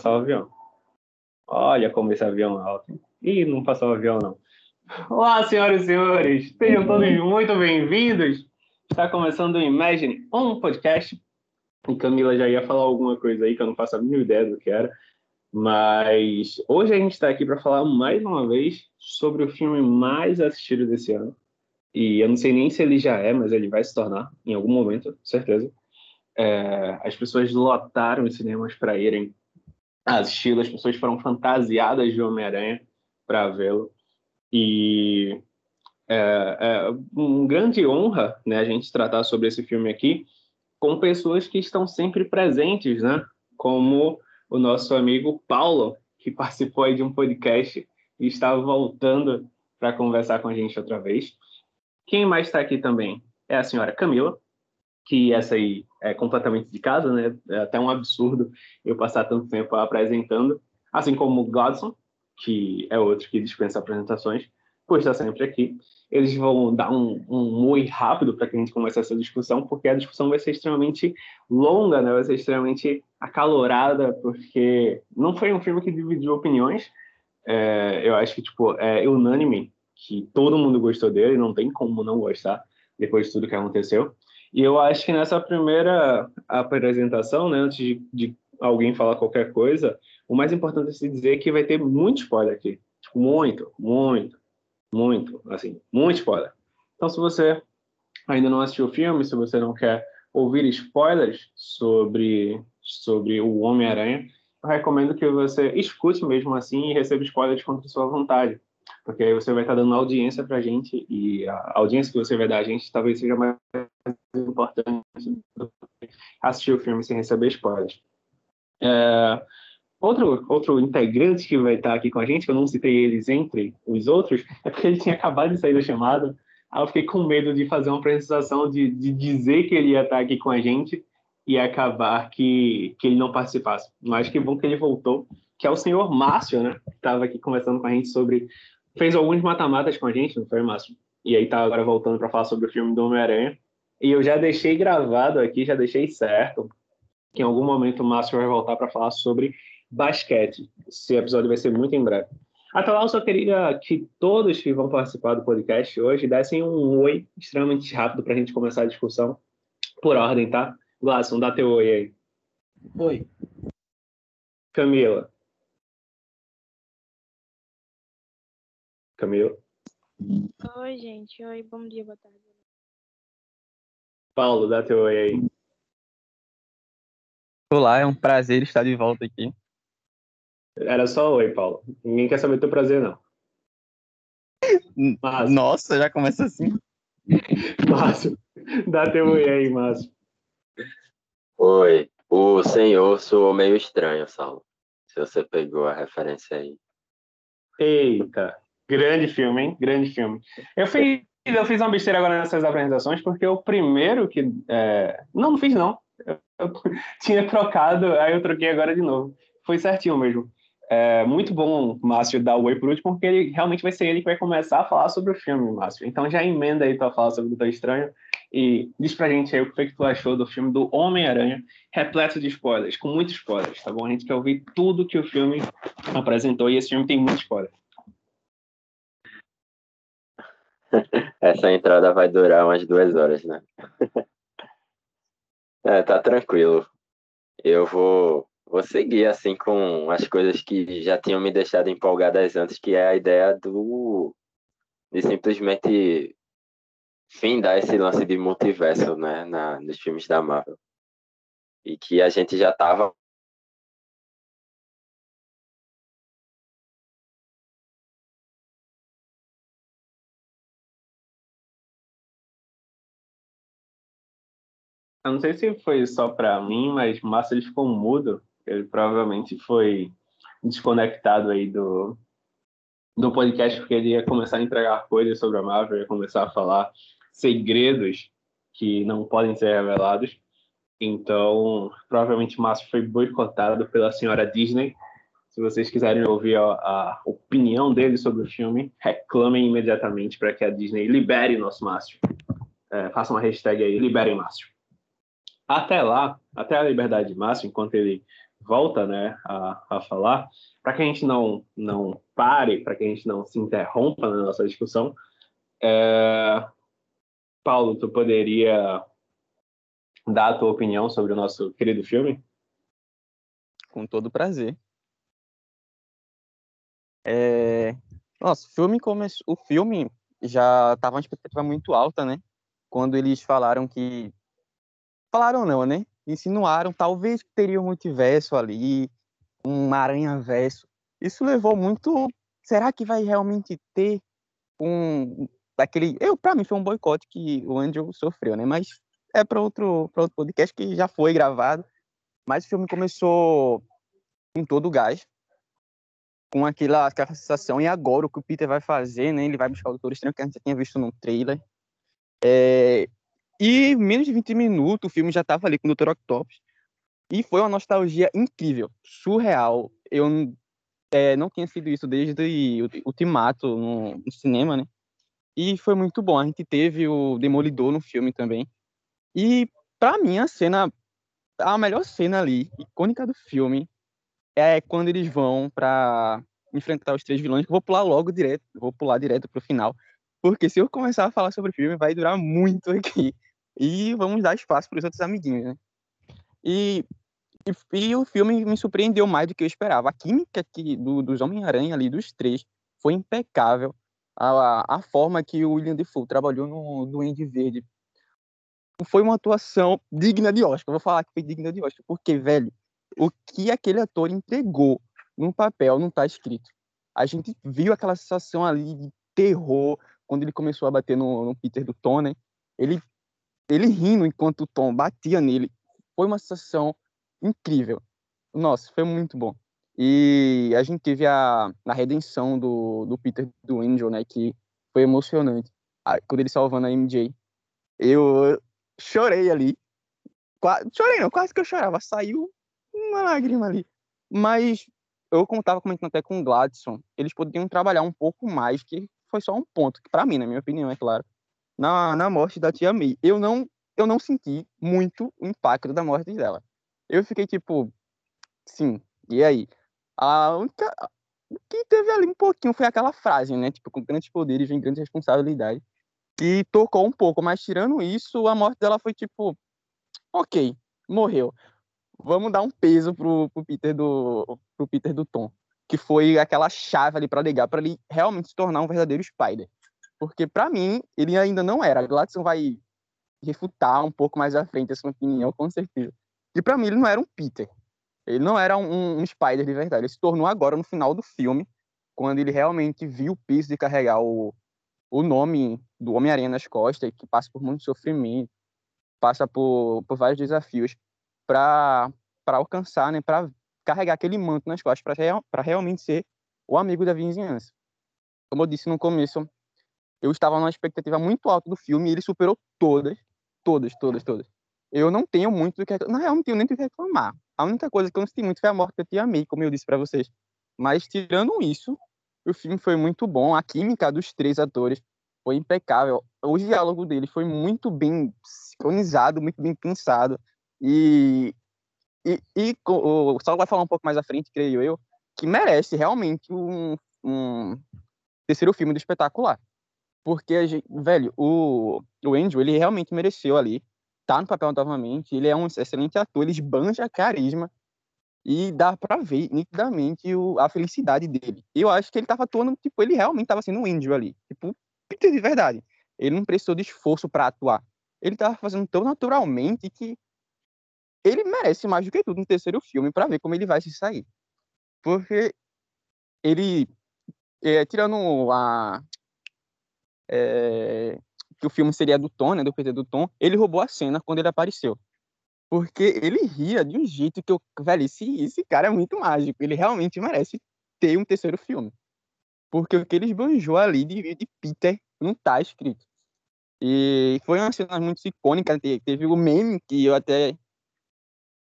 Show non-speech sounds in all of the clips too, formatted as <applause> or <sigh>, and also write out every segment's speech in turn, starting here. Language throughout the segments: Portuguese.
passar o avião. Olha como esse avião é alto. Ih, não passou o avião, não. Olá, senhoras e senhores. Sejam todos muito bem-vindos. Está começando o Imagine, um podcast. E Camila já ia falar alguma coisa aí que eu não faço a mínima ideia do que era. Mas hoje a gente está aqui para falar mais uma vez sobre o filme mais assistido desse ano. E eu não sei nem se ele já é, mas ele vai se tornar em algum momento, certeza. É, as pessoas lotaram os cinemas para irem assisti-lo, as pessoas foram fantasiadas de Homem-Aranha para vê-lo. E é, é uma grande honra né, a gente tratar sobre esse filme aqui com pessoas que estão sempre presentes, né? Como o nosso amigo Paulo, que participou aí de um podcast e está voltando para conversar com a gente outra vez. Quem mais está aqui também é a senhora Camila, que essa aí é completamente de casa, né? É até um absurdo eu passar tanto tempo apresentando, assim como o Godson, que é outro que dispensa apresentações, por estar sempre aqui. Eles vão dar um, um muito rápido para que a gente comece essa discussão, porque a discussão vai ser extremamente longa, né? Vai ser extremamente acalorada, porque não foi um filme que dividiu opiniões. É, eu acho que tipo é unânime que todo mundo gostou dele, não tem como não gostar depois de tudo que aconteceu. E eu acho que nessa primeira apresentação, né, antes de, de alguém falar qualquer coisa, o mais importante é se dizer que vai ter muito spoiler aqui. Tipo, muito, muito, muito, assim, muito spoiler. Então, se você ainda não assistiu o filme, se você não quer ouvir spoilers sobre, sobre o Homem-Aranha, eu recomendo que você escute mesmo assim e receba spoilers contra sua vontade porque aí você vai estar dando audiência para a gente e a audiência que você vai dar a gente talvez seja mais importante do que assistir o filme sem receber spoilers. É, outro, outro integrante que vai estar aqui com a gente, que eu não citei eles entre os outros, é porque ele tinha acabado de sair da chamada, aí eu fiquei com medo de fazer uma apresentação, de, de dizer que ele ia estar aqui com a gente e acabar que, que ele não participasse. Mas que bom que ele voltou, que é o senhor Márcio, né? Que estava aqui conversando com a gente sobre fez alguns mata-matas com a gente, não foi, Márcio? E aí tá agora voltando para falar sobre o filme do Homem-Aranha. E eu já deixei gravado aqui, já deixei certo, que em algum momento o Márcio vai voltar para falar sobre basquete. Esse episódio vai ser muito em breve. Até lá, eu só queria que todos que vão participar do podcast hoje dessem um oi extremamente rápido para a gente começar a discussão. Por ordem, tá? Glasson, dá teu oi aí. Oi. Camila. Camila. Oi, gente. Oi, bom dia, boa tarde. Paulo, dá teu oi aí. Olá, é um prazer estar de volta aqui. Era só oi, Paulo. Ninguém quer saber teu prazer, não. Márcio. Nossa, já começa assim. <laughs> Márcio, dá teu oi aí, Márcio. Oi, o senhor soou meio estranho, Saulo. Se você pegou a referência aí. Eita, Grande filme, hein? Grande filme. Eu fiz, eu fiz uma besteira agora nessas apresentações, porque o primeiro que. É... Não, não fiz, não. Eu, eu, <laughs> tinha trocado, aí eu troquei agora de novo. Foi certinho mesmo. É muito bom, Márcio, dar o oi por último, porque ele realmente vai ser ele que vai começar a falar sobre o filme, Márcio. Então já emenda aí para falar sobre o Doutor Estranho e diz pra gente aí o que, que tu achou do filme do Homem-Aranha, repleto de spoilers, com muitos spoilers, tá bom? A gente quer ouvir tudo que o filme apresentou e esse filme tem muito spoiler. <laughs> Essa entrada vai durar umas duas horas, né? <laughs> é, tá tranquilo. Eu vou, vou seguir assim com as coisas que já tinham me deixado empolgadas antes, que é a ideia do de simplesmente findar esse lance de multiverso, né, na, nos filmes da Marvel. E que a gente já tava Eu não sei se foi só para mim, mas Márcio ele ficou mudo. Ele provavelmente foi desconectado aí do, do podcast, porque ele ia começar a entregar coisas sobre a Marvel, ia começar a falar segredos que não podem ser revelados. Então, provavelmente Márcio foi boicotado pela senhora Disney. Se vocês quiserem ouvir a, a opinião dele sobre o filme, reclamem imediatamente para que a Disney libere nosso Márcio. É, faça uma hashtag aí, liberem Márcio. Até lá, até a liberdade máxima, enquanto ele volta né, a, a falar, para que a gente não, não pare, para que a gente não se interrompa na nossa discussão, é... Paulo, tu poderia dar a tua opinião sobre o nosso querido filme? Com todo prazer. É... Nossa, o filme, come... o filme já estava uma expectativa muito alta, né? Quando eles falaram que. Falaram não, né? Insinuaram, talvez teria um multiverso ali, um aranha-verso. Isso levou muito. Será que vai realmente ter um. Daquele. Eu, pra mim, foi um boicote que o Andrew sofreu, né? Mas é para outro, outro podcast que já foi gravado. Mas o filme começou com todo o gás com aquela, aquela sensação, e agora o que o Peter vai fazer, né? Ele vai buscar o Doutor Estranho, que a gente já tinha visto no trailer. É, e menos de 20 minutos o filme já estava ali com o Dr. Octopus. E foi uma nostalgia incrível, surreal. Eu é, não tinha sido isso desde o Ultimato no, no cinema, né? E foi muito bom. A gente teve o Demolidor no filme também. E, para mim, a cena, a melhor cena ali, icônica do filme, é quando eles vão para enfrentar os três vilões. Vou pular logo direto, vou pular direto pro final, porque se eu começar a falar sobre o filme, vai durar muito aqui. E vamos dar espaço para os outros amiguinhos, né? E, e, e, o filme me surpreendeu mais do que eu esperava. A química que, do, dos Homem-Aranha ali, dos três, foi impecável. A, a forma que o William Defoe trabalhou no Duende Verde foi uma atuação digna de Oscar. vou falar que foi digna de Oscar, porque, velho, o que aquele ator entregou no papel não está escrito. A gente viu aquela sensação ali de terror quando ele começou a bater no, no Peter do Tom, né? Ele, ele rindo enquanto o Tom batia nele. Foi uma sensação incrível. Nossa, foi muito bom. E a gente teve a, a redenção do, do Peter do Angel, né? Que foi emocionante. Quando ele salvando a MJ. Eu chorei ali. Quase, chorei não, quase que eu chorava. Saiu uma lágrima ali. Mas eu, como estava comentando até com o Gladson, eles poderiam trabalhar um pouco mais, que foi só um ponto, que para mim, na minha opinião, é claro, na, na morte da tia May. Eu não, eu não senti muito o impacto da morte dela. Eu fiquei tipo, sim, e aí? A única. O que teve ali um pouquinho foi aquela frase, né? Tipo, com grandes poderes vem grandes responsabilidades. E tocou um pouco, mas tirando isso, a morte dela foi tipo, ok, morreu vamos dar um peso pro, pro Peter do pro Peter do Tom, que foi aquela chave ali para ligar para ele realmente se tornar um verdadeiro Spider. Porque para mim ele ainda não era. Gladson vai refutar um pouco mais à frente essa opinião, com certeza. E para mim ele não era um Peter. Ele não era um, um, Spider de verdade. Ele se tornou agora no final do filme, quando ele realmente viu o peso de carregar o, o nome do Homem-Aranha nas costas, que passa por muito sofrimento, passa por, por vários desafios para alcançar, né, para carregar aquele manto nas costas, para real, realmente ser o amigo da vizinhança. Como eu disse no começo, eu estava numa expectativa muito alta do filme e ele superou todas, todas, todas, todas. Eu não tenho muito do que. Na real, não tenho nem do que reclamar. A única coisa que eu não senti muito foi a morte da tia May, como eu disse para vocês. Mas, tirando isso, o filme foi muito bom. A química dos três atores foi impecável. O diálogo dele foi muito bem sincronizado, muito bem pensado. E, e, e o Saulo vai falar um pouco mais à frente, creio eu, que merece realmente um, um terceiro filme do espetacular. Porque, gente, velho, o, o Andrew, ele realmente mereceu ali. Tá no papel novamente, ele é um excelente ator, ele esbanja carisma e dá pra ver nitidamente o, a felicidade dele. Eu acho que ele tava atuando, tipo, ele realmente tava sendo um Andrew ali. Tipo, de verdade. Ele não precisou de esforço para atuar. Ele tava fazendo tão naturalmente que ele merece mais do que tudo no terceiro filme para ver como ele vai se sair. Porque ele, é, tirando a. É, que o filme seria do Tom, né, do PT do Tom, ele roubou a cena quando ele apareceu. Porque ele ria de um jeito que eu. Velho, esse, esse cara é muito mágico. Ele realmente merece ter um terceiro filme. Porque o que ele esbanjou ali de, de Peter não tá escrito. E foi uma cena muito icônica. Teve o meme que eu até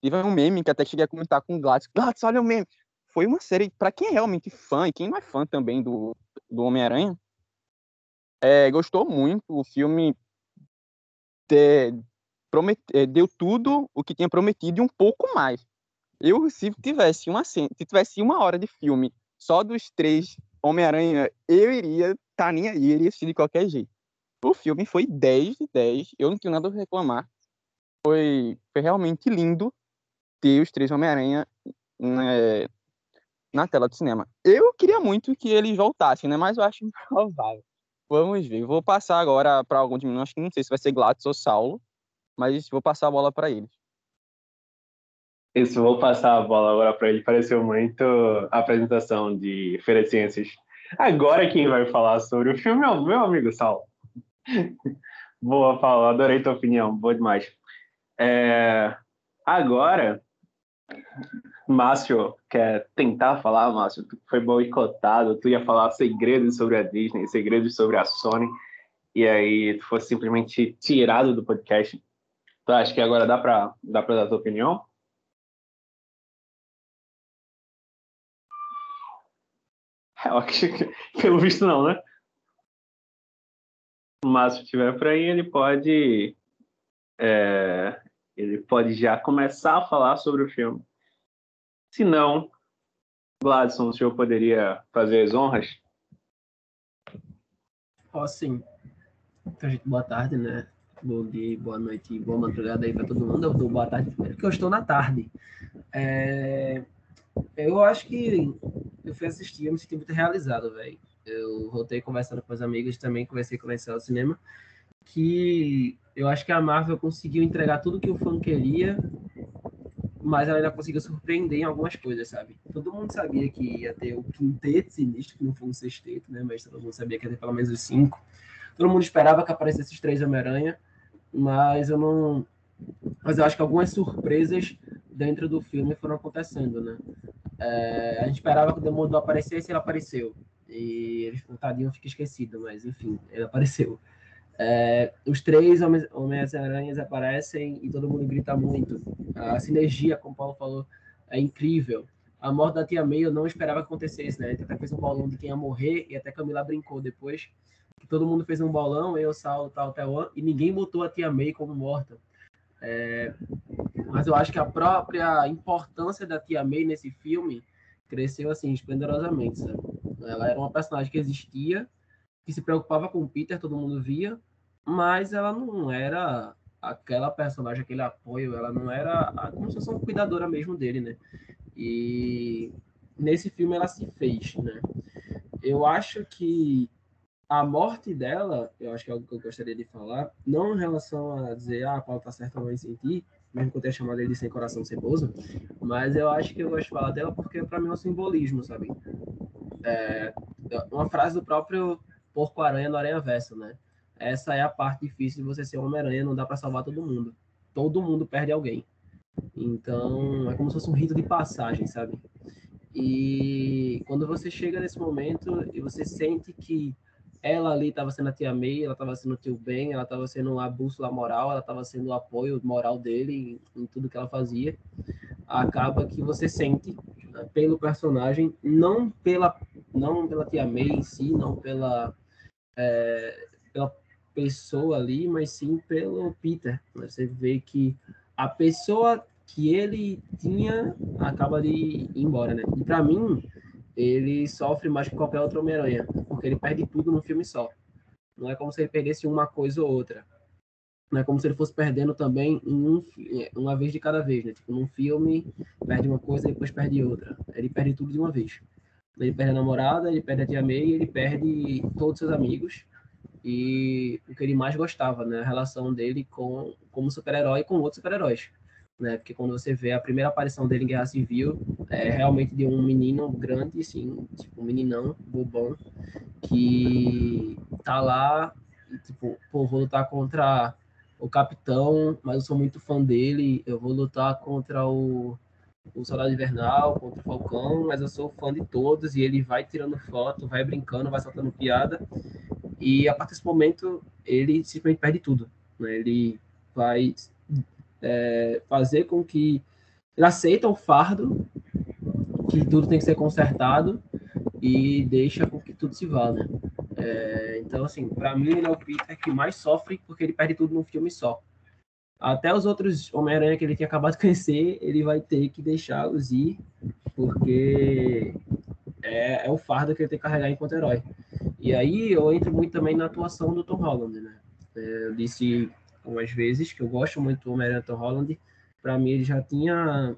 Teve um meme que até cheguei a comentar com o Gladys. Gladys, olha o meme. Foi uma série, para quem é realmente fã e quem não é fã também do, do Homem-Aranha, é, gostou muito. O filme de, promet, é, deu tudo o que tinha prometido e um pouco mais. Eu, se tivesse uma se tivesse uma hora de filme só dos três Homem-Aranha, eu iria tá nem aí, iria assistir de qualquer jeito. O filme foi 10 de 10, eu não tenho nada a reclamar. Foi, foi realmente lindo ter os três Homem-Aranha né, na tela do cinema. Eu queria muito que eles voltassem, né? Mas eu acho improvável. Vamos ver. Vou passar agora para algum mim. Acho que não sei se vai ser Gladys ou Saulo, mas vou passar a bola para eles. Isso, vou passar a bola agora para ele. Pareceu muito a apresentação de Feira de Ciências. Agora quem vai falar sobre o filme é o meu amigo Saulo. <laughs> Boa, Paulo. Adorei tua opinião. Boa demais. É... Agora, Márcio quer tentar falar, Márcio, tu foi boicotado, tu ia falar segredos sobre a Disney, segredos sobre a Sony, e aí tu foi simplesmente tirado do podcast. Tu acha que agora dá para dá pra dar tua opinião? <laughs> Eu acho que, pelo visto não, né? Mas se estiver por aí, ele pode é, ele pode já começar a falar sobre o filme. Se não, Gladson, o senhor poderia fazer as honras? Ó, oh, sim. Então, gente, boa tarde, né? Bom dia, boa noite, boa madrugada aí para todo mundo. Eu dou boa tarde primeiro, porque eu estou na tarde. É... Eu acho que eu fui assistir, eu me senti muito realizado, velho. Eu voltei conversando com os amigos também, conversei com o cinema, que eu acho que a Marvel conseguiu entregar tudo que o fã queria mas ela ainda conseguiu surpreender em algumas coisas, sabe? Todo mundo sabia que ia ter o quinteto sinistro, que não foi um sexteto, né? Mas todo mundo sabia que ia ter pelo menos os cinco. Todo mundo esperava que aparecesse os três Homem-Aranha, mas eu não. Mas eu acho que algumas surpresas dentro do filme foram acontecendo, né? É, a gente esperava que o Demolidor aparecesse ele apareceu. E ele, tadinho fica esquecido, mas enfim, ele apareceu. É, os três Homens-Aranhas aparecem e todo mundo grita muito. A sinergia, como o Paulo falou, é incrível. A morte da tia May eu não esperava que acontecesse, né? A gente até fez um bolão de quem ia morrer e até Camila brincou depois. Todo mundo fez um bolão, eu, Saulo, tal, Taiwan, e ninguém botou a tia May como morta. É, mas eu acho que a própria importância da tia May nesse filme cresceu assim esplendorosamente, sabe? Ela era uma personagem que existia, que se preocupava com o Peter, todo mundo via, mas ela não era aquela personagem, aquele apoio, ela não era a, como se fosse uma cuidadora mesmo dele, né? E nesse filme ela se fez, né? Eu acho que a morte dela, eu acho que é algo que eu gostaria de falar, não em relação a dizer, ah, Paulo tá certo, não vai sentir, mesmo que eu tenha chamado ele de sem coração ceboso, mas eu acho que eu gosto de falar dela porque para mim é um simbolismo, sabe? É uma frase do próprio Porco-Aranha no Aranha Verso, né? Essa é a parte difícil de você ser Homem-Aranha, não dá para salvar todo mundo. Todo mundo perde alguém. Então, é como se fosse um rito de passagem, sabe? E quando você chega nesse momento e você sente que ela ali estava sendo a tia May, ela estava sendo o tio Ben, ela estava sendo a bússola moral, ela estava sendo o apoio moral dele em, em, tudo que ela fazia, acaba que você sente né, pelo personagem, não pela não pela tia May em si, não pela é, pessoa ali, mas sim pelo Peter. Você vê que a pessoa que ele tinha acaba de ir embora, né? E para mim, ele sofre mais que qualquer outro Homem-Aranha, porque ele perde tudo num filme só. Não é como se ele perdesse uma coisa ou outra. Não é como se ele fosse perdendo também um, uma vez de cada vez, né? Tipo, num filme, perde uma coisa depois perde outra. Ele perde tudo de uma vez. Ele perde a namorada, ele perde a tia May, ele perde todos os seus amigos e o que ele mais gostava, né? A relação dele com como super-herói com outros super-heróis, né? Porque quando você vê a primeira aparição dele em Guerra Civil, é realmente de um menino grande, assim, tipo um meninão, bobão, que tá lá, tipo, pô, vou lutar contra o Capitão, mas eu sou muito fã dele, eu vou lutar contra o o Soldado Invernal, contra o Falcão, mas eu sou fã de todos e ele vai tirando foto, vai brincando, vai soltando piada. E a partir desse momento, ele simplesmente perde tudo. Né? Ele vai é, fazer com que ele aceita o fardo, que tudo tem que ser consertado, e deixa com que tudo se vá. Né? É, então, assim, para mim, ele é o Peter que mais sofre porque ele perde tudo num filme só. até os outros Homem-Aranha que ele tinha acabado de <laughs> conhecer, ele vai ter que deixá-los ir, porque é, é o fardo que ele tem que carregar enquanto herói. E aí eu entro muito também na atuação do Tom Holland, né? É, eu disse algumas vezes que eu gosto muito do Homem-Aranha Tom Holland. Para mim, ele já tinha,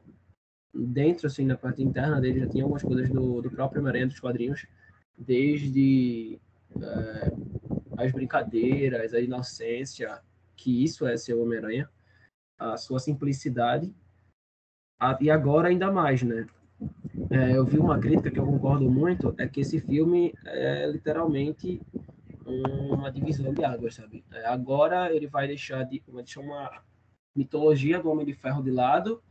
dentro, assim, na parte interna dele, já tinha algumas coisas do, do próprio Homem-Aranha dos quadrinhos, desde é, as brincadeiras, a inocência, que isso é ser Homem-Aranha, a sua simplicidade, e agora ainda mais, né? É, eu vi uma crítica que eu concordo muito, é que esse filme é literalmente uma divisão de águas, sabe? É, agora ele vai deixar de vai deixar uma mitologia do Homem de Ferro de lado,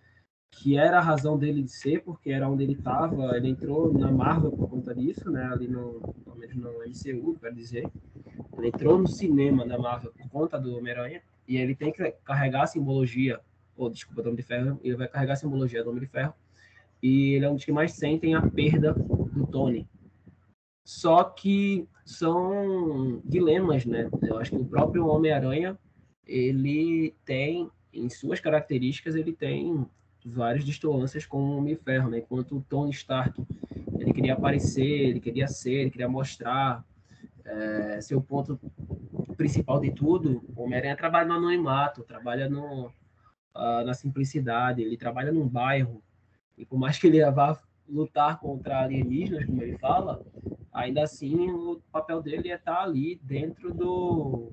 que era a razão dele de ser, porque era onde ele estava, ele entrou na Marvel por conta disso, né? Ali no, no MCU, quer dizer. Ele entrou no cinema da Marvel por conta do Homem-Aranha, e ele tem que carregar a simbologia, ou desculpa, do Homem de Ferro, ele vai carregar a simbologia do Homem de Ferro, e ele é um dos que mais sentem a perda do Tony. Só que são dilemas, né? Eu acho que o próprio Homem-Aranha, ele tem, em suas características, ele tem várias distâncias com o Homem-Ferro, né? Enquanto o Tony Stark, ele queria aparecer, ele queria ser, ele queria mostrar é, seu ponto principal de tudo, o Homem-Aranha trabalha no anonimato, trabalha no, uh, na simplicidade, ele trabalha num bairro, e por mais que ele vá lutar contra alienígenas, como ele fala, ainda assim o papel dele é estar tá ali dentro do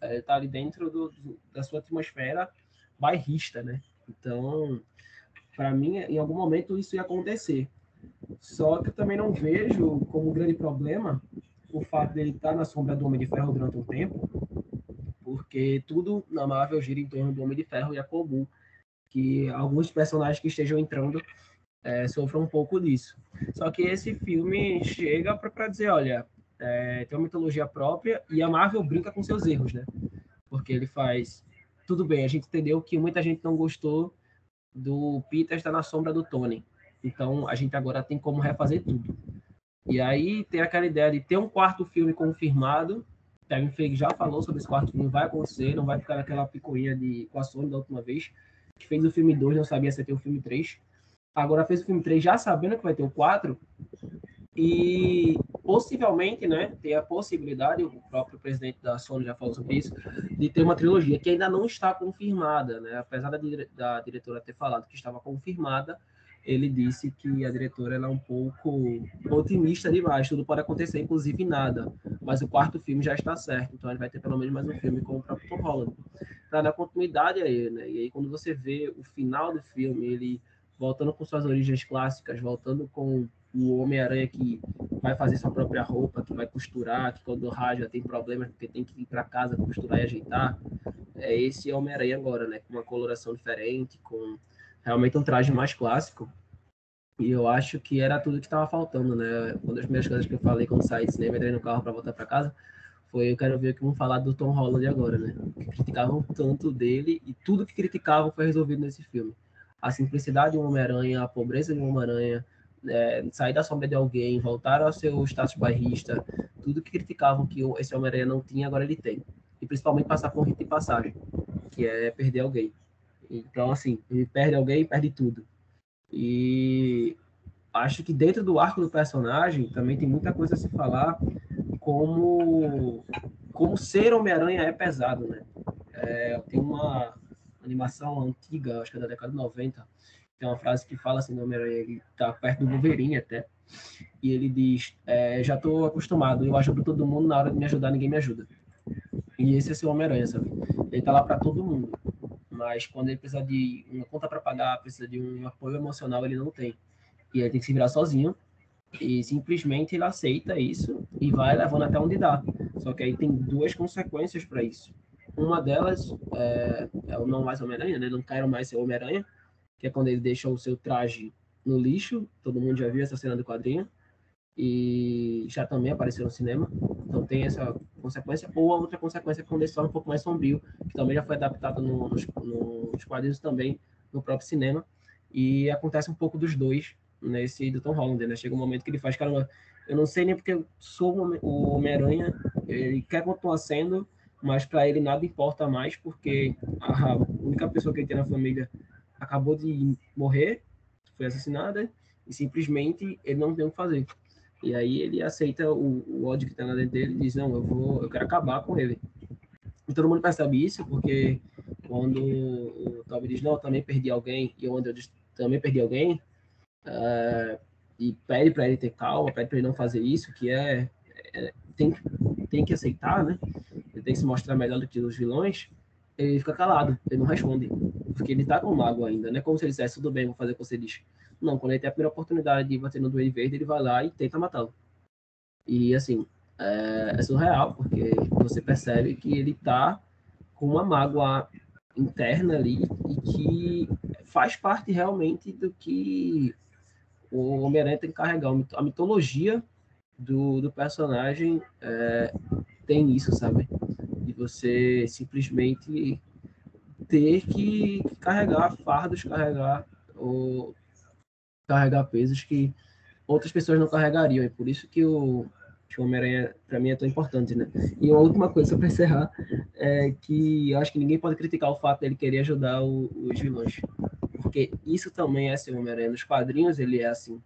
é, estar tá ali dentro do, da sua atmosfera bairrista, né? Então, para mim, em algum momento isso ia acontecer. Só que eu também não vejo como grande problema o fato dele estar tá na sombra do Homem de Ferro durante um tempo, porque tudo na Marvel gira em torno do Homem de Ferro e é comum que alguns personagens que estejam entrando é, sofram um pouco disso. Só que esse filme chega para dizer, olha, é, tem uma mitologia própria e a Marvel brinca com seus erros, né? Porque ele faz tudo bem, a gente entendeu que muita gente não gostou do Peter estar na sombra do Tony. Então a gente agora tem como refazer tudo. E aí tem aquela ideia de ter um quarto filme confirmado. Kevin Feige já falou sobre esse quarto filme, vai acontecer, não vai ficar naquela picuinha de com a Sony da última vez, fez o filme 2, não sabia se ia ter o filme 3. Agora fez o filme 3 já sabendo que vai ter o 4. E possivelmente, né, tem a possibilidade, o próprio presidente da Sony já falou sobre isso, de ter uma trilogia que ainda não está confirmada, né? Apesar da, da diretora ter falado que estava confirmada, ele disse que a diretora é um pouco otimista demais, tudo pode acontecer, inclusive nada. Mas o quarto filme já está certo, então ele vai ter pelo menos mais um filme com o próprio Tom Holland. Para dar continuidade a ele, né? E aí quando você vê o final do filme, ele voltando com suas origens clássicas, voltando com o Homem-Aranha que vai fazer sua própria roupa, que vai costurar, que quando rasga tem problemas porque tem que ir para casa costurar e ajeitar. É esse Homem-Aranha agora, né? Com uma coloração diferente, com realmente um traje mais clássico. E eu acho que era tudo que estava faltando, né? Uma das primeiras coisas que eu falei quando saí do cinema, entrei no carro para voltar para casa, foi eu quero ver o que vão falar do Tom Holland agora, né? Que criticavam tanto dele e tudo que criticavam foi resolvido nesse filme. A simplicidade de um Homem-Aranha, a pobreza de um Homem-Aranha, é, sair da sombra de alguém, voltar ao seu status bairrista, tudo que criticavam que esse Homem-Aranha não tinha, agora ele tem. E principalmente passar por rito de passagem, que é perder alguém. Então, assim, ele perde alguém, perde tudo. E acho que dentro do arco do personagem também tem muita coisa a se falar como como ser Homem-Aranha é pesado, né? É, tem uma animação antiga, acho que é da década de 90, tem uma frase que fala assim, Homem-Aranha, ele tá perto do Wolverine até, e ele diz, é, já tô acostumado, eu ajudo todo mundo, na hora de me ajudar ninguém me ajuda. E esse é seu Homem-Aranha, sabe? Ele tá lá para todo mundo mas quando ele precisa de uma conta para pagar, precisa de um apoio emocional, ele não tem. E ele tem que se virar sozinho, e simplesmente ele aceita isso e vai levando até onde dá. Só que aí tem duas consequências para isso. Uma delas é, é o não mais Homem-Aranha, né? Não quero mais ser Homem-Aranha, que é quando ele deixa o seu traje no lixo. Todo mundo já viu essa cena do quadrinho. E já também apareceu no cinema. Então tem essa consequência, ou a outra consequência que é um um pouco mais sombrio, que também já foi adaptado no, nos, nos quadrinhos também, no próprio cinema, e acontece um pouco dos dois nesse do Tom Holland, né? Chega um momento que ele faz, caramba, eu não sei nem porque eu sou o Homem-Aranha, ele quer continuar sendo, mas para ele nada importa mais, porque a única pessoa que ele tem na família acabou de morrer, foi assassinada, e simplesmente ele não tem o que fazer. E aí ele aceita o, o ódio que está na dentro dele e diz, não, eu vou, eu quero acabar com ele. E todo mundo percebe isso, porque quando o Toby diz, não, eu também perdi alguém, e onde eu também perdi alguém, uh, e pede para ele ter calma, pede para ele não fazer isso, que é, é, tem, tem que aceitar, né? Ele tem que se mostrar melhor do que os vilões. Ele fica calado, ele não responde, porque ele tá com o mago ainda, né? Como se ele dissesse, tudo bem, vou fazer o que você diz. Não, quando ele tem a primeira oportunidade de bater no Duende Verde, ele vai lá e tenta matá-lo. E, assim, é, é, surreal, porque você percebe que ele tá com uma mágoa interna ali e que faz parte realmente do que o Homem-Aranha tem que carregar. A mitologia do, do personagem é, tem isso, sabe? De você simplesmente ter que carregar fardos, carregar ou carregar pesos que outras pessoas não carregariam. É por isso que o, Homem-Aranha, para mim, é tão importante, né? E uma última coisa, para encerrar, é que eu acho que ninguém pode criticar o fato dele querer ajudar o, os vilões. Porque isso também é ser Homem-Aranha. Nos quadrinhos, ele é assim.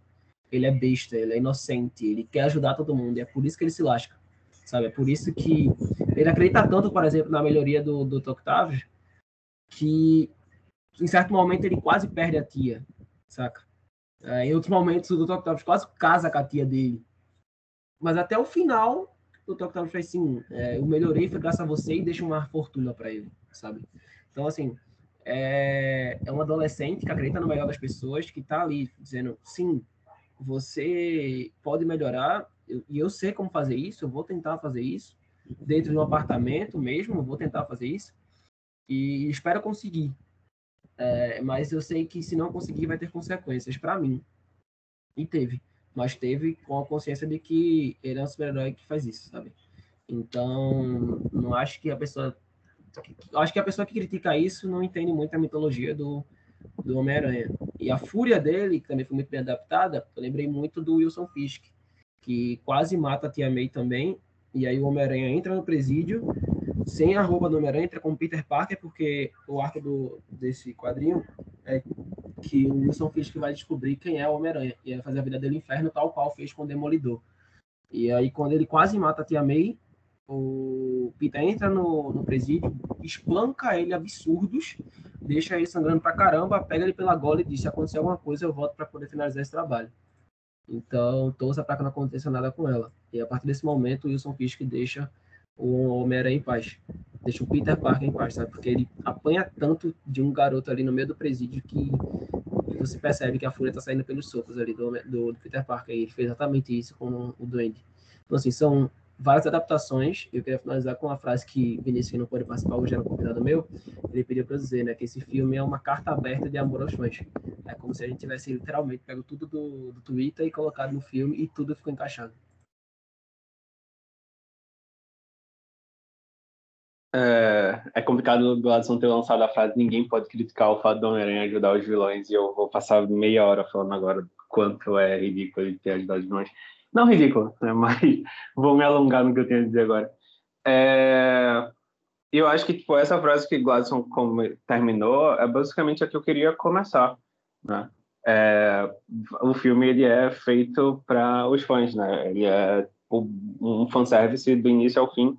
Ele é besta, ele é inocente, ele quer ajudar todo mundo. E é por isso que ele se lasca, sabe? É por isso que ele acredita tanto, por exemplo, na melhoria do, do Octavius, que em certo momento ele quase perde a tia, saca? É, em outros momentos, o Dr. Octavius quase casa com a tia dele. Mas até o final, o Dr. Octavius faz assim: é, eu melhorei, foi graças a você e deixa uma fortuna para ele, sabe? Então, assim, é, é um adolescente que acredita no melhor das pessoas, que está ali dizendo: sim, você pode melhorar, e eu sei como fazer isso, eu vou tentar fazer isso, dentro de um apartamento mesmo, eu vou tentar fazer isso, e espero conseguir. É, mas eu sei que se não conseguir vai ter consequências para mim. E teve. Mas teve com a consciência de que ele é um super-herói que faz isso, sabe? Então, não acho que a pessoa. Acho que a pessoa que critica isso não entende muito a mitologia do, do Homem-Aranha. E a fúria dele, que também foi muito bem adaptada, eu lembrei muito do Wilson Fisk, que quase mata a Tia May também. E aí o Homem-Aranha entra no presídio sem a roupa do Homem-Aranha, entra com Peter Parker, porque o arco do, desse quadrinho é que o Wilson Fisk vai descobrir quem é o Homem-Aranha e vai fazer a vida dele inferno, tal qual fez com o Demolidor. E aí, quando ele quase mata a Tia May, o Peter entra no, no presídio, espanca ele absurdos, deixa ele sangrando pra caramba, pega ele pela gola e diz: se acontecer alguma coisa, eu volto para poder finalizar esse trabalho. Então, torça para que não aconteça nada com ela. E a partir desse momento, o Wilson Fisk deixa o Homem-Aranha em paz. Deixa o Peter Parker em paz, sabe? Porque ele apanha tanto de um garoto ali no meio do presídio que você percebe que a fúria tá saindo pelos socos ali do, do, do Peter Parker. E ele fez exatamente isso com o Duende. Então, assim, são várias adaptações. Eu queria finalizar com uma frase que Vinícius, que não pode participar, hoje era um convidado meu, ele pediu para dizer, né, que esse filme é uma carta aberta de amor aos fãs. É como se a gente tivesse literalmente pego tudo do, do Twitter e colocado no filme e tudo ficou encaixado. É, é complicado o Gladson ter lançado a frase ninguém pode criticar o fato do Homem-Aranha ajudar os vilões e eu vou passar meia hora falando agora quanto é ridículo ele ter ajudado os vilões. Não ridículo, né, <laughs> mas vou me alongar no que eu tenho a dizer agora. É, eu acho que tipo, essa frase que Gladson terminou é basicamente a que eu queria começar. Né? É, o filme ele é feito para os fãs, né? ele é um fanservice do início ao fim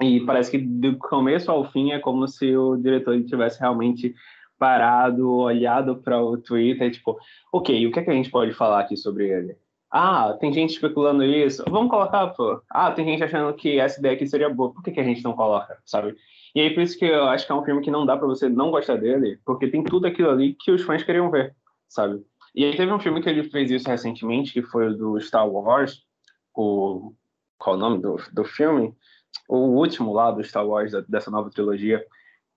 e parece que do começo ao fim é como se o diretor tivesse realmente parado, olhado para o Twitter, tipo, ok, o que, é que a gente pode falar aqui sobre ele? Ah, tem gente especulando isso, vamos colocar, pô. Ah, tem gente achando que essa ideia aqui seria boa, por que, que a gente não coloca, sabe? E aí por isso que eu acho que é um filme que não dá para você não gostar dele, porque tem tudo aquilo ali que os fãs queriam ver, sabe? E aí teve um filme que ele fez isso recentemente, que foi o do Star Wars, o... qual o nome do, do filme? O último lá do Star Wars, dessa nova trilogia,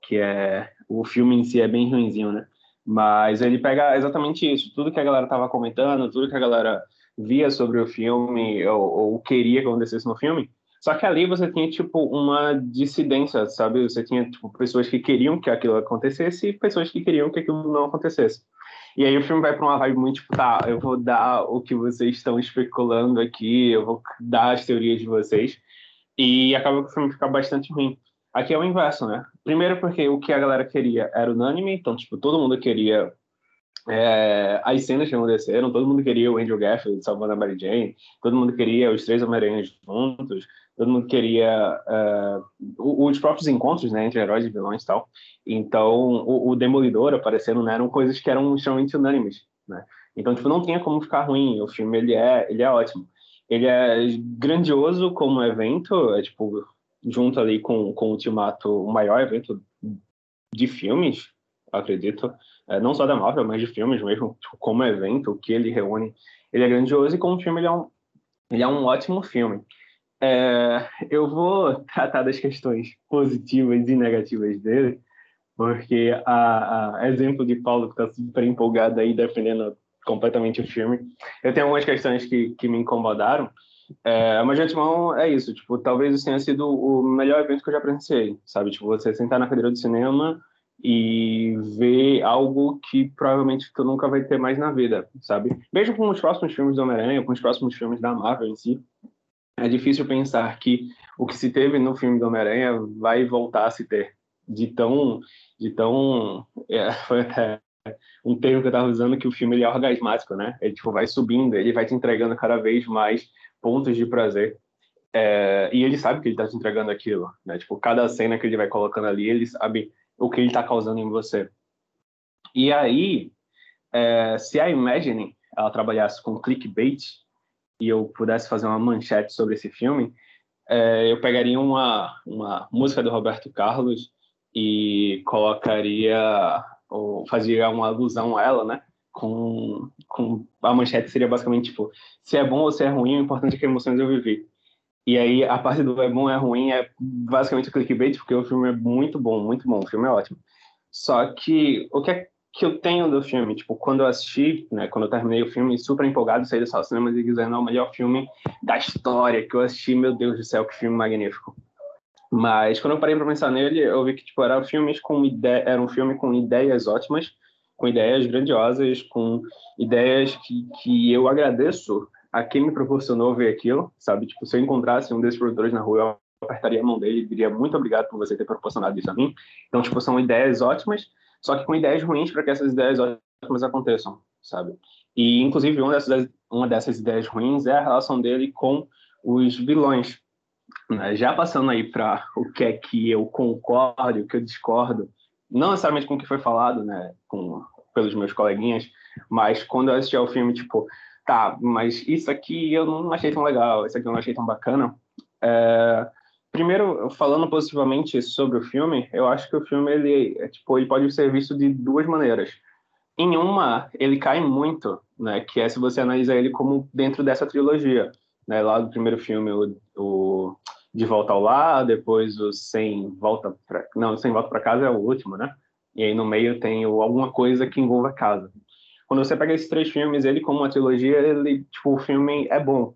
que é o filme em si é bem ruinzinho, né? Mas ele pega exatamente isso, tudo que a galera tava comentando, tudo que a galera via sobre o filme ou, ou queria que acontecesse no filme. Só que ali você tinha tipo uma dissidência, sabe? Você tinha tipo pessoas que queriam que aquilo acontecesse e pessoas que queriam que aquilo não acontecesse. E aí o filme vai para uma vibe muito tipo, tá, eu vou dar o que vocês estão especulando aqui, eu vou dar as teorias de vocês, e acaba que o filme fica bastante ruim. Aqui é o inverso, né? Primeiro porque o que a galera queria era unânime, então, tipo, todo mundo queria é, as cenas que aconteceram, todo mundo queria o Andrew Garfield salvando a Mary Jane, todo mundo queria os três Homem-Aranhas juntos, todo mundo queria uh, os próprios encontros né, entre heróis e vilões e tal. Então, o, o Demolidor aparecendo né, eram coisas que eram extremamente unânimes, né? Então, tipo, não tinha como ficar ruim. O filme, ele é, ele é ótimo. Ele é grandioso como evento, é, tipo, junto ali com, com o Ultimato, o maior evento de filmes, acredito, é, não só da Marvel, mas de filmes mesmo, tipo, como evento, o que ele reúne, ele é grandioso e como filme ele é um, ele é um ótimo filme. É, eu vou <laughs> tratar das questões positivas e negativas dele, porque a, a exemplo de Paulo que está super empolgado aí defendendo completamente o filme, eu tenho algumas questões que, que me incomodaram, é, mas de antemão é isso, tipo, talvez isso tenha sido o melhor evento que eu já presenciei, sabe? Tipo, você sentar na cadeira de cinema e ver algo que provavelmente tu nunca vai ter mais na vida, sabe? Mesmo com os próximos filmes do Homem-Aranha, com os próximos filmes da Marvel em si, é difícil pensar que o que se teve no filme do Homem-Aranha vai voltar a se ter. De tão. De tão é, <laughs> foi até um termo que eu estava usando que o filme ele é orgasmático, né? Ele tipo, vai subindo, ele vai te entregando cada vez mais pontos de prazer. É, e ele sabe que ele está te entregando aquilo, né? Tipo, cada cena que ele vai colocando ali, ele sabe o que ele está causando em você. E aí, é, se a Imagine ela trabalhasse com clickbait e eu pudesse fazer uma manchete sobre esse filme, é, eu pegaria uma, uma música do Roberto Carlos e colocaria ou fazia uma alusão a ela, né? Com, com a manchete seria basicamente tipo se é bom ou se é ruim, o importante é que emoções eu vivi. E aí, a parte do é bom, é ruim, é basicamente o clickbait, porque o filme é muito bom, muito bom, o filme é ótimo. Só que o que é que eu tenho do filme? Tipo, quando eu assisti, né, quando eu terminei o filme, super empolgado, saí da sala cinema e dizendo, é o melhor filme da história que eu assisti, meu Deus do céu, que filme magnífico. Mas quando eu parei para pensar nele, eu vi que tipo filmes com era um filme com ideias ótimas, com ideias grandiosas, com ideias que, que eu agradeço a quem me proporcionou ver aquilo, sabe? Tipo, se eu encontrasse um desses produtores na rua, eu apertaria a mão dele e diria muito obrigado por você ter proporcionado isso a mim. Então, tipo, são ideias ótimas, só que com ideias ruins para que essas ideias ótimas aconteçam, sabe? E, inclusive, uma dessas, uma dessas ideias ruins é a relação dele com os vilões. Né? Já passando aí para o que é que eu concordo, o que eu discordo, não necessariamente com o que foi falado, né, com, pelos meus coleguinhas, mas quando eu assisti ao filme, tipo, tá, mas isso aqui eu não achei tão legal, isso aqui eu não achei tão bacana. É, primeiro, falando positivamente sobre o filme, eu acho que o filme ele, é, tipo, ele pode ser visto de duas maneiras. Em uma, ele cai muito, né, que é se você analisa ele como dentro dessa trilogia, né, lá do primeiro filme, o, o De Volta ao Lar, depois o Sem Volta para não, Sem Volta para Casa é o último, né? E aí no meio tem o, alguma coisa que envolva casa quando você pega esses três filmes, ele como uma trilogia, ele, tipo, o filme é bom.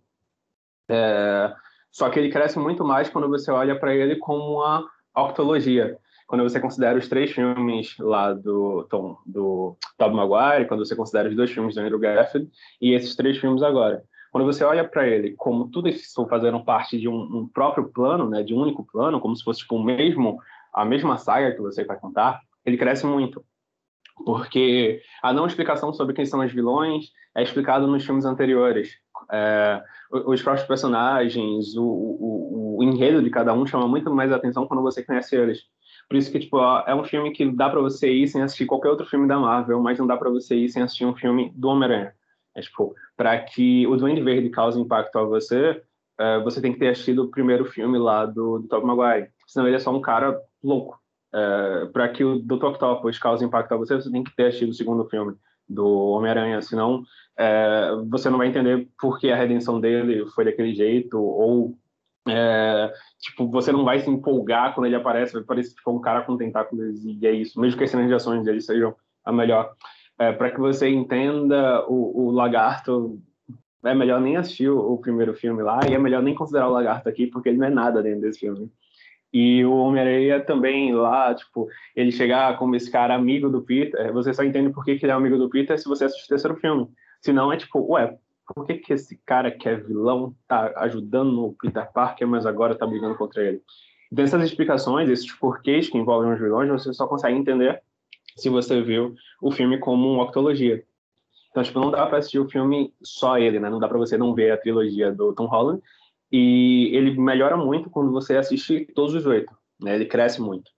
É, só que ele cresce muito mais quando você olha para ele como uma octologia. Quando você considera os três filmes lá do Tom, do Tobey Maguire, quando você considera os dois filmes do Andrew Garfield e esses três filmes agora. Quando você olha para ele como tudo isso fazendo parte de um, um, próprio plano, né, de um único plano, como se fosse tipo, o mesmo a mesma saga que você vai contar, ele cresce muito porque a não explicação sobre quem são os vilões é explicado nos filmes anteriores. É, os próprios personagens, o, o, o, enredo de cada um chama muito mais atenção quando você conhece eles. Por isso que tipo é um filme que dá para você ir sem assistir qualquer outro filme da Marvel, mas não dá para você ir sem assistir um filme do Homem-Aranha. É, tipo, para que o Duende Verde cause impacto a você, é, você tem que ter assistido o primeiro filme lá do, do Tobey Maguire. Senão ele é só um cara louco. É, para que o Dr. Octopus cause impacto a você, você tem que ter assistido o segundo filme do Homem-Aranha, senão é, você não vai entender por que a redenção dele foi daquele jeito, ou é, tipo, você não vai se empolgar quando ele aparece, vai parecer tipo, um cara com tentáculos e é isso, mesmo que as cenas de ações dele sejam a melhor. É, para que você entenda o, o, lagarto, é melhor nem assistir o, primeiro filme lá, e é melhor nem considerar o lagarto aqui, porque ele não é nada dentro desse filme. E o Homem-Aranha também lá, tipo, ele chegar como esse cara amigo do Peter, você só entende por que, que ele é amigo do Peter se você assistir o terceiro filme. Senão é tipo, ué, por que, que esse cara que é vilão tá ajudando o Peter Parker, mas agora tá brigando contra ele? Dessas explicações, esses porquês que envolvem os vilões, você só consegue entender se você viu o filme como uma octologia. Então, tipo, não dá para assistir o filme só ele, né? Não dá para você não ver a trilogia do Tom Holland. E ele melhora muito quando você assiste todos os oito, né? Ele cresce muito.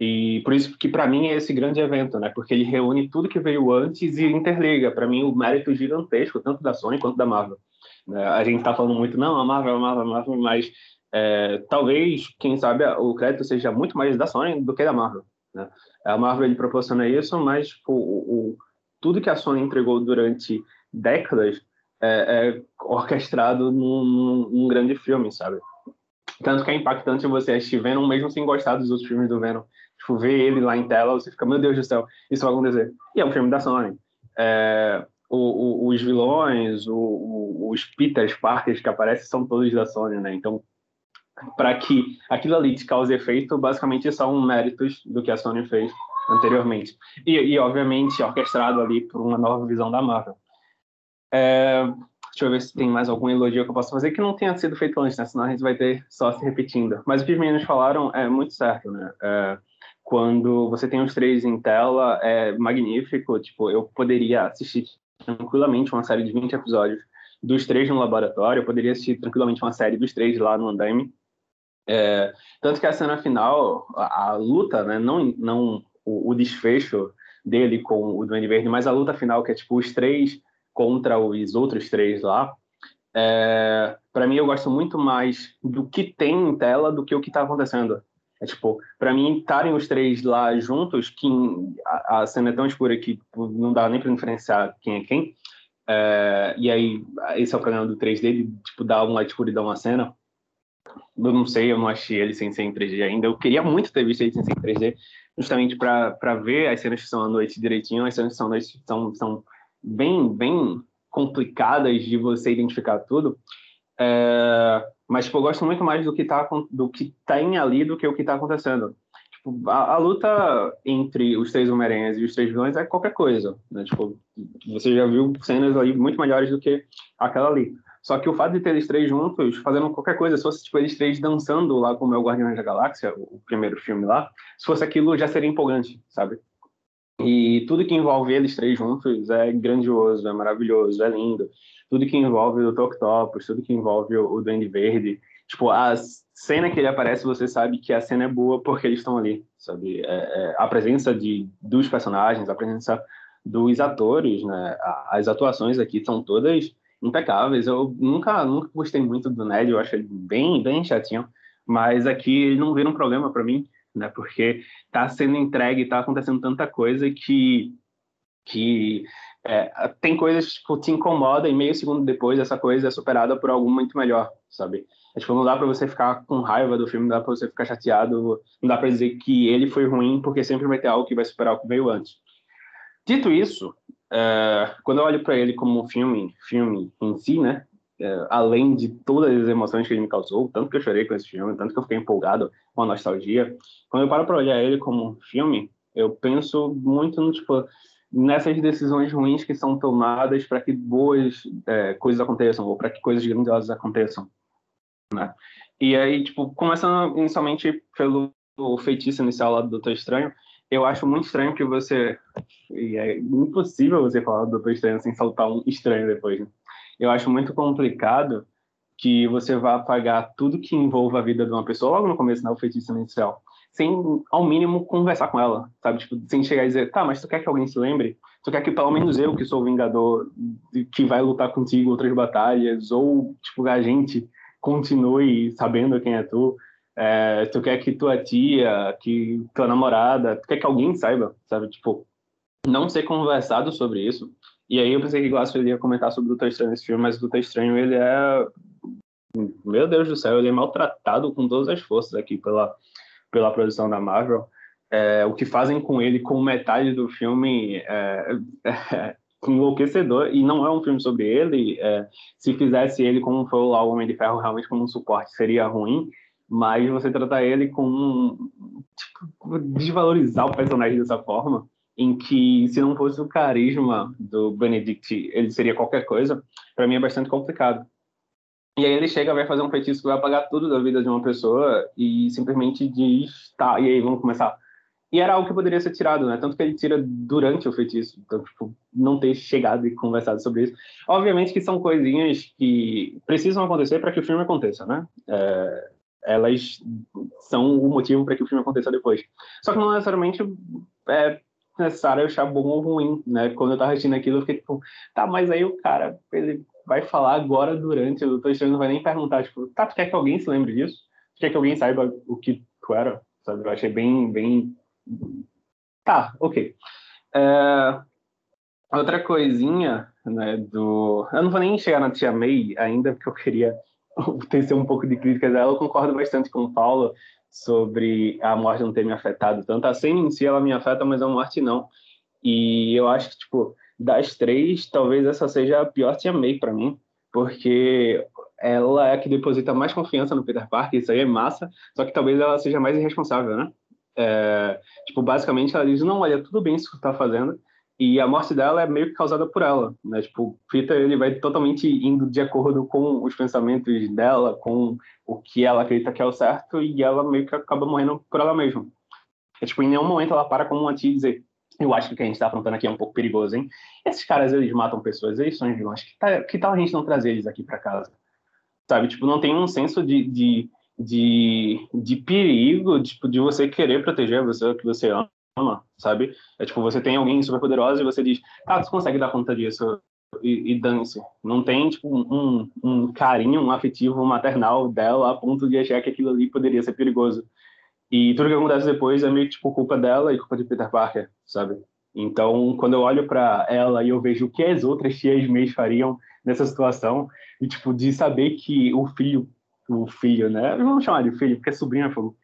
E por isso que para mim é esse grande evento, né? Porque ele reúne tudo que veio antes e interliga. Para mim o mérito gigantesco tanto da Sony quanto da Marvel. Né? A gente está falando muito não, a Marvel, a Marvel, a Marvel, mas é, talvez, quem sabe, o crédito seja muito mais da Sony do que da Marvel. Né? A Marvel ele proporciona isso, mas tipo, o, o, tudo que a Sony entregou durante décadas é, é orquestrado num, num, num, grande filme, sabe? Tanto que é impactante você assistir Venom, mesmo sem gostar dos outros filmes do Venom. Tipo, ver ele lá em tela, você fica, meu Deus do céu, isso vai acontecer. E é um filme da Sony. É, o, o, os vilões, os Peters Parkers que aparecem são todos da Sony, né? Então, para que aquilo ali te cause efeito, basicamente são méritos do que a Sony fez anteriormente. E, e obviamente, orquestrado ali por uma nova visão da Marvel. É, deixa eu ver se tem mais algum elogio que eu possa fazer que não tenha sido feito antes, né? Senão a gente vai ter só se repetindo. Mas o que os meninos falaram é muito certo, né? É, quando você tem os três em tela, é magnífico. Tipo, eu poderia assistir tranquilamente uma série de 20 episódios dos três no laboratório, eu poderia assistir tranquilamente uma série dos três lá no andaime. É, tanto que a cena final, a, a luta, né, não, não o, o, desfecho dele com o Duende Verde, mas a luta final, que é tipo os três contra os outros três lá, é, para mim eu gosto muito mais do que tem em tela do que o que está acontecendo. É tipo, para mim estarem os três lá juntos, que a, a, cena é tão escura que tipo, não dá nem para diferenciar quem é quem. É, e aí esse é o problema do 3D, de, tipo dar uma escuridão à cena eu não sei, eu não achei ele sem ser em 3D ainda. Eu queria muito ter visto ele sem ser em 3D, justamente para ver as cenas que são à noite direitinho. As cenas que são à noite são, são bem, bem complicadas de você identificar tudo. É, mas tipo, eu gosto muito mais do que tá do que tem ali do que o que está acontecendo. Tipo, a, a, luta entre os três Homem-Aranhas e os três vilões é qualquer coisa. Né? Tipo, você já viu cenas ali muito melhores do que aquela ali. Só que o fato de ter eles três juntos, fazendo qualquer coisa, se fosse tipo eles três dançando lá como é o Guardiões da Galáxia, o primeiro filme lá, se fosse aquilo já seria empolgante, sabe? E tudo que envolve eles três juntos é grandioso, é maravilhoso, é lindo. Tudo que envolve o Dr. Octopus, tudo que envolve o Duende Verde, tipo, a cena que ele aparece, você sabe que a cena é boa porque eles estão ali, sabe? É, é, a presença de dos personagens, a presença dos atores, né? As atuações aqui são todas impecáveis. Eu nunca, nunca gostei muito do Ned, eu acho ele bem, bem chatinho, mas aqui ele não vira um problema para mim, né? Porque tá sendo entregue, tá acontecendo tanta coisa que que é, tem coisas que tipo, te incomoda e meio segundo depois essa coisa é superada por algo muito melhor, sabe? É, tipo, não dá para você ficar com raiva do filme, não dá para você ficar chateado, não dá para dizer que ele foi ruim, porque sempre vai ter algo que vai superar o que veio antes. Dito isso, é, quando eu olho para ele como um filme, filme em si, né? É, além de todas as emoções que ele me causou, tanto que eu chorei com esse filme, tanto que eu fiquei empolgado com a nostalgia, quando eu paro para olhar ele como um filme, eu penso muito no tipo nessas decisões ruins que são tomadas para que boas é, coisas aconteçam ou para que coisas grandiosas aconteçam, né? E aí, tipo, começando inicialmente pelo feitiço inicial lá do Doutor Estranho, eu acho muito estranho que você. E é impossível você falar do Doutor Estranho sem saltar um estranho depois. Né? Eu acho muito complicado que você vá apagar tudo que envolva a vida de uma pessoa logo no começo, né, o feitiço inicial, sem, ao mínimo, conversar com ela, sabe? Tipo, sem chegar e dizer, tá, mas tu quer que alguém se lembre? Tu quer que pelo menos eu, que sou o Vingador, que vai lutar contigo outras batalhas, ou, tipo, a gente continue sabendo quem é tu, é, tu quer que tua tia, que tua namorada, tu quer que alguém saiba, sabe? Tipo, não ser conversado sobre isso. E aí eu pensei que Glass ia comentar sobre o Doutor Estranho nesse filme, mas o Doutor Estranho, ele é... Meu Deus do céu, ele é maltratado com todas as forças aqui pela, pela produção da Marvel. É, o que fazem com ele com metade do filme é, <laughs> é, enlouquecedor e não é um filme sobre ele. É, se fizesse ele como foi o Homem de Ferro realmente como um suporte seria ruim mas você tratar ele com tipo, desvalorizar o personagem dessa forma, em que se não fosse o carisma do Benedict, ele seria qualquer coisa, para mim é bastante complicado. E aí ele chega, vai fazer um feitiço que vai apagar tudo da vida de uma pessoa e simplesmente diz, tá, e aí vamos começar. E era algo que poderia ser tirado, né? Tanto que ele tira durante o feitiço. Então, tipo, não ter chegado e conversado sobre isso. Obviamente que são coisinhas que precisam acontecer para que o filme aconteça, né? É, elas são o motivo para que o filme aconteça depois. Só que não necessariamente é necessário achar bom ou ruim, né? Quando eu tava assistindo aquilo, eu fiquei tipo, tá, mas aí o cara, ele vai falar agora durante, o Doutor Estranho não vai nem perguntar, tipo, tá, tu quer que alguém se lembre disso? Tu quer que alguém saiba o que tu era? Sabe? Eu achei bem, bem Tá, ok. É, outra coisinha, né, do... Eu não vou nem chegar na Tia May ainda, porque eu queria <laughs> tecer um pouco de crítica dela. Eu concordo bastante com o Paulo sobre a morte não ter me afetado tanto. A cena em si, ela me afeta, mas a morte não. E eu acho que, tipo, das três, talvez essa seja a pior Tia May para mim, porque ela é a que deposita mais confiança no Peter Parker, isso aí é massa, só que talvez ela seja mais irresponsável, né? É, tipo, basicamente ela diz, não, olha, tudo bem isso que você tá fazendo, e a morte dela é meio que causada por ela, né? Tipo, Peter, ele vai totalmente indo de acordo com os pensamentos dela, com o que ela acredita que é o certo, e ela meio que acaba morrendo por ela mesma. É, tipo, em nenhum momento ela para como uma tia e dizer, eu acho que o que a gente está apontando aqui é um pouco perigoso, hein? Esses caras, eles matam pessoas, eles são vilões. Que, tá, que tal a gente não trazer eles aqui para casa? Sabe? Tipo, não tem um senso de, de de, de perigo, tipo, de você querer proteger a pessoa que você ama, sabe? É tipo, você tem alguém super poderoso e você diz, ah, você consegue dar conta disso e, e dance. Não tem, tipo, um, um carinho, um afetivo maternal dela a ponto de achar que aquilo ali poderia ser perigoso. E tudo que acontece depois é meio, tipo, culpa dela e culpa de Peter Parker, sabe? Então, quando eu olho para ela e eu vejo o que as outras tias May fariam nessa situação, e, tipo, de saber que o filho o filho, né? Vamos chamar de filho, porque é sobrinho falou.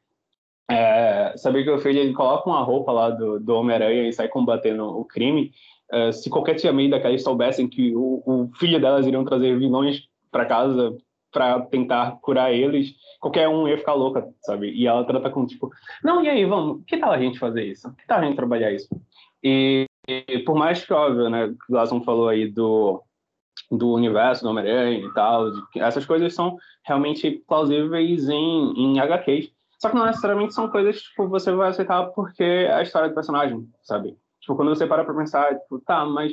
É, saber que o filho ele coloca uma roupa lá do, do Homem-Aranha e sai combatendo o crime. É, se qualquer tia May daquelas soubessem que o, o filho delas iriam trazer vilões para casa para tentar curar eles, qualquer um ia ficar louca, sabe? E ela trata com tipo, não, e aí, vamos, que tal a gente fazer isso? Que tal a gente trabalhar isso? E, e por mais que, óbvio, né, o Glasson falou aí do, do universo do Homem-Aranha e tal. De, essas coisas são realmente plausíveis em, em HQs. Só que não necessariamente são coisas que tipo, você vai aceitar porque é a história do personagem, sabe? Tipo, quando você para pra pensar, tipo, tá, mas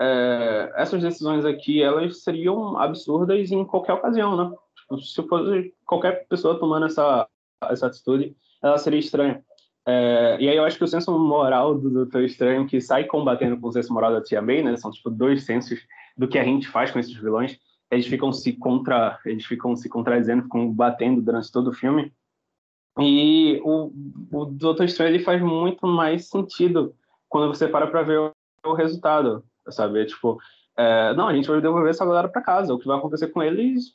é, essas decisões aqui, elas seriam absurdas em qualquer ocasião, né? Tipo, se fosse qualquer pessoa tomando essa, essa atitude, ela seria estranha. É, e aí eu acho que o senso moral do Doutor Estranho, que sai combatendo com o senso moral da Tia May, né? São, tipo, dois sensos do que a gente faz com esses vilões. Eles ficam se contra, eles ficam se contradizendo, ficam batendo durante todo o filme. E o, o Doutor Estranho ele faz muito mais sentido quando você para para ver o, o, resultado, sabe? É tipo, é, não, a gente vai devolver essa galera para casa. O que vai acontecer com eles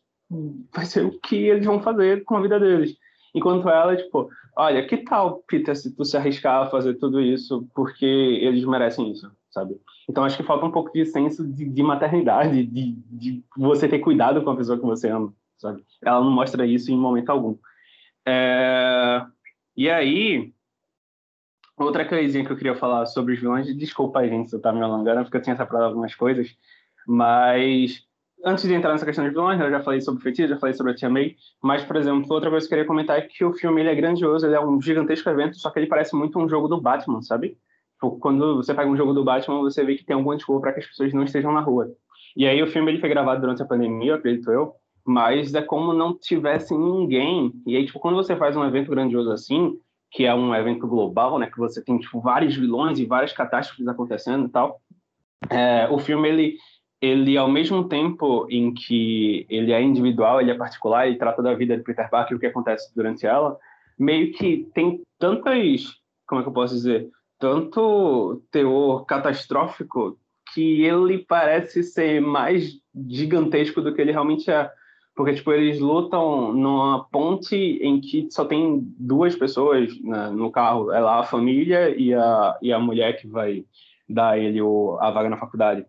vai ser o que eles vão fazer com a vida deles. Enquanto ela, tipo, olha, que tal, Peter, se tu se arriscar a fazer tudo isso porque eles merecem isso, sabe? Então acho que falta um pouco de senso de, de maternidade, de, de, você ter cuidado com a pessoa que você ama, sabe? Ela não mostra isso em momento algum. É... E aí, outra coisinha que eu queria falar sobre os vilões, desculpa a gente se eu tá me alongando, porque eu tinha separado algumas coisas, mas antes de entrar nessa questão de vilões, eu já falei sobre o feitiço, já falei sobre a Tia May, mas, por exemplo, outra coisa que eu queria comentar é que o filme ele é grandioso, ele é um gigantesco evento, só que ele parece muito um jogo do Batman, sabe? Tipo, quando você pega um jogo do Batman, você vê que tem algum desculpa para que as pessoas não estejam na rua. E aí o filme ele foi gravado durante a pandemia, acredito eu, mas é como não tivesse ninguém. E aí, tipo, quando você faz um evento grandioso assim, que é um evento global, né, que você tem tipo vários vilões e várias catástrofes acontecendo e tal, é, o filme ele ele ao mesmo tempo em que ele é individual, ele é particular, ele trata da vida de Peter Parker e o que acontece durante ela, meio que tem tantas, como é que eu posso dizer, tanto teor catastrófico que ele parece ser mais gigantesco do que ele realmente é. Porque, tipo, eles lutam numa ponte em que só tem duas pessoas né, no carro. É lá a família e a, e a mulher que vai dar ele o, a vaga na faculdade.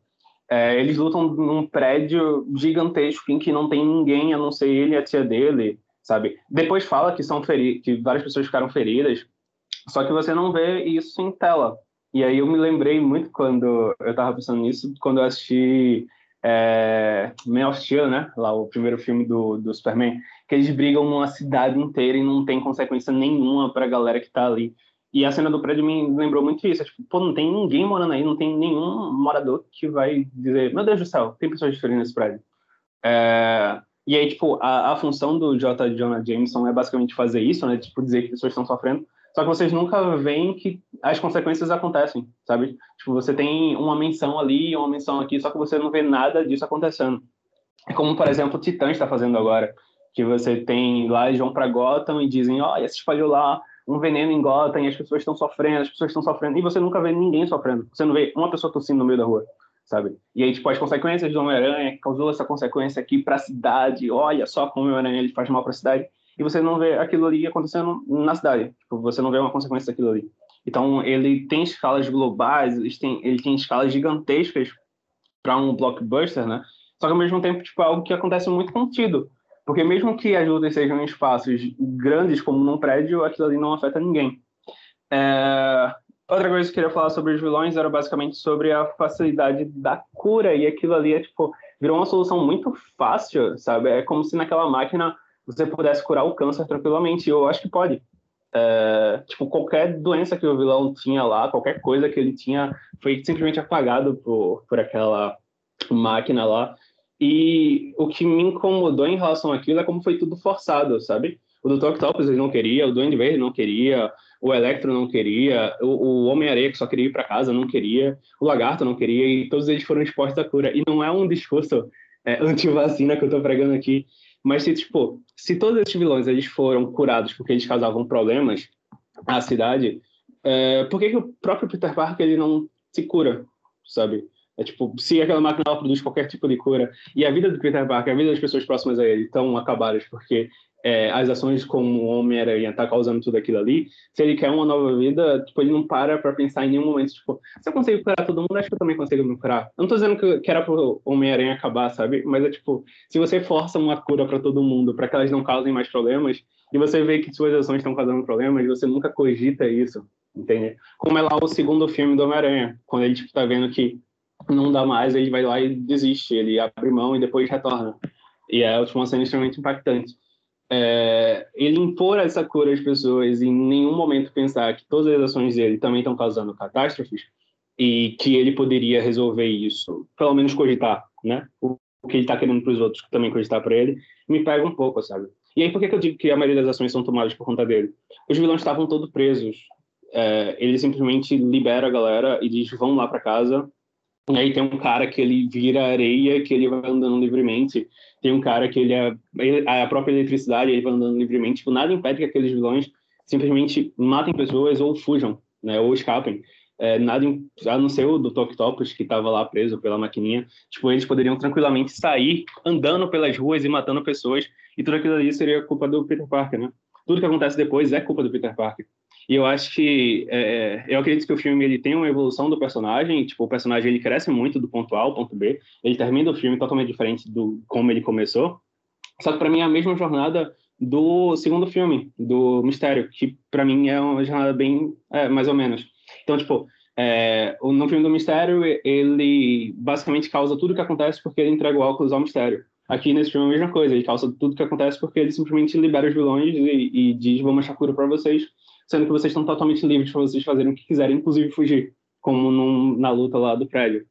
É, eles lutam num prédio gigantesco em que não tem ninguém a não ser ele e a tia dele, sabe? Depois fala que são feri que várias pessoas ficaram feridas, só que você não vê isso em tela. E aí eu me lembrei muito quando eu estava pensando nisso, quando eu assisti é, Man of Steel, né? Lá o primeiro filme do, do Superman, que eles brigam numa cidade inteira e não tem consequência nenhuma para a galera que tá ali. E a cena do prédio me lembrou muito isso. É tipo, pô, não tem ninguém morando aí, não tem nenhum morador que vai dizer, meu Deus do céu, tem pessoas diferentes nesse prédio. É, e aí, tipo, a, a função do J. Jonah Jameson é basicamente fazer isso, né? Tipo, dizer que pessoas estão sofrendo. Só que vocês nunca veem que as consequências acontecem, sabe? Tipo, você tem uma menção ali, uma menção aqui, só que você não vê nada disso acontecendo. É como, por exemplo, o Titã está fazendo agora, que você tem lá, eles vão para Gotham e dizem, olha, se espalhou lá um veneno em Gotham e as pessoas estão sofrendo, as pessoas estão sofrendo, e você nunca vê ninguém sofrendo. Você não vê uma pessoa tossindo no meio da rua, sabe? E aí, tipo, as consequências do Homem-Aranha causou essa consequência aqui para a cidade, olha só como o Homem-Aranha faz mal para a cidade, e você não vê aquilo ali acontecendo na cidade. Tipo, você não vê uma consequência daquilo ali. Então, ele tem escalas globais, ele tem, ele tem escalas gigantescas para um blockbuster, né? Só que ao mesmo tempo, tipo, é algo que acontece muito contido. Porque mesmo que as lutas sejam em espaços grandes, como num prédio, aquilo ali não afeta ninguém. É... Outra coisa que eu queria falar sobre os vilões era basicamente sobre a facilidade da cura, e aquilo ali é, tipo, virou uma solução muito fácil, sabe? É como se naquela máquina você pudesse curar o câncer tranquilamente, eu acho que pode. É... tipo, qualquer doença que o vilão tinha lá, qualquer coisa que ele tinha, foi simplesmente apagado por, por aquela máquina lá, e o que me incomodou em relação àquilo é como foi tudo forçado, sabe? O Dr. Octopus ele não queria, o Duende Verde não queria, o Electro não queria, o, o Homem-Areia que só queria ir para casa não queria, o Lagarto não queria, e todos eles foram expostos à cura. E não é um discurso é, anti-vacina que eu estou pregando aqui, mas se, tipo, se todos esses vilões eles foram curados porque eles causavam problemas à cidade, é, por que, que o próprio Peter Parker ele não se cura, sabe? É tipo, se aquela máquina produz qualquer tipo de cura e a vida do Peter Parker, a vida das pessoas próximas a ele estão acabadas porque é, as ações como o Homem-Aranha tá causando tudo aquilo ali, se ele quer uma nova vida, tipo, ele não para para pensar em nenhum momento, tipo, se eu consigo curar todo mundo, acho que eu também consigo me curar. Eu não tô dizendo que, que era pro Homem-Aranha acabar, sabe? Mas é tipo, se você força uma cura para todo mundo, para que elas não causem mais problemas, e você vê que suas ações estão causando problemas, você nunca cogita isso, entende? Como é lá o segundo filme do Homem-Aranha, quando ele, tipo, tá vendo que não dá mais, ele vai lá e desiste, ele abre mão e depois retorna. E é uma cena extremamente impactante. É, ele impor essa cura às pessoas e em nenhum momento pensar que todas as ações dele também estão causando catástrofes e que ele poderia resolver isso, pelo menos cogitar, né? O que ele está querendo para os outros também cogitar para ele, me pega um pouco, sabe? E aí por que, que eu digo que a maioria das ações são tomadas por conta dele? Os vilões estavam todos presos. É, ele simplesmente libera a galera e diz: vão lá para casa, e aí tem um cara que ele vira areia, que ele vai andando livremente. Tem um cara que ele é a própria eletricidade, ele vai andando livremente. Tipo, nada impede que aqueles vilões simplesmente matem pessoas ou fujam, né? Ou escapem. É, nada, a não ser o do Octopus, que estava lá preso pela maquininha. Tipo, eles poderiam tranquilamente sair andando pelas ruas e matando pessoas. E tudo aquilo ali seria culpa do Peter Parker, né? Tudo que acontece depois é culpa do Peter Parker. E eu acho que é, eu acredito que o filme ele tem uma evolução do personagem, tipo o personagem ele cresce muito do ponto A ao ponto B, ele termina o filme totalmente diferente do como ele começou. Só que para mim é a mesma jornada do segundo filme, do Mistério, que para mim é uma jornada bem é, mais ou menos. Então tipo é, no filme do Mistério ele basicamente causa tudo o que acontece porque ele entrega o óculos ao Mistério. Aqui nesse filme é a mesma coisa, ele causa tudo o que acontece porque ele simplesmente libera os vilões e, e diz vamos achar cura para vocês sendo que vocês estão totalmente livres para vocês fazerem o que quiserem, inclusive fugir, como num, na luta lá do prédio.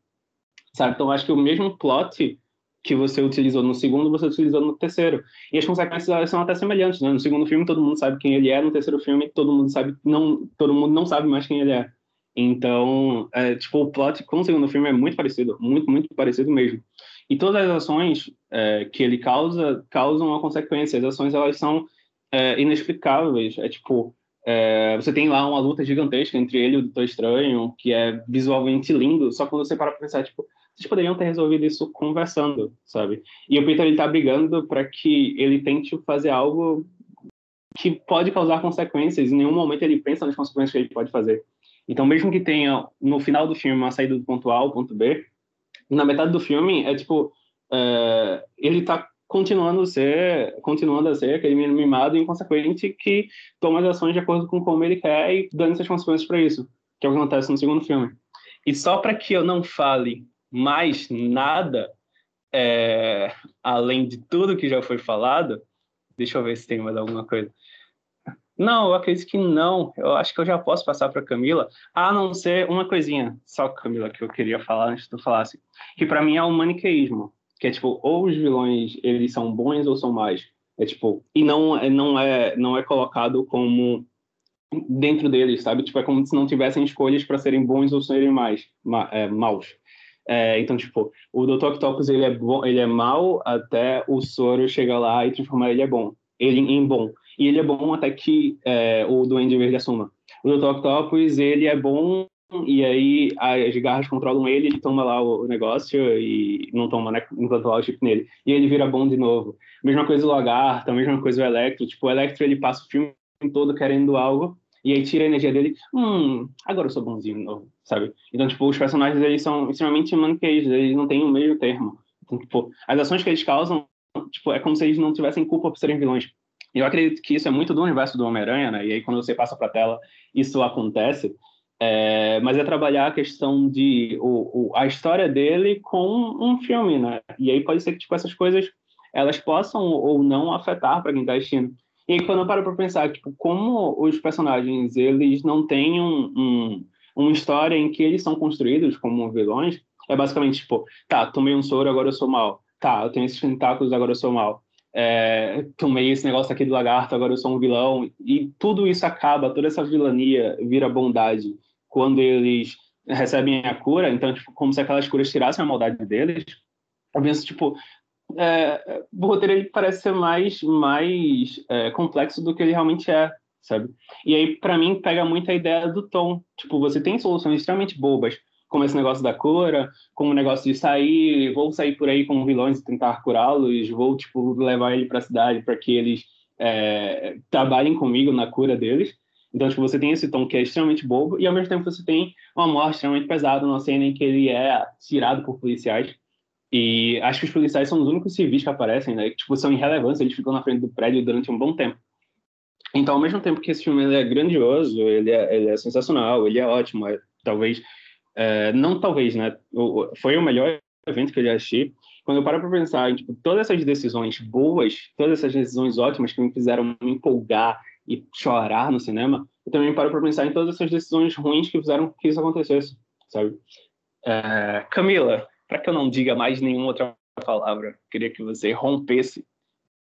Sabe? Então, acho que o mesmo plot que você utilizou no segundo, você utilizou no terceiro. E as consequências são até semelhantes, né? No segundo filme, todo mundo sabe quem ele é, no terceiro filme, todo mundo sabe não, todo mundo não sabe mais quem ele é. Então, é, tipo, o plot com o segundo filme é muito parecido, muito, muito parecido mesmo. E todas as ações é, que ele causa, causam uma consequência. As ações, elas são é, inexplicáveis. É tipo, é, você tem lá uma luta gigantesca entre ele e o Doutor Estranho, que é visualmente lindo, só quando você para pra pensar, tipo, vocês poderiam ter resolvido isso conversando, sabe? E o Peter, ele tá brigando para que ele tente fazer algo que pode causar consequências, em nenhum momento ele pensa nas consequências que ele pode fazer. Então, mesmo que tenha, no final do filme, uma saída do ponto A ao ponto B, na metade do filme, é tipo, é, ele tá continuando a ser, continuando a ser aquele menino mimado e inconsequente que toma as ações de acordo com como ele quer e dando essas consequências para isso, que é o que acontece no segundo filme. E só para que eu não fale mais nada, é, além de tudo que já foi falado, deixa eu ver se tem mais alguma coisa. Não, eu acredito que não. Eu acho que eu já posso passar para Camila, a não ser uma coisinha, só Camila, que eu queria falar antes de tu falasse, que para mim é o maniqueísmo, que é tipo, ou os vilões eles são bons ou são mais. É tipo, e não, é, não é não é colocado como dentro deles, sabe? Tipo, é como se não tivessem escolhas para serem bons ou serem mais ma, é, maus. É, então, tipo, o Dr. Octopus ele é bom, ele é mau até o Soro chegar lá e transformar ele é bom, ele em bom. E ele é bom até que é, o Duende Verde assuma. O Dr. Octopus, ele é bom e aí as garras controlam ele, ele toma lá o negócio e não toma, né, enquanto lá o chip nele. E ele vira bom de novo. Mesma coisa o Lagarto, a mesma coisa o Electro. Tipo, o Electro, ele passa o filme todo querendo algo e aí tira a energia dele. Hum, agora eu sou bonzinho de novo, sabe? Então, tipo, os personagens, eles são extremamente maniqueios, eles não têm o mesmo termo. Então, tipo, as ações que eles causam, tipo, é como se eles não tivessem culpa por serem vilões. E eu acredito que isso é muito do universo do Homem-Aranha, né? E aí, quando você passa para a tela, isso acontece. É, mas é trabalhar a questão de o, o, a história dele com um filme, né? E aí pode ser que tipo essas coisas elas possam ou não afetar para quem está assistindo. E aí, quando eu paro para pensar tipo, como os personagens eles não têm um, um, uma história em que eles são construídos como vilões, é basicamente tipo, tá, tomei um soro, agora eu sou mal. Tá, eu tenho esses tentáculos, agora eu sou mal é, tomei esse negócio aqui do lagarto, agora eu sou um vilão. E tudo isso acaba, toda essa vilania vira bondade quando eles recebem a cura. Então, tipo, como se aquelas curas tirassem a maldade deles. Eu penso, tipo, é, o roteiro ele parece ser mais, mais é, complexo do que ele realmente é, sabe? E aí, para mim, pega muito a ideia do tom. Tipo, você tem soluções extremamente bobas, como esse negócio da cura, como o negócio de sair, vou sair por aí com vilões e tentar curá-los, vou tipo levar ele para a cidade para que eles é, trabalhem comigo na cura deles. Então, tipo, você tem esse tom que é extremamente bobo e ao mesmo tempo você tem uma morte extremamente pesada numa cena em que ele é tirado por policiais. E acho que os policiais são os únicos civis que aparecem, né? Que, tipo, são irrelevantes, eles ficam na frente do prédio durante um bom tempo. Então, ao mesmo tempo que esse filme é grandioso, ele é, ele é sensacional, ele é ótimo, é, talvez é, não talvez, né? Foi o melhor evento que eu já assisti. Quando eu paro para pensar em tipo, todas essas decisões boas, todas essas decisões ótimas que me fizeram me empolgar e chorar no cinema, eu também paro para pensar em todas essas decisões ruins que fizeram que isso acontecesse, sabe? É, Camila, para que eu não diga mais nenhuma outra palavra, queria que você rompesse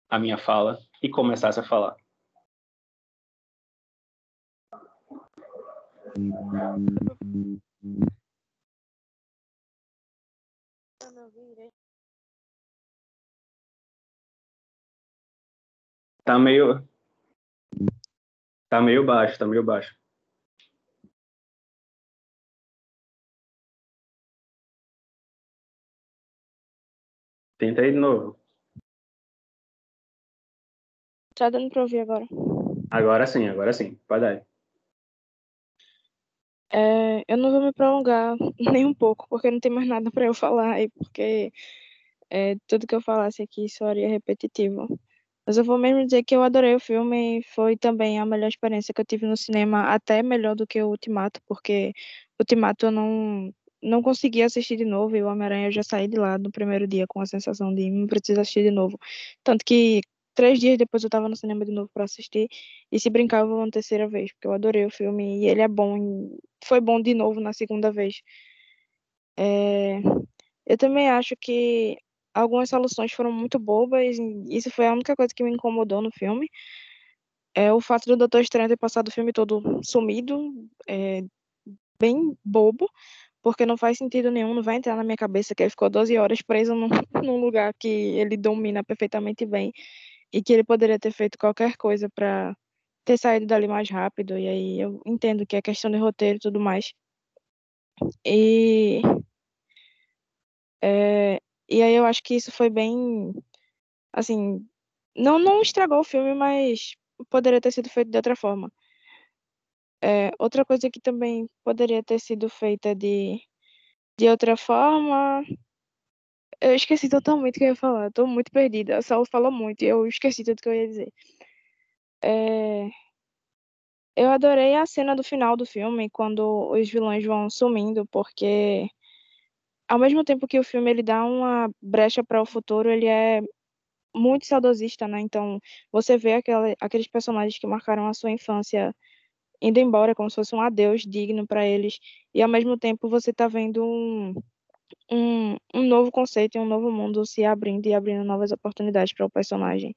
a minha fala e começasse a falar. Tá meio. Tá meio baixo, tá meio baixo. Tenta aí de novo. Tá dando pra ouvir agora. Agora sim, agora sim. Pode dar. É, eu não vou me prolongar <laughs> nem um pouco, porque não tem mais nada para eu falar e porque é, tudo que eu falasse aqui seria repetitivo. Mas eu vou mesmo dizer que eu adorei o filme, foi também a melhor experiência que eu tive no cinema, até melhor do que o Ultimato, porque o Ultimato eu não, não consegui assistir de novo, e o Homem-Aranha eu já saí de lá no primeiro dia com a sensação de não preciso assistir de novo. Tanto que três dias depois eu tava no cinema de novo para assistir. E se brincar, eu vou uma terceira vez, porque eu adorei o filme e ele é bom. Foi bom de novo na segunda vez. É... Eu também acho que algumas soluções foram muito bobas. E isso foi a única coisa que me incomodou no filme. É o fato do Doutor Estranho ter passado o filme todo sumido, é bem bobo, porque não faz sentido nenhum, não vai entrar na minha cabeça que ele ficou 12 horas preso num, <laughs> num lugar que ele domina perfeitamente bem e que ele poderia ter feito qualquer coisa para ter saído dali mais rápido. E aí eu entendo que é questão de roteiro e tudo mais. E é, e aí eu acho que isso foi bem assim, não não estragou o filme, mas poderia ter sido feito de outra forma. É, outra coisa que também poderia ter sido feita de, de outra forma eu esqueci totalmente o que eu ia falar. Tô muito perdida. A Saulo falou muito e eu esqueci tudo que eu ia dizer. É... Eu adorei a cena do final do filme, quando os vilões vão sumindo, porque ao mesmo tempo que o filme ele dá uma brecha para o futuro, ele é muito saudosista, né? Então, você vê aquela, aqueles personagens que marcaram a sua infância indo embora, como se fosse um adeus digno para eles, e ao mesmo tempo você está vendo um, um, um novo conceito e um novo mundo se abrindo e abrindo novas oportunidades para o personagem.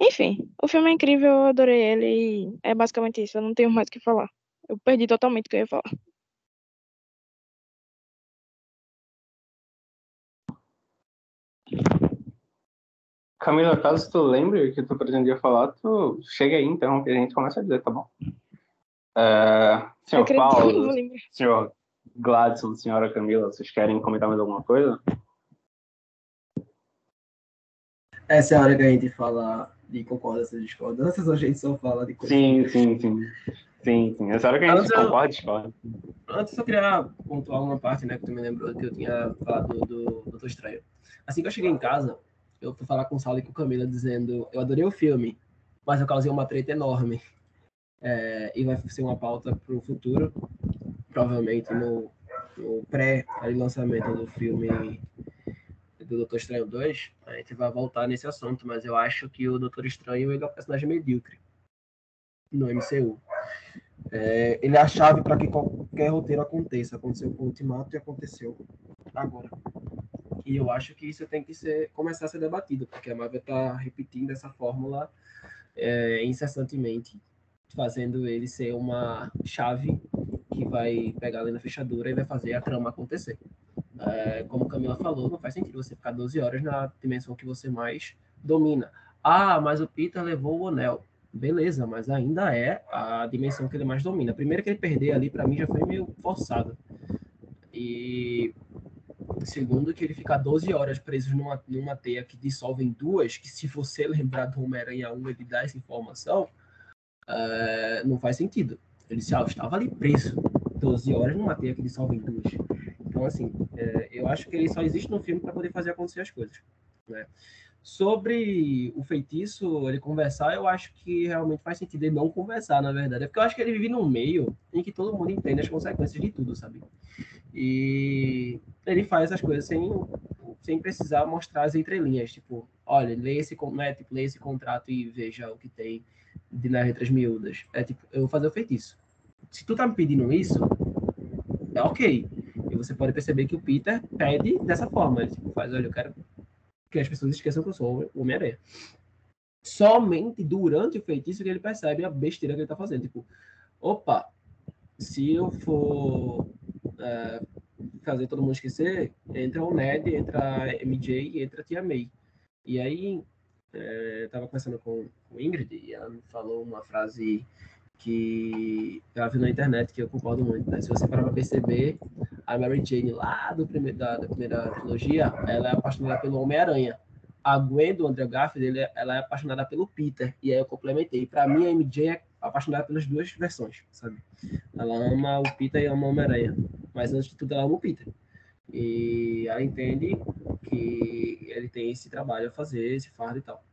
Enfim, o filme é incrível, eu adorei ele e é basicamente isso, eu não tenho <laughs> mais o que falar. Eu perdi totalmente o que eu ia falar. Camila, caso tu lembre o que tu pretendia falar, tu chega aí então, que a gente começa a dizer, tá bom? É, senhor Paulo, senhor Gladson, senhora Camila, vocês querem comentar mais alguma coisa? Essa é a hora que a gente fala de concordância e discordâncias, ou a gente só fala de coisa? Sim, sim, sim. Sim, sim. Essa hora que a gente Antes concorda e discorda. Antes eu queria pontuar uma parte, né, que tu me lembrou que eu tinha falado do, do Doutor Estranho. Assim que eu cheguei em casa, eu fui falar com o Saulo e com Camila dizendo, eu adorei o filme, mas eu causei uma treta enorme. É, e vai ser uma pauta para o futuro, provavelmente no, no pré-lançamento do filme do Doutor Estranho 2, a gente vai voltar nesse assunto, mas eu acho que o Doutor Estranho é um personagem medíocre no MCU. É, ele é a chave para que qualquer roteiro aconteça. Aconteceu com o Ultimato e aconteceu agora. E eu acho que isso tem que ser, começar a ser debatido, porque a Marvel está repetindo essa fórmula é, incessantemente, fazendo ele ser uma chave que vai pegar ali na fechadura e vai fazer a trama acontecer. É, como Camila falou, não faz sentido você ficar 12 horas na dimensão que você mais domina. Ah, mas o Peter levou o anel. Beleza, mas ainda é a dimensão que ele mais domina. Primeiro que ele perder ali, para mim, já foi meio forçado. E segundo que ele ficar 12 horas preso numa, numa teia que dissolve em duas, que se você lembrar do Homem-Aranha 1, ele dá essa informação, uh, não faz sentido. Ele disse, ah, eu estava ali preso 12 horas numa teia que dissolve em duas. Então, assim, é, eu acho que ele só existe no filme para poder fazer acontecer as coisas. Né? Sobre o feitiço, ele conversar, eu acho que realmente faz sentido ele não conversar, na verdade. É porque eu acho que ele vive num meio em que todo mundo entende as consequências de tudo, sabe? E ele faz as coisas sem, sem precisar mostrar as entrelinhas. Tipo, olha, lê esse, né, tipo, lê esse contrato e veja o que tem de nas letras miúdas. É tipo, eu vou fazer o feitiço. Se tu tá me pedindo isso, é ok. E você pode perceber que o Peter pede dessa forma. Ele tipo, faz, olha, eu quero que as pessoas esqueçam que eu sou o Homem-Aranha. Somente durante o feitiço que ele percebe a besteira que ele tá fazendo. Tipo, opa, se eu for é, fazer todo mundo esquecer, entra o Ned, entra a MJ, entra a Tia May. E aí, é, eu tava conversando com, com Ingrid e ela me falou uma frase que ela viu na internet que eu concordo muito. Né? Se você parar para perceber, a Mary Jane lá do primeiro, da, da primeira trilogia, ela é apaixonada pelo Homem-Aranha. A Gwen do Andrew Garfield, ela é apaixonada pelo Peter. E aí eu complementei. Para mim, a MJ é apaixonada pelas duas versões, sabe? Ela ama o Peter e ama o Homem-Aranha. Mas antes de tudo, ela ama o Peter. E ela entende que ele tem esse trabalho a fazer, esse fardo e tal.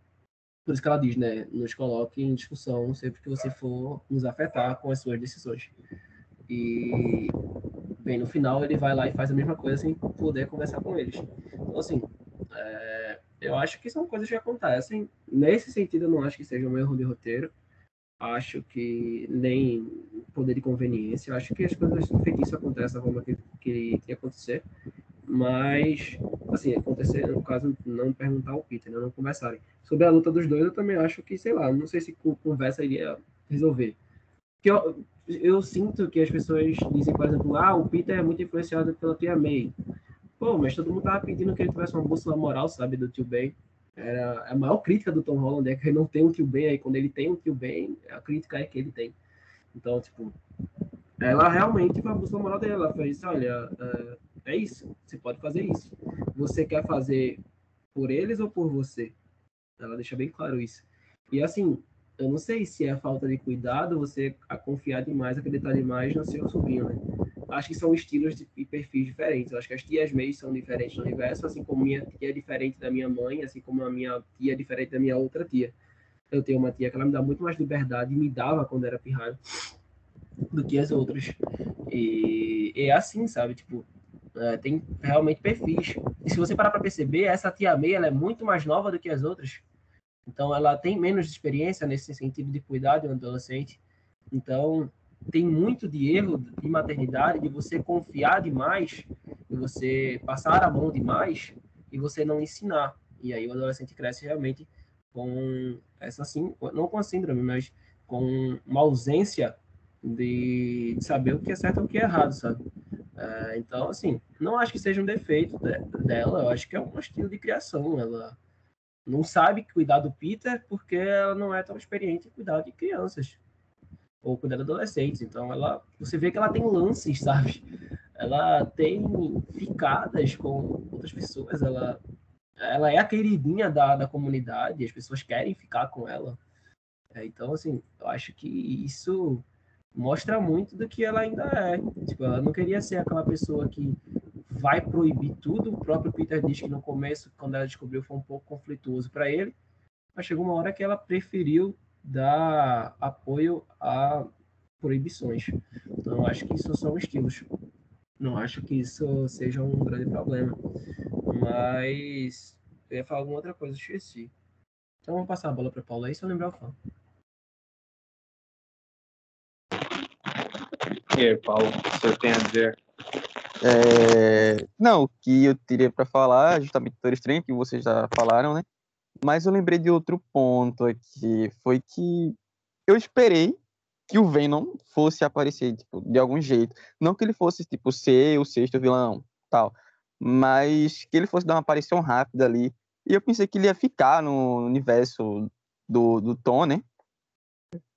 Por isso que ela diz, né? Nos coloque em discussão sempre que você for nos afetar com as suas decisões. E, bem, no final ele vai lá e faz a mesma coisa sem poder conversar com eles. Então, assim, é, eu acho que são coisas que acontecem. Nesse sentido, eu não acho que seja um erro de roteiro. Acho que nem poder de conveniência. Acho que as coisas feitiço acontecem da forma que, que que acontecer. Mas, assim, acontecer, no caso, não perguntar ao Peter, né, não conversarem. Sobre a luta dos dois, eu também acho que, sei lá, não sei se conversa iria resolver. Porque eu, eu sinto que as pessoas dizem, por exemplo, ah, o Peter é muito influenciado pela tia May. Pô, mas todo mundo tava pedindo que ele tivesse uma bússola moral, sabe, do tio Ben. Era a maior crítica do Tom Holland é que ele não tem um tio Ben, aí quando ele tem um tio Ben, a crítica é que ele tem. Então, tipo, ela realmente foi a bússola moral dela. Ela fez, olha, é, é isso, você pode fazer isso. Você quer fazer por eles ou por você? Ela deixa bem claro isso. E assim, eu não sei se é falta de cuidado você a confiar demais, acreditar demais no seu sobrinho, né? Acho que são estilos e perfis diferentes. Eu acho que as tias May são diferentes no universo, assim como minha tia é diferente da minha mãe, assim como a minha tia é diferente da minha outra tia. Eu tenho uma tia que ela me dá muito mais liberdade e me dava quando era pirralho do que as outras. E é assim, sabe? Tipo, É, tem realmente perfis. E se você parar para perceber, essa tia May ela é muito mais nova do que as outras. Então, ela tem menos experiência nesse sentido de cuidar de um adolescente. Então, tem muito de erro de maternidade, de você confiar demais, de você passar a mão demais e você não ensinar. E aí o adolescente cresce realmente com essa assim, não com a síndrome, mas com uma ausência de, saber o que é certo e o que é errado, sabe? É, então, assim, não acho que seja um defeito dela, eu acho que é um estilo de criação. Ela não sabe cuidar do Peter porque ela não é tão experiente em cuidar de crianças ou cuidar de adolescentes. Então, ela, você vê que ela tem lances, sabe? Ela tem ficadas com outras pessoas, ela, ela é a queridinha da, da comunidade, as pessoas querem ficar com ela. É, então, assim, eu acho que isso mostra muito do que ela ainda é. Tipo, ela não queria ser aquela pessoa que vai proibir tudo. O próprio Peter diz que no começo, quando ela descobriu, foi um pouco conflituoso para ele. Mas chegou uma hora que ela preferiu dar apoio a proibições. Então, acho que isso são estilos. Não acho que isso seja um grande problema. Mas eu ia falar alguma outra coisa, esqueci. Então, vamos passar a bola para Paulo aí, se eu lembrar o fã. E aí, Paulo, o que você tem a dizer? É... Não, o que eu teria para falar, justamente Doutor Estranho, que vocês já falaram, né? Mas eu lembrei de outro ponto aqui, foi que eu esperei que o Venom fosse aparecer, tipo, de algum jeito. Não que ele fosse, tipo, ser o sexto vilão, tal, mas que ele fosse dar uma aparição rápida ali. E eu pensei que ele ia ficar no universo do, do Tom, né?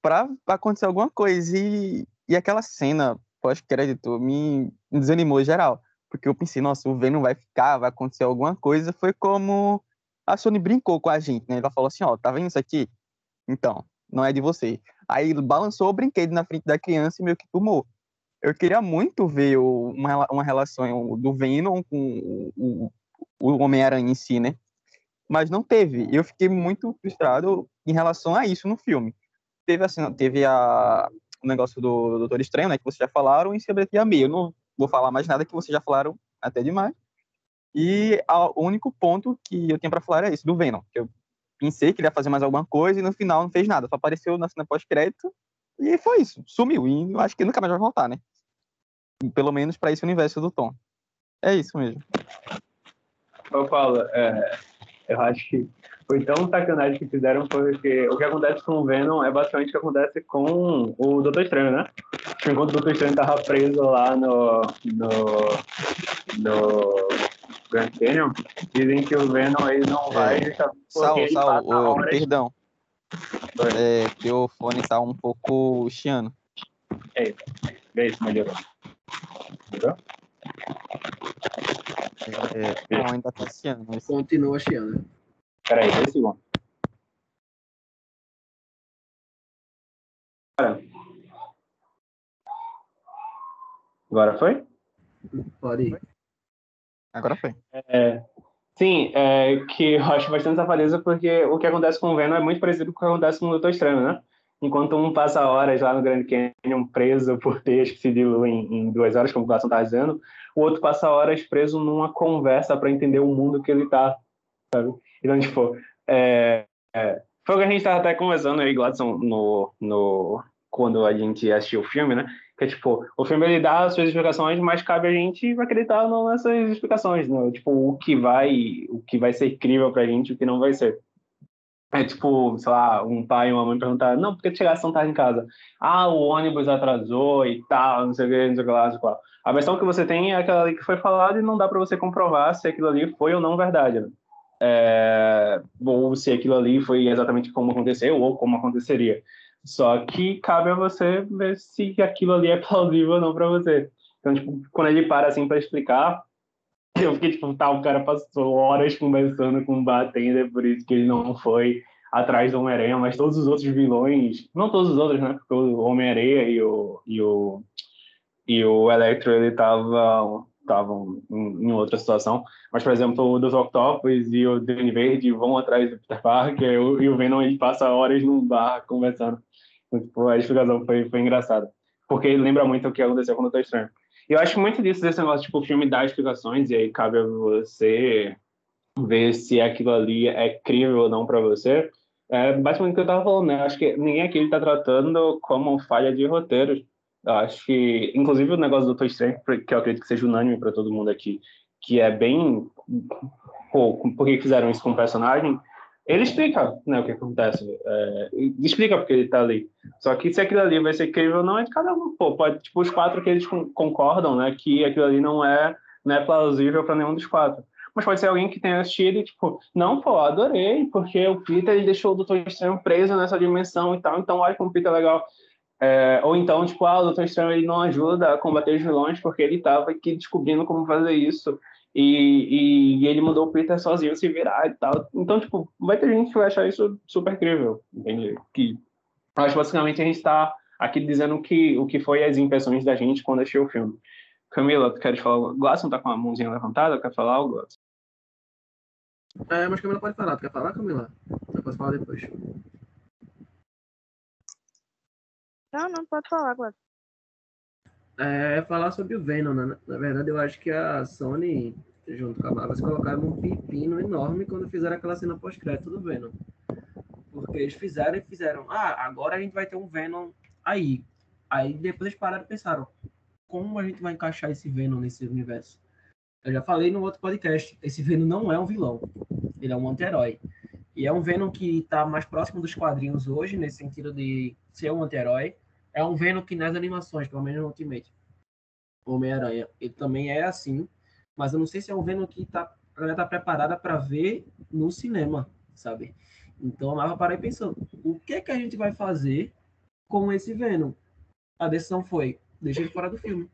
Pra acontecer alguma coisa. E e aquela cena pós-crédito me desanimou geral. Porque eu pensei, nossa, o Venom vai ficar, vai acontecer alguma coisa. Foi como a Sony brincou com a gente, né? Ela falou assim, ó, tá vendo isso aqui? Então, não é de você. Aí balançou o brinquedo na frente da criança e meio que tomou. Eu queria muito ver uma, uma relação do Venom com o, o Homem-Aranha em si, né? Mas não teve. Eu fiquei muito frustrado em relação a isso no filme. Teve, assim, teve a, o negócio do Doutor Estranho, né, que vocês já falaram, e sobre a Meia. Eu não vou falar mais nada que vocês já falaram até demais. E a, o único ponto que eu tinha para falar é esse, do Venom. Que eu pensei que ele ia fazer mais alguma coisa e no final não fez nada. Só apareceu na cena pós-crédito e foi isso. Sumiu. E eu acho que nunca mais vai voltar, né? Pelo menos para esse universo do Tom. É isso mesmo. Ô, Paulo, é, eu acho que foi tão sacanagem que fizeram porque o que acontece com o Venom é basicamente o que acontece com o Doutor Estranho, né? Enquanto o Doutor Estranho tava preso lá no, no, no Grand Canyon, dizem que o Venom ele não vai... É. Sal, Sal, o, horas... perdão. É, teu fone tá um pouco chiando. É, é isso, melhorou. Melhorou? É, não, ainda tá chiando. Mas... Continua chiando. Peraí, dois segundos. Agora foi? Pode ir. Agora foi. É, sim, é, que eu acho bastante safadeza porque o que acontece com o Venom é muito parecido com o que acontece com o Doutor Estranho, né? Enquanto um passa horas lá no Grand Canyon preso por ter que se dilui em, em duas horas, como o Glasson está dizendo, o outro passa horas preso numa conversa para entender o mundo que ele está, sabe? Então, tipo, é, é, foi o que a gente estava até conversando aí, Gladson, no, no, quando a gente assistiu o filme, né? Que é tipo, o filme ele dá as suas explicações, mas cabe a gente acreditar nessas explicações, né? Tipo, o que vai, o que vai ser incrível pra gente, o que não vai ser. É tipo, sei lá, um pai e uma mãe perguntar, não, por que chegasse tão tarde em casa? Ah, o ônibus atrasou e tal, não sei o que, não sei o que lá, não sei o que lá. A versão que você tem é aquela ali que foi falada e não dá para você comprovar se aquilo ali foi ou não verdade, né? É, ou se aquilo ali foi exatamente como aconteceu ou como aconteceria. Só que cabe a você ver se aquilo ali é plausível ou não para você. Então, tipo, quando ele para assim para explicar, <laughs> eu fiquei tipo, tá, o cara passou horas conversando com o Batender, por isso que ele não foi atrás do Homem-Aranha, mas todos os outros vilões, não todos os outros, né? Porque o Homem-Aranha e o, e o e o Electro ele tava estavam em, em, outra situação. Mas, por exemplo, o dos Octopus e o Danny Verde vão atrás do Peter Parker e o Venom ele passa horas num bar conversando. Então, tipo, a explicação foi, foi engraçada. Porque lembra muito o que aconteceu com o Doutor Estranho. eu acho muito disso, desse negócio, tipo, o filme dá explicações, e aí cabe a você ver se aquilo ali é crível ou não para você. É basicamente o que eu tava falando, né? Acho que ninguém aqui está tratando como falha de roteiros. Eu acho que, inclusive, o negócio do Doutor Estranho, que eu acredito que seja unânime para todo mundo aqui, que é bem. Pô, por que fizeram isso com o personagem? Ele explica né, o que acontece, é, explica porque ele está ali. Só que se aquilo ali vai ser crível ou não, é de cada um. Pô, pode, tipo, os quatro que eles concordam, né, que aquilo ali não é, não é plausível para nenhum dos quatro. Mas pode ser alguém que tenha assistido e, tipo, não, pô, adorei, porque o Peter ele deixou o Doutor Estranho preso nessa dimensão e tal, então olha como o Peter é legal. É, ou então, tipo, ah, o Doutor Estranho ele não ajuda a combater os vilões porque ele estava aqui descobrindo como fazer isso. E, e, e, ele mandou o Peter sozinho se virar e tal. Então, tipo, vai ter gente que vai achar isso super incrível, entende? Que acho basicamente a gente está aqui dizendo que, o que foi as impressões da gente quando assistiu o filme. Camila, tu queres falar? Glasson tá com a mãozinha levantada? Quer falar algo? É, mas Camila pode falar. Tu quer falar, Camila? Eu posso falar depois. Não, não pode falar, Glasson. É falar sobre o Venom, né? Na verdade, eu acho que a Sony, junto com a Marvel, colocaram um pepino enorme quando fizeram aquela cena pós-crédito do Venom. Porque eles fizeram e fizeram, ah, agora a gente vai ter um Venom aí. Aí depois eles pararam e pensaram, como a gente vai encaixar esse Venom nesse universo? Eu já falei no outro podcast, esse Venom não é um vilão, ele é um anti-herói. E é um Venom que está mais próximo dos quadrinhos hoje, nesse sentido de ser um anti-herói é um Venom que nas animações, pelo menos no Ultimate, Homem-Aranha, ele também é assim, mas eu não sei se é um Venom que tá, a galera tá preparada para ver no cinema, sabe? Então a Marvel parou pensando, o que que a gente vai fazer com esse Venom? A decisão foi, deixa ele fora do filme.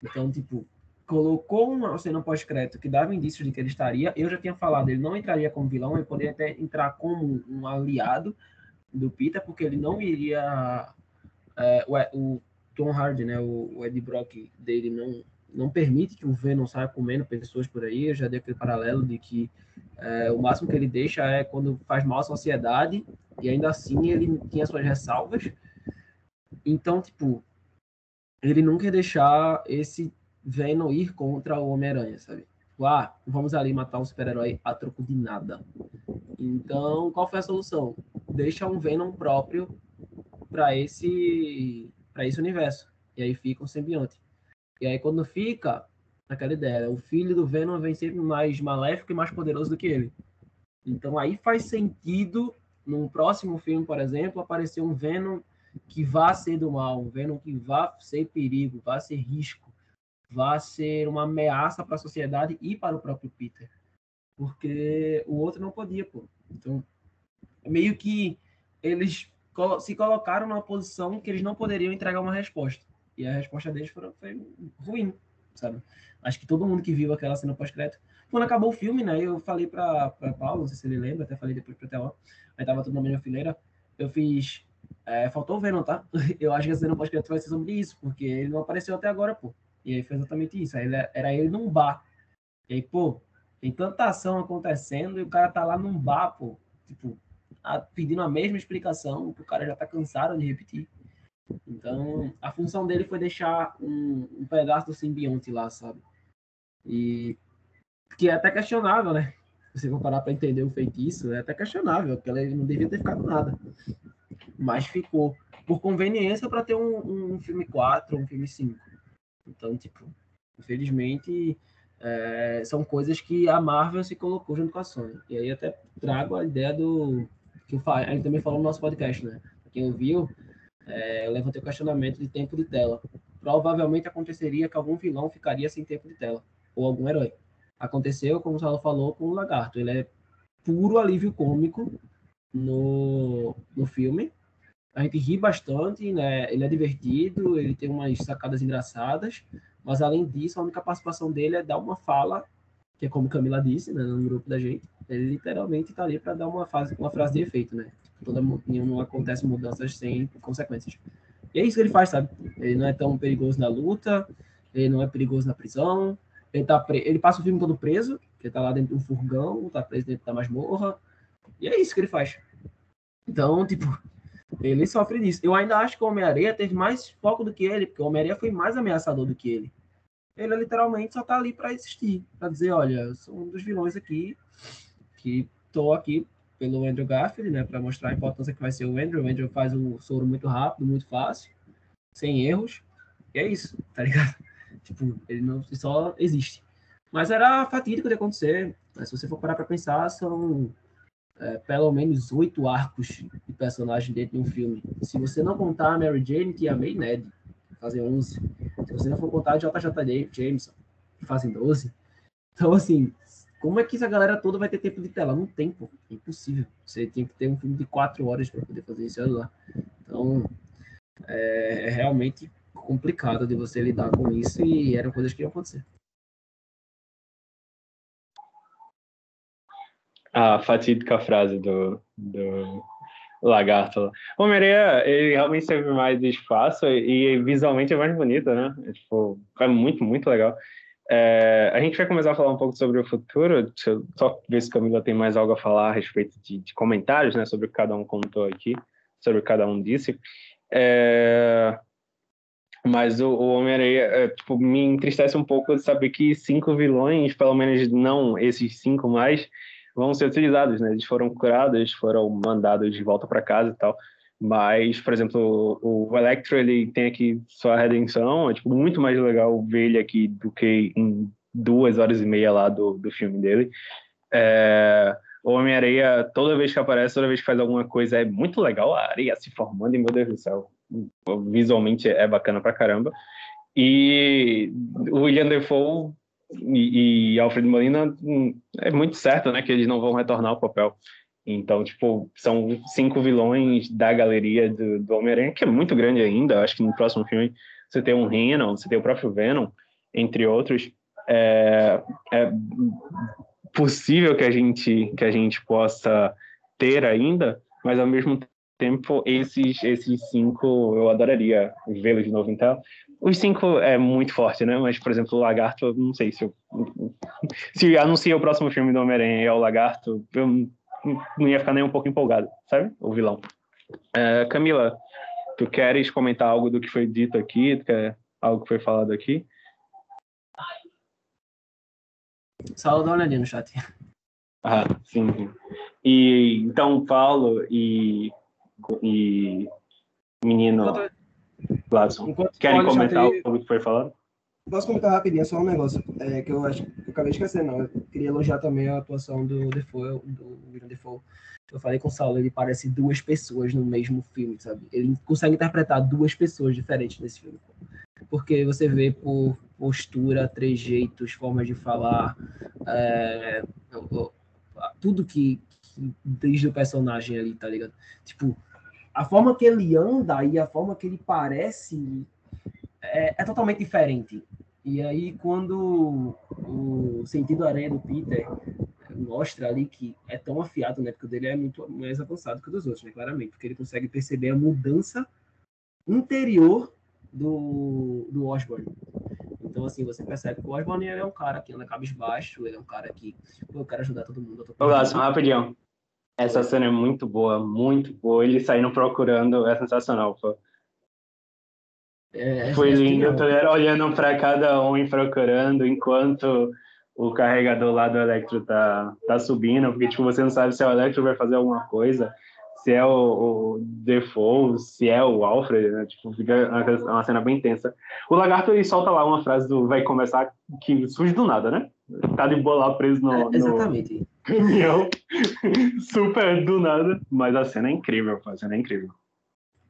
Então, tipo, colocou uma cena pós-crédito que dava indícios de que ele estaria. Eu já tinha falado, ele não entraria como vilão, ele poderia até entrar como um aliado do Peter, porque ele não iria é, o, o, Tom Hardy, né, o, o Ed Brock dele não não permite que o Venom saia comendo pessoas por aí. Eu já dei aquele paralelo de que é, o máximo que ele deixa é quando faz mal à sociedade e ainda assim ele tinha suas ressalvas. Então, tipo, ele nunca ia deixar esse Venom ir contra o Homem-Aranha, sabe? Tipo, ah, vamos ali matar um super-herói a troco de nada. Então, qual foi a solução? Deixa um Venom próprio para esse para esse universo. E aí fica um simbionte. E aí quando fica aquela ideia, o filho do Venom vem sempre mais maléfico e mais poderoso do que ele. Então aí faz sentido num próximo filme, por exemplo, aparecer um Venom que vá ser do mal, um Venom que vá ser perigo, vá ser risco, vá ser uma ameaça para a sociedade e para o próprio Peter. Porque o outro não podia, pô. Então, meio que eles se colocaram numa posição que eles não poderiam entregar uma resposta. E a resposta deles foi, foi ruim, sabe? Acho que todo mundo que viu aquela cena pós-crédito. Quando acabou o filme, né? Eu falei para Paulo, não sei se ele lembra, até falei depois pra Teló. Aí tava tudo na minha fileira. Eu fiz. É, faltou o Venom, tá? <laughs> Eu acho que a cena pós-crédito vai ser sobre isso, porque ele não apareceu até agora, pô. E aí foi exatamente isso. Aí ele, era ele num bar. E aí, pô, tem tanta ação acontecendo e o cara tá lá num bar, pô. Tipo, a, pedindo a mesma explicação, o cara já está cansado de repetir. Então, a função dele foi deixar um, um pedaço do simbionte lá, sabe? E que é até questionável, né? Se você for parar para entender o feitiço, é até questionável, porque ele não devia ter ficado nada. Mas ficou por conveniência para ter um, um filme 4, um filme 5. Então, tipo, infelizmente, é, são coisas que a Marvel se colocou junto com a Sony. E aí até trago a ideia do que eu a gente também falou no nosso podcast, né? Quem ouviu, é, eu levantei o questionamento de tempo de tela. Provavelmente aconteceria que algum vilão ficaria sem tempo de tela, ou algum herói. Aconteceu, como o Saulo falou, com o Lagarto. Ele é puro alívio cômico no, no filme. A gente ri bastante, né? Ele é divertido, ele tem umas sacadas engraçadas, mas além disso, a única participação dele é dar uma fala, que é como Camila disse, né, no grupo da gente, ele literalmente está ali para dar uma, fase, uma frase de efeito, né? Toda, não acontece mudanças sem consequências. E é isso que ele faz, sabe? Ele não é tão perigoso na luta, ele não é perigoso na prisão, ele, tá pre... ele passa o filme todo preso, ele tá lá dentro de um furgão, tá preso dentro da masmorra, e é isso que ele faz. Então, tipo, ele sofre disso. Eu ainda acho que o Homem-Aranha teve mais foco do que ele, porque o Homem-Aranha foi mais ameaçador do que ele. ele literalmente só tá ali para existir, para dizer, olha, eu sou um dos vilões aqui, que tô aqui pelo Andrew Garfield, né, para mostrar a importância que vai ser o Andrew. O Andrew faz o soro muito rápido, muito fácil, sem erros, e é isso, tá ligado? <laughs> Tipo, ele não ele só existe. Mas era fatídico de acontecer. Se você for parar para pensar, são é, pelo menos oito arcos de personagem dentro de um filme. Se você não contar a Mary Jane e a May Ned, fazem 11. Se você não for contar a JJ Jameson, que fazem 12. Então, assim, como é que essa galera toda vai ter tempo de tela? Não tem, pô. É impossível. Você tem que ter um filme de quatro horas para poder fazer isso lá. Então, é, é realmente complicado de você lidar com isso e eram coisas que iam acontecer. A fatídica frase do, do lagarto. Homem-Aranha, ele realmente teve mais espaço e visualmente é mais bonito, né? É, tipo, é muito, muito legal. É, a gente vai começar a falar um pouco sobre o futuro. Deixa eu só ver se Camila tem mais algo a falar a respeito de, de comentários, né? Sobre o que cada um contou aqui, sobre o que cada um disse. É, mas o, o Homem-Aranha, é, tipo, me entristece um pouco saber que cinco vilões, pelo menos não esses cinco mais, vão ser utilizados, né? Eles foram curados, foram mandados de volta para casa e tal. Mas, por exemplo, o, Electro, ele tem aqui sua redenção, é tipo, muito mais legal ver ele aqui do que em duas horas e meia lá do, do filme dele. É, o Homem-Areia, toda vez que aparece, toda vez que faz alguma coisa, é muito legal a areia se formando, e meu Deus do céu, visualmente é bacana pra caramba. E o William Defoe e, e Alfred Molina hum, é muito certo, né, que eles não vão retornar ao papel. Então, tipo, são cinco vilões da galeria do, do Homem-Aranha, que é muito grande ainda. Acho que no próximo filme você tem um Venom, você tem o próprio Venom, entre outros. É, é possível que a gente que a gente possa ter ainda, mas ao mesmo tempo esses esses cinco eu adoraria vê-los de novo então os cinco é muito forte, né? Mas, por exemplo, o Lagarto, não sei se eu... <laughs> Se anuncia o próximo filme do Homem-Aranha e é o Lagarto, eu não ia ficar nem um pouco empolgado, sabe? O vilão. É, Camila, tu queres comentar algo do que foi dito aqui? Tu quer algo que foi falado aqui? Só dá uma olhadinha no chat. Ah, sim. E então, Paulo e, e menino. Enquanto, Gladson, querem comentar o que foi falado? Posso comentar rapidinho, só um negócio é, que eu acho que eu acabei de esquecer, não. Eu queria elogiar também a atuação do Defoe, do William Defoe. Eu falei com o Saulo, ele parece duas pessoas no mesmo filme, sabe? Ele consegue interpretar duas pessoas diferentes nesse filme. Porque você vê por postura, trejeitos, formas de falar, é, tudo que, que diz do personagem ali, tá ligado? Tipo, a forma que ele anda e a forma que ele parece é, é totalmente diferente. E aí, quando o sentido aranha do Peter mostra ali que é tão afiado, né? Porque o dele é muito mais avançado que o dos outros, né? Claramente, porque ele consegue perceber a mudança interior do, do Osborne. Então, assim, você percebe que o Osborne é um cara que anda cabisbaixo, ele é um cara que, pô, eu quero ajudar todo mundo. Ô, Lázaro, rapidinho. Essa cena é muito boa, muito boa. Eles saindo procurando, é sensacional, pô. É, Foi é lindo, tô olhando para cada um e procurando, enquanto o carregador lá do Electro tá, tá subindo, porque tipo, você não sabe se é o Electro vai fazer alguma coisa, se é o, o Defoe, se é o Alfred, né? Tipo, fica uma, uma, cena bem tensa. O Lagarto, ele solta lá uma frase do vai começar, que surge do nada, né? Tá de boa lá preso no... É, exatamente. No caminhão, super do nada, mas a cena é incrível, a cena é incrível.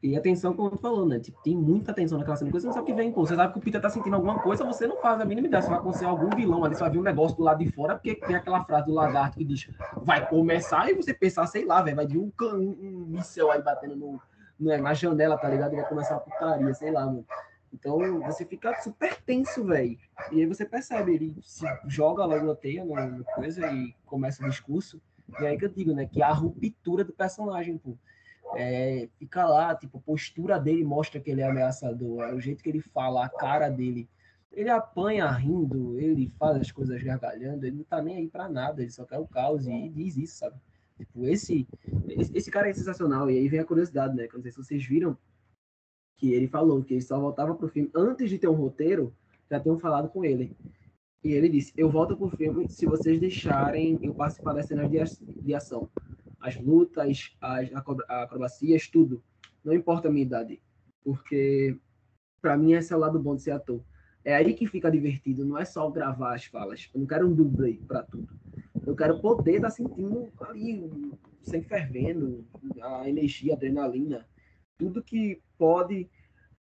E atenção, como tu falou, né? Tipo, tem muita atenção naquela cena, você não sabe o que vem, pô. Você sabe que o Peter tá sentindo alguma coisa, você não faz a mínima ideia. Você vai acontecer algum vilão ali, você vai ver um negócio do lado de fora, porque tem aquela frase do lagarto que diz vai começar, e você pensar, sei lá, velho, vai vir um, um, um míssel aí batendo no, no, na janela, tá ligado? Vai começar a putaria, sei lá, mano. Então você fica super tenso, velho. E aí você percebe, ele se joga logo na teia, na coisa, e começa o discurso. E aí que eu digo, né? Que a ruptura do personagem, pô. É, fica lá, tipo, a postura dele mostra que ele é ameaçador, é o jeito que ele fala, a cara dele. Ele apanha rindo, ele faz as coisas gargalhando, ele não tá nem aí para nada, ele só quer o caos e diz isso, sabe? Tipo, esse, esse, esse cara é sensacional. E aí vem a curiosidade, né? Que eu não sei se vocês viram, que ele falou que ele só voltava pro filme antes de ter um roteiro, já tinham falado com ele. E ele disse: Eu volto pro filme se vocês deixarem eu participar das cenas de, ação. As lutas, as acrobacias, tudo. Não importa a minha idade. Porque, para mim, esse é o lado bom de ser ator. É aí que fica divertido, não é só gravar as falas. Eu não quero um dublê para tudo. Eu quero poder estar tá sentindo ali, sempre fervendo, a energia, a adrenalina, tudo que pode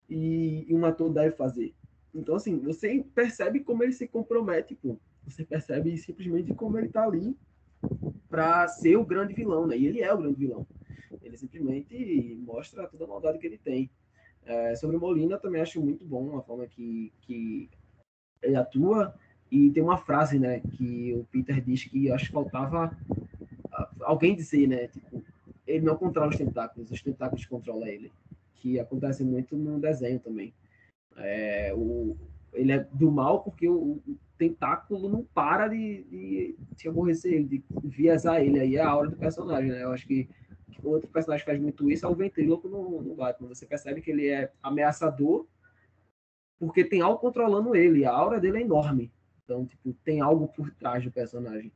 e, um ator deve fazer. Então, assim, você percebe como ele se compromete, pô. Você percebe simplesmente como ele tá ali para ser o grande vilão, né? E ele é o grande vilão. Ele simplesmente mostra toda a maldade que ele tem. É, sobre Molina, também acho muito bom a forma que, que ele atua. E tem uma frase, né, que o Peter diz que acho que faltava alguém dizer, né? Tipo, ele não controla os tentáculos, os tentáculos controlam ele. Que acontece muito no desenho também. É, o, ele é do mal porque o, o tentáculo não para de, de, de aborrecer ele, de viesar ele. Aí é a hora do personagem, né? Eu acho que, que outro personagem faz muito isso é o ventríloco no, no Batman. Você percebe que ele é ameaçador porque tem algo controlando ele. A aura dele é enorme. Então, tipo, tem algo por trás do personagem.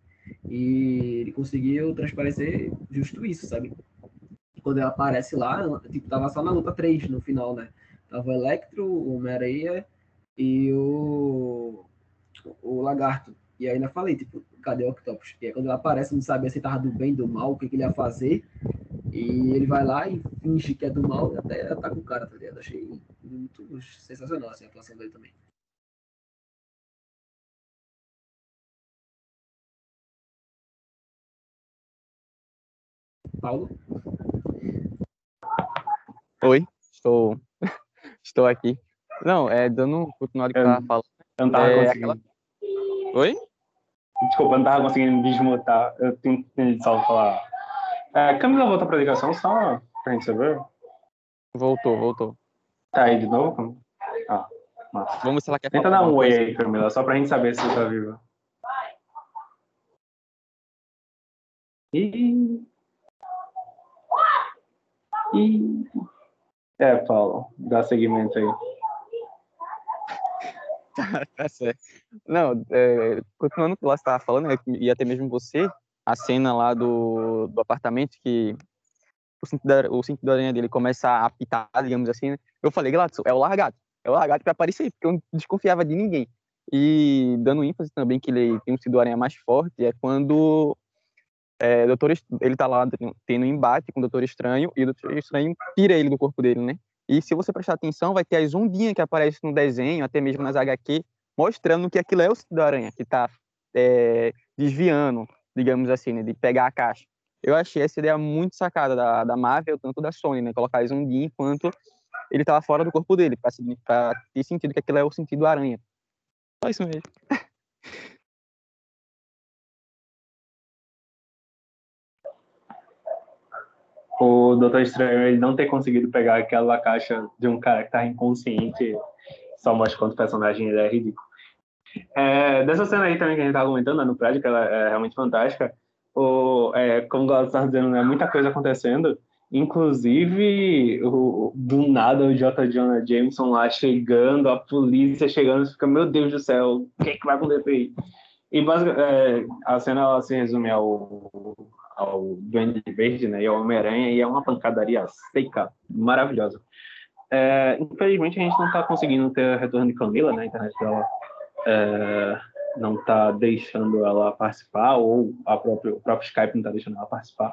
E ele conseguiu transparecer justo isso, sabe? Quando ele aparece lá, tipo, tava só na luta 3 no final, né? Tava o Electro, o Homem-Aranha e o, o Lagarto. E ainda falei, tipo, cadê o Octopus? E aí quando ele aparece, não sabia se tava do bem, do mal, o que, que ele ia fazer. E ele vai lá e finge que é do mal e até com o cara, tá ligado? Achei muito sensacional assim, a atuação dele também. Paulo? Oi, estou, <laughs> estou aqui. Não, é dando continuar o que eu falando. Eu não tava é, conseguindo. aquela... Oi? Desculpa, eu não tava conseguindo desmutar. Eu tenho que só falar. É, Camila volta pra ligação só pra gente saber. Voltou, voltou. Tá aí de novo? Ah, massa. Vamos ver se ela quer Tenta falar dar um oi aí, Camila, só pra gente saber se você tá viva. Ih. Ih. É, Paulo, dá seguimento aí. <laughs> tá certo. Não, é, continuando o que você estava falando, né, e até mesmo você, a cena lá do, do apartamento que o cinto, da, o cinto da aranha dele começa a apitar, digamos assim, né? Eu falei, Gladson, é o largato. É o largato que vai aparecer, porque eu não desconfiava de ninguém. E dando ênfase também que ele tem um cinto da aranha mais forte, é quando é, Doutor, ele tá lá tendo um embate com o Doutor Estranho, e o Doutor Estranho tira ele do corpo dele, né? E se você prestar atenção, vai ter as ondinhas que aparecem no desenho, até mesmo nas HQ, mostrando que aquilo é o cinto da aranha, que tá é, desviando, digamos assim, né, de pegar a caixa. Eu achei essa ideia muito sacada da, da Marvel, tanto da Sony, né, colocar as ondinhas enquanto ele tava fora do corpo dele, para ter sentido que aquilo é o sentido aranha. Só isso mesmo. <laughs> o Doutor Estranho ele não ter conseguido pegar aquela caixa de um cara que tá inconsciente só mostra quanto o personagem ele é ridículo. É, dessa cena aí também que a gente tava comentando né, no prédio, que ela é realmente fantástica, o, é, como o Glaucio estava dizendo, né, muita coisa acontecendo, inclusive o, do nada o J. Jonah Jameson lá chegando, a polícia chegando, você fica, meu Deus do céu, o que, é que vai acontecer aí? E é, a cena ela se resume ao, ao Duende Verde né, e ao Homem-Aranha, e é uma pancadaria seca, maravilhosa. É, infelizmente a gente não está conseguindo ter retorno de Camila, né? A internet dela é, não está deixando ela participar, ou a própria, o próprio Skype não está deixando ela participar.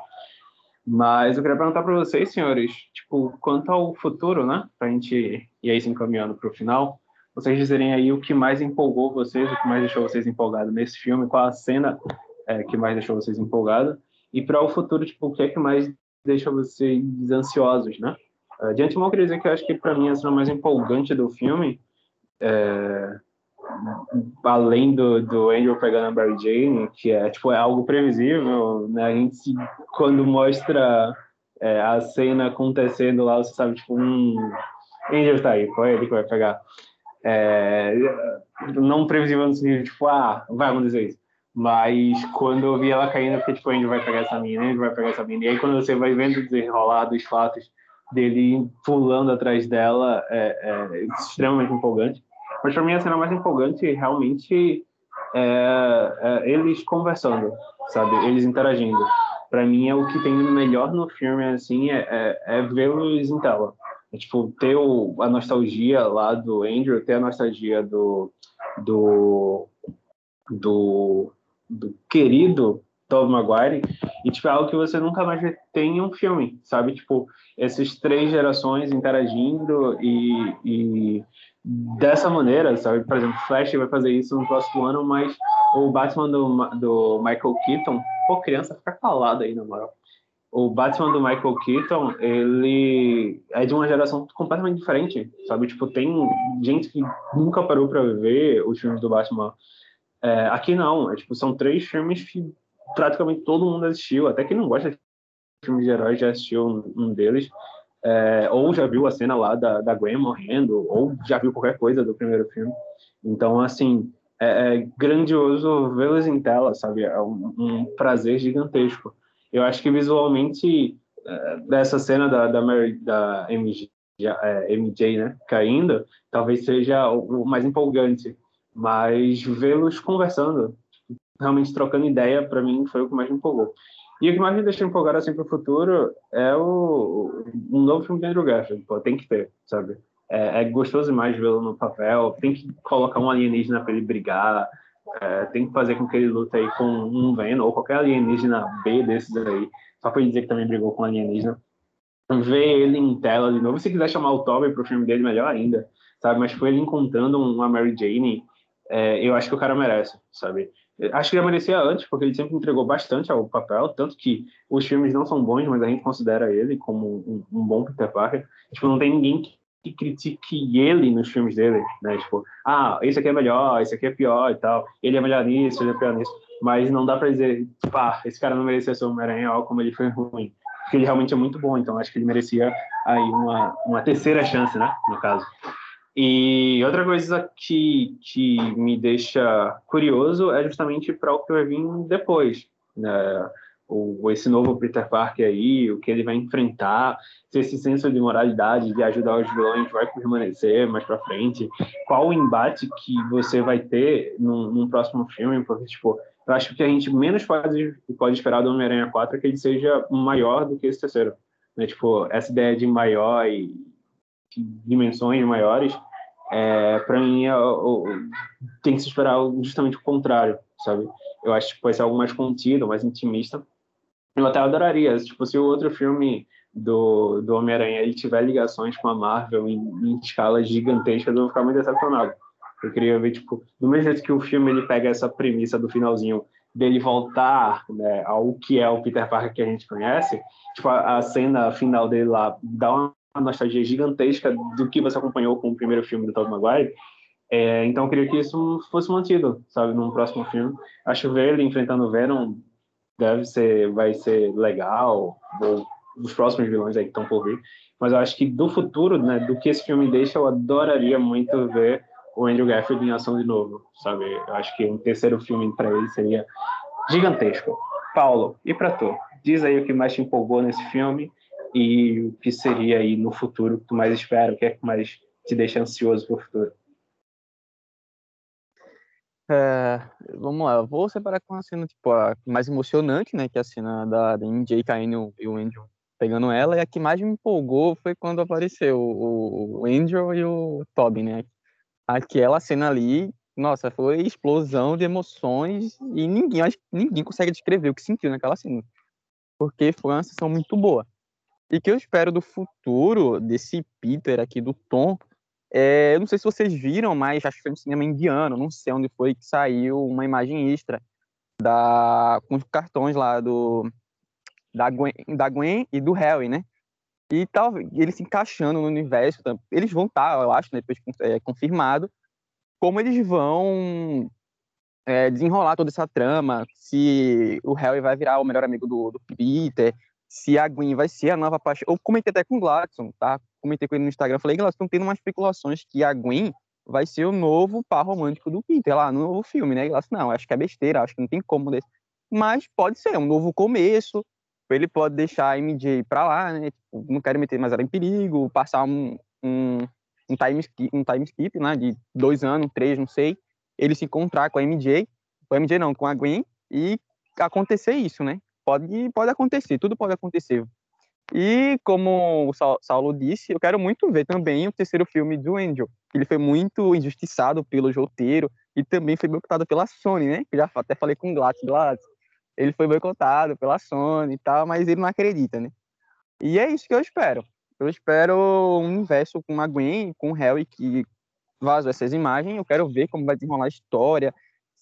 Mas eu queria perguntar para vocês, senhores, tipo, quanto ao futuro, né? Para a gente ir aí se encaminhando para o final, vocês dizerem aí o que mais empolgou vocês, o que mais deixou vocês empolgados nesse filme, qual a cena é, que mais deixou vocês empolgados, e para o futuro, tipo, o que é que mais deixa vocês ansiosos, né? Uh, de antemão, eu queria dizer que eu acho que, para mim, a cena mais empolgante do filme, é, além do, do Andrew pegando a Barry Jane, que é, tipo, é algo previsível, né? A gente, se- quando mostra é, a cena acontecendo lá, você sabe, tipo, um... Andrew tá aí, foi ele que vai pegar. É, não previsível no sentido, tipo, ah, vai acontecer isso. Mas quando eu vi ela caindo, eu fiquei tipo, Andrew vai pegar essa mina, Andrew vai pegar essa mina. E aí quando você vai vendo desenrolar dos fatos dele pulando atrás dela, é, é extremamente empolgante. Mas para mim a cena mais empolgante realmente é, é eles conversando, sabe? Eles interagindo. Para mim é o que tem melhor no filme, assim, é, é, é vê-los em tela. É, tipo, ter o, a nostalgia lá do Andrew, ter a nostalgia do, do, do, do querido Tobey Maguire e tipo é algo que você nunca mais tem em um filme, sabe? Tipo, essas três gerações interagindo e, e dessa maneira, sabe? Por exemplo, Flash vai fazer isso no próximo ano, mas o Batman do, do Michael Keaton, pô, criança fica calada aí, na moral. O Batman do Michael Keaton, ele é de uma geração completamente diferente, sabe? Tipo, tem gente que nunca parou para ver os filmes do Batman. É, aqui não, é, tipo, são três filmes que praticamente todo mundo assistiu, até quem não gosta de filmes de heróis já assistiu um, deles é, ou já viu a cena lá da, da Gwen morrendo, ou já viu qualquer coisa do primeiro filme. Então, assim, é, é grandioso vê-los em tela, sabe? É um, um, prazer gigantesco. Eu acho que visualmente, é, dessa cena da, da, Mary, da MJ, é, MJ, né, caindo, talvez seja o mais empolgante. Mas vê-los conversando, realmente trocando ideia, para mim foi o que mais me empolgou. E o que mais me deixa empolgado assim para o futuro é o um novo filme de Andrew Garfield. Pô, tem que ter, sabe? É, é gostoso demais vê-lo no papel. Tem que colocar um alienígena para ele brigar. É, tem que fazer com que ele lute aí com um Venom ou qualquer alienígena B desses aí. Só para dizer que também brigou com um alienígena. Ver ele em tela de novo. Se quiser chamar o Toby para o filme dele, melhor ainda, sabe? Mas foi ele encontrando uma Mary Jane. É, eu acho que o cara merece, sabe? Acho que já merecia antes, porque ele sempre entregou bastante ao papel, tanto que os filmes não são bons, mas a gente considera ele como um, um bom Peter Parker. Tipo, não tem ninguém que, que, critique ele nos filmes dele, né? Tipo, ah, esse aqui é melhor, esse aqui é pior e tal. Ele é melhor nisso, ele é pior nisso. Mas não dá pra dizer, pá, esse cara não merecia ser o Homem-Aranha, como ele foi ruim. Porque ele realmente é muito bom, então acho que ele merecia aí uma, uma terceira chance, né? No caso. E outra coisa que, que me deixa curioso é justamente para o que vai vir depois. Né? O, esse novo Peter Parker aí, o que ele vai enfrentar, se esse senso de moralidade, de ajudar os vilões vai permanecer mais para frente, qual o embate que você vai ter num, num, próximo filme, porque, tipo, eu acho que a gente menos pode, pode esperar do Homem-Aranha 4 é que ele seja maior do que esse terceiro. Né? Tipo, essa ideia de maior e dimensões maiores, é, para mim é, tem que se esperar justamente o contrário, sabe? Eu acho que pode ser algo mais contido, mais intimista. Eu até adoraria, tipo, se o outro filme do, do Homem-Aranha ele tiver ligações com a Marvel em, em escalas gigantescas, eu vou ficar muito decepcionado. Eu queria ver, tipo, do mesmo jeito que o filme ele pega essa premissa do finalzinho dele voltar né, ao que é o Peter Parker que a gente conhece, tipo, a, a cena final dele lá dá uma uma nostalgia gigantesca do que você acompanhou com o primeiro filme do Tobey Maguire. É, então eu queria que isso fosse mantido, sabe, num próximo filme. Acho que ele enfrentando o Venom deve ser, vai ser legal, ou os próximos vilões aí que estão por vir. Mas eu acho que do futuro, né, do que esse filme deixa, eu adoraria muito ver o Andrew Garfield em ação de novo, sabe? Eu acho que um terceiro filme para ele seria gigantesco. Paulo, e para tu? Diz aí o que mais te empolgou nesse filme e o que seria aí no futuro que tu mais espera, o que é que mais te deixa ansioso para o futuro? É, vamos lá, eu vou separar com a cena tipo, a mais emocionante, né, que é a cena da, da MJ caindo e o Andrew pegando ela, e a que mais me empolgou foi quando apareceu o, o Andrew e o Toby, né? Aquela cena ali, nossa, foi explosão de emoções e ninguém, acho ninguém consegue descrever o que sentiu naquela cena, porque foi uma sessão muito boa. E que eu espero do futuro desse Peter aqui, do Tom, é, eu não sei se vocês viram, mas acho que foi no cinema indiano, não sei onde foi que saiu uma imagem extra da, com os cartões lá do, da, Gwen, da Gwen e do Harry, né? E tal, eles se encaixando no universo, eles vão estar, tá, eu acho, né, depois é, confirmado, como eles vão é, desenrolar toda essa trama, se o Harry vai virar o melhor amigo do, do Peter, se a Gwen vai ser a nova paixão. Eu comentei até com o Gladson, tá? Comentei com ele no Instagram, falei, Gladson, tendo umas especulações que a Gwen vai ser o novo par romântico do Peter lá no novo filme, né? Gladson, não, acho que é besteira, acho que não tem como desse. Mas pode ser, um novo começo, ele pode deixar a MJ pra lá, né? Tipo, não quero meter mais ela em perigo, passar um, um, um time skip, um time skip, né, de dois anos, três, não sei, ele se encontrar com a MJ, com a MJ não, com a Gwen, e acontecer isso, né? Pode, pode acontecer, tudo pode acontecer. E como o Saulo disse, eu quero muito ver também o terceiro filme do Angel. Ele foi muito injustiçado pelo roteiro e também foi boicotado pela Sony, né? Já até falei com o Glatz. Ele foi boicotado pela Sony e tal, mas ele não acredita, né? E é isso que eu espero. Eu espero um universo com a Gwen, com o Harry, que vazou essas imagens. Eu quero ver como vai desenrolar a história,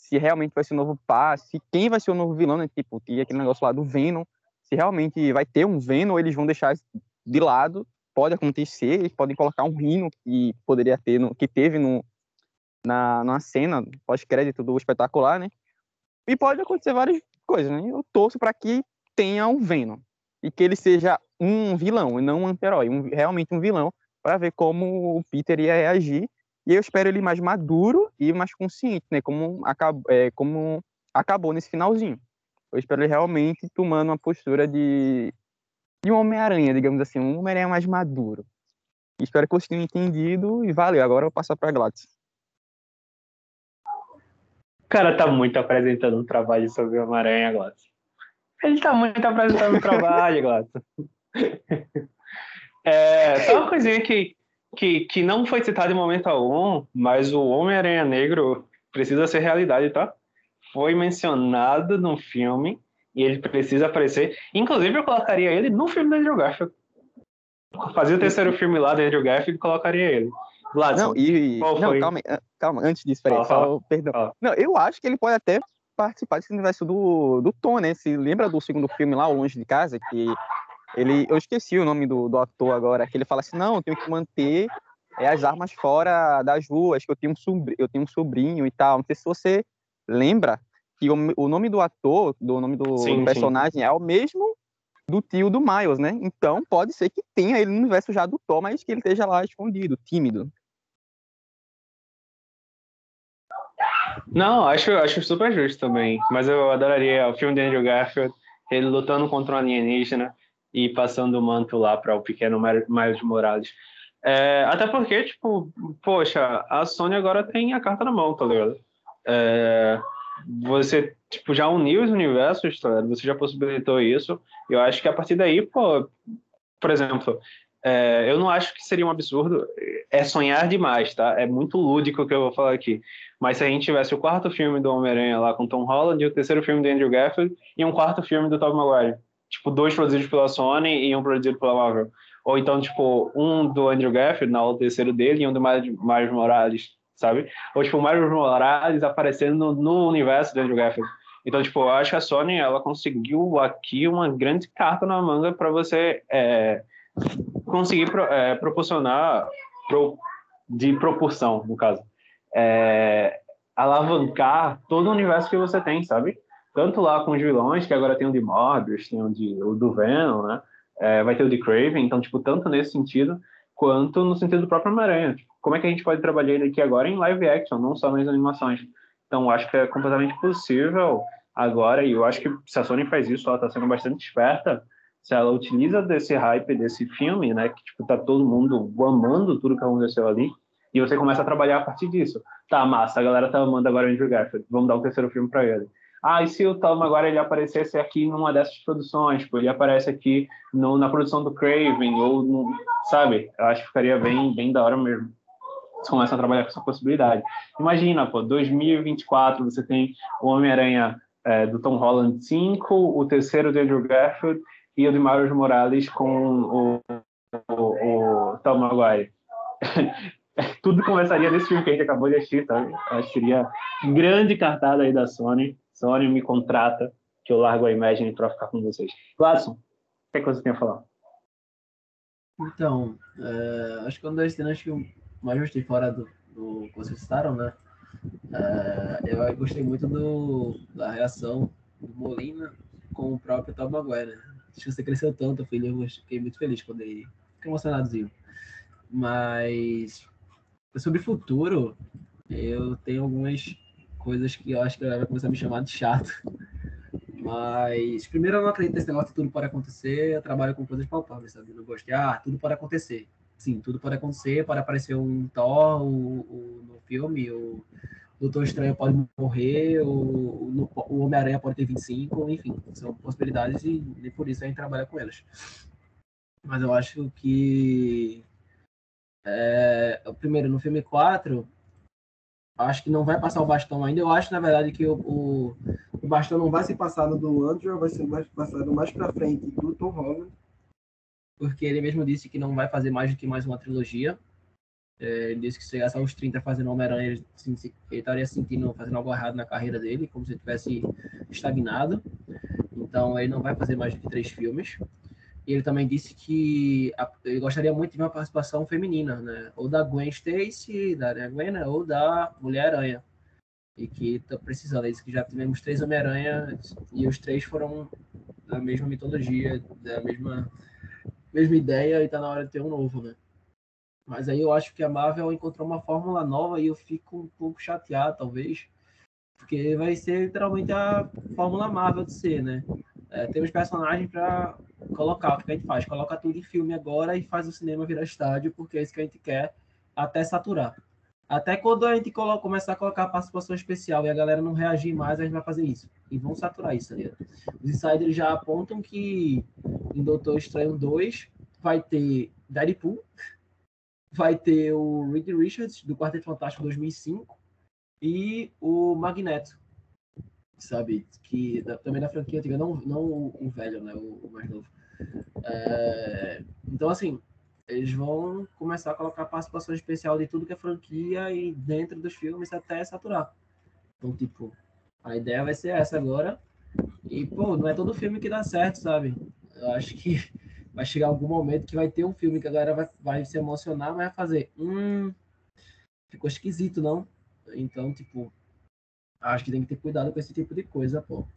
se realmente vai ser um novo passe, quem vai ser o novo vilão, né? Tipo, tinha aquele negócio lá do Venom, se realmente vai ter um Venom, eles vão deixar de lado. Pode acontecer, eles podem colocar um Rino que poderia ter, no, que teve no, na, na cena pós-crédito do espetacular, né? E pode acontecer várias coisas, né? Eu torço para que tenha um Venom e que ele seja um vilão e não um anti-herói, um, realmente um vilão, para ver como o Peter ia reagir e eu espero ele mais maduro e mais consciente, né? Como, é, como acabou nesse finalzinho. Eu espero ele realmente tomando uma postura de, de um Homem-Aranha, digamos assim, um Homem-Aranha mais maduro. Espero que vocês tenham entendido e valeu. Agora eu vou passar para Gladys. O cara tá muito apresentando um trabalho sobre o Homem-Aranha, Gladys. Ele tá muito apresentando um trabalho, Gladys. <laughs> É, só uma coisinha que, que, que não foi citado em momento algum, mas o Homem-Aranha Negro precisa ser realidade, tá? Foi mencionado no filme e ele precisa aparecer. Inclusive, eu colocaria ele no filme do Andrew Garfield. Fazia o terceiro filme lá do Andrew Garfield e colocaria ele. Gladson, não, e, não, calma, calma, antes disso, peraí, fala, só, perdão. Fala. Não, eu acho que ele pode até participar desse universo do, do Tom, né? Se lembra do segundo filme lá, O Longe de Casa, que ele, eu esqueci o nome do, do ator agora, que ele fala assim, não, eu tenho que manter é, as armas fora das ruas, que eu tenho, um sobrinho, eu tenho um sobrinho e tal. Não sei se você lembra que o, o nome do ator, do nome do, sim, do personagem sim. é o mesmo do tio do Miles, né? Então pode ser que tenha ele no universo já do Thor, mas que ele esteja lá escondido, tímido. Não, acho, acho super justo também. Mas eu adoraria o filme de Andrew Garfield, ele lutando contra um alienígena e passando o manto lá para o pequeno Miles Morales. É, até porque, tipo, poxa, a Sony agora tem a carta na mão, tá ligado? É, você, tipo, já uniu os universos, tá ligado? Você já possibilitou isso. Eu acho que a partir daí, pô, por exemplo, é, eu não acho que seria um absurdo. É sonhar demais, tá? É muito lúdico o que eu vou falar aqui. Mas se a gente tivesse o quarto filme do Homem-Aranha lá com Tom Holland, o terceiro filme do Andrew Garfield e um quarto filme do Tobey Maguire tipo, dois produzidos pela Sony e um produzido pela Marvel. Ou então, tipo, um do Andrew Garfield, na o terceiro dele, e um do Miles Morales, sabe? Ou, tipo, o Miles Morales aparecendo no, universo do Andrew Garfield. Então, tipo, eu acho que a Sony, ela conseguiu aqui uma grande carta na manga para você é, conseguir pro, é, proporcionar, pro, de proporção, no caso, é, alavancar todo o universo que você tem, sabe? Tanto lá com os vilões, que agora tem o de Morbius, tem o, de, o do Venom, né? É, vai ter o de Craven, então, tipo, tanto nesse sentido, quanto no sentido do próprio Homem-Aranha. Tipo, como é que a gente pode trabalhar ele aqui agora em live action, não só nas animações? Então, acho que é completamente possível agora, e eu acho que se a Sony faz isso, ela está sendo bastante esperta, se ela utiliza desse hype desse filme, né, que tipo tá todo mundo amando tudo que aconteceu ali, e você começa a trabalhar a partir disso. Tá, massa, a galera tá amando agora o Andrew Garfield, vamos dar um terceiro filme para ele ah, e se o Tom agora ele aparecesse aqui numa dessas produções, tipo, ele aparece aqui no, na produção do Craven, ou no, sabe? Eu acho que ficaria bem, bem da hora mesmo. Eles começam a trabalhar com essa possibilidade. Imagina, pô, 2024 você tem o Homem-Aranha é, do Tom Holland 5, o terceiro do Andrew Garfield e o de Miles Morales com o, o, o Tom Maguire. <laughs> Tudo começaria nesse filme que a gente acabou de assistir, sabe? Acho que seria grande cartada aí da Sony Sony me contrata que eu largo a Imagine para ficar com vocês. Gladson, o que, é que você tem a falar? Então, é, acho que uma das cenas que eu mais gostei fora do, do que vocês citaram, né? É, eu gostei muito do, da reação do Molina com o próprio Tom Maguire. Né? Acho que você cresceu tanto, filho. Eu fiquei muito feliz quando ele. Fiquei emocionadozinho. Mas sobre futuro, eu tenho algumas coisas que eu acho que ela vai começar a me chamar de chato. Mas, primeiro, eu não acredito nesse negócio que tudo pode acontecer. Eu trabalho com coisas palpáveis, sabe? Eu não gosto de, ah, tudo pode acontecer. sim, tudo pode acontecer, pode aparecer um Thor o, o, no filme, o Doutor Estranho pode morrer, o, o Homem-Aranha pode ter 25, enfim, são possibilidades e nem por isso a gente trabalha com elas. Mas eu acho que é, primeiro, no filme 4, acho que não vai passar o bastão ainda. Eu acho, na verdade, que o, o, o bastão não vai ser passado do Andrew, vai ser mais, passado mais para frente do Tom Holland, porque ele mesmo disse que não vai fazer mais do que mais uma trilogia. É, ele disse que se chegasse aos 30 fazendo Homem-Aranha, ele, ele, estaria sentindo, fazendo algo errado na carreira dele, como se ele tivesse estagnado. Então, ele não vai fazer mais do que três filmes. E ele também disse que a, ele gostaria muito de uma participação feminina, né? Ou da Gwen Stacy, da Gwen, né? ou da Mulher-Aranha. E que está precisando. Ele disse que já tivemos três Homem-Aranha e os três foram da mesma mitologia, da mesma, mesma ideia e está na hora de ter um novo, né? Mas aí eu acho que a Marvel encontrou uma fórmula nova e eu fico um pouco chateado, talvez, porque vai ser literalmente a fórmula Marvel de ser, né? É, temos personagens para colocar. O que a gente faz? Coloca tudo em filme agora e faz o cinema virar estádio, porque é isso que a gente quer até saturar. Até quando a gente coloca, começar a colocar participação especial e a galera não reagir mais, a gente vai fazer isso. E vão saturar isso ali. Os insiders já apontam que em Doutor Estranho 2 vai ter Deadpool, vai ter o Reed Richards, do Quarteto Fantástico 2005, e o Magneto, sabe? Que também da franquia antiga, não, não o, o velho, né? O, o mais novo. É, então, assim, eles vão começar a colocar participação especial de tudo que é franquia e dentro dos filmes até saturar. Então, tipo, a ideia vai ser essa agora. E, pô, não é todo filme que dá certo, sabe? Eu acho que <laughs> vai chegar algum momento que vai ter um filme que a galera vai, vai se emocionar, mas vai fazer, hum, ficou esquisito, não? Então, tipo, acho que tem que ter cuidado com esse tipo de coisa, pô.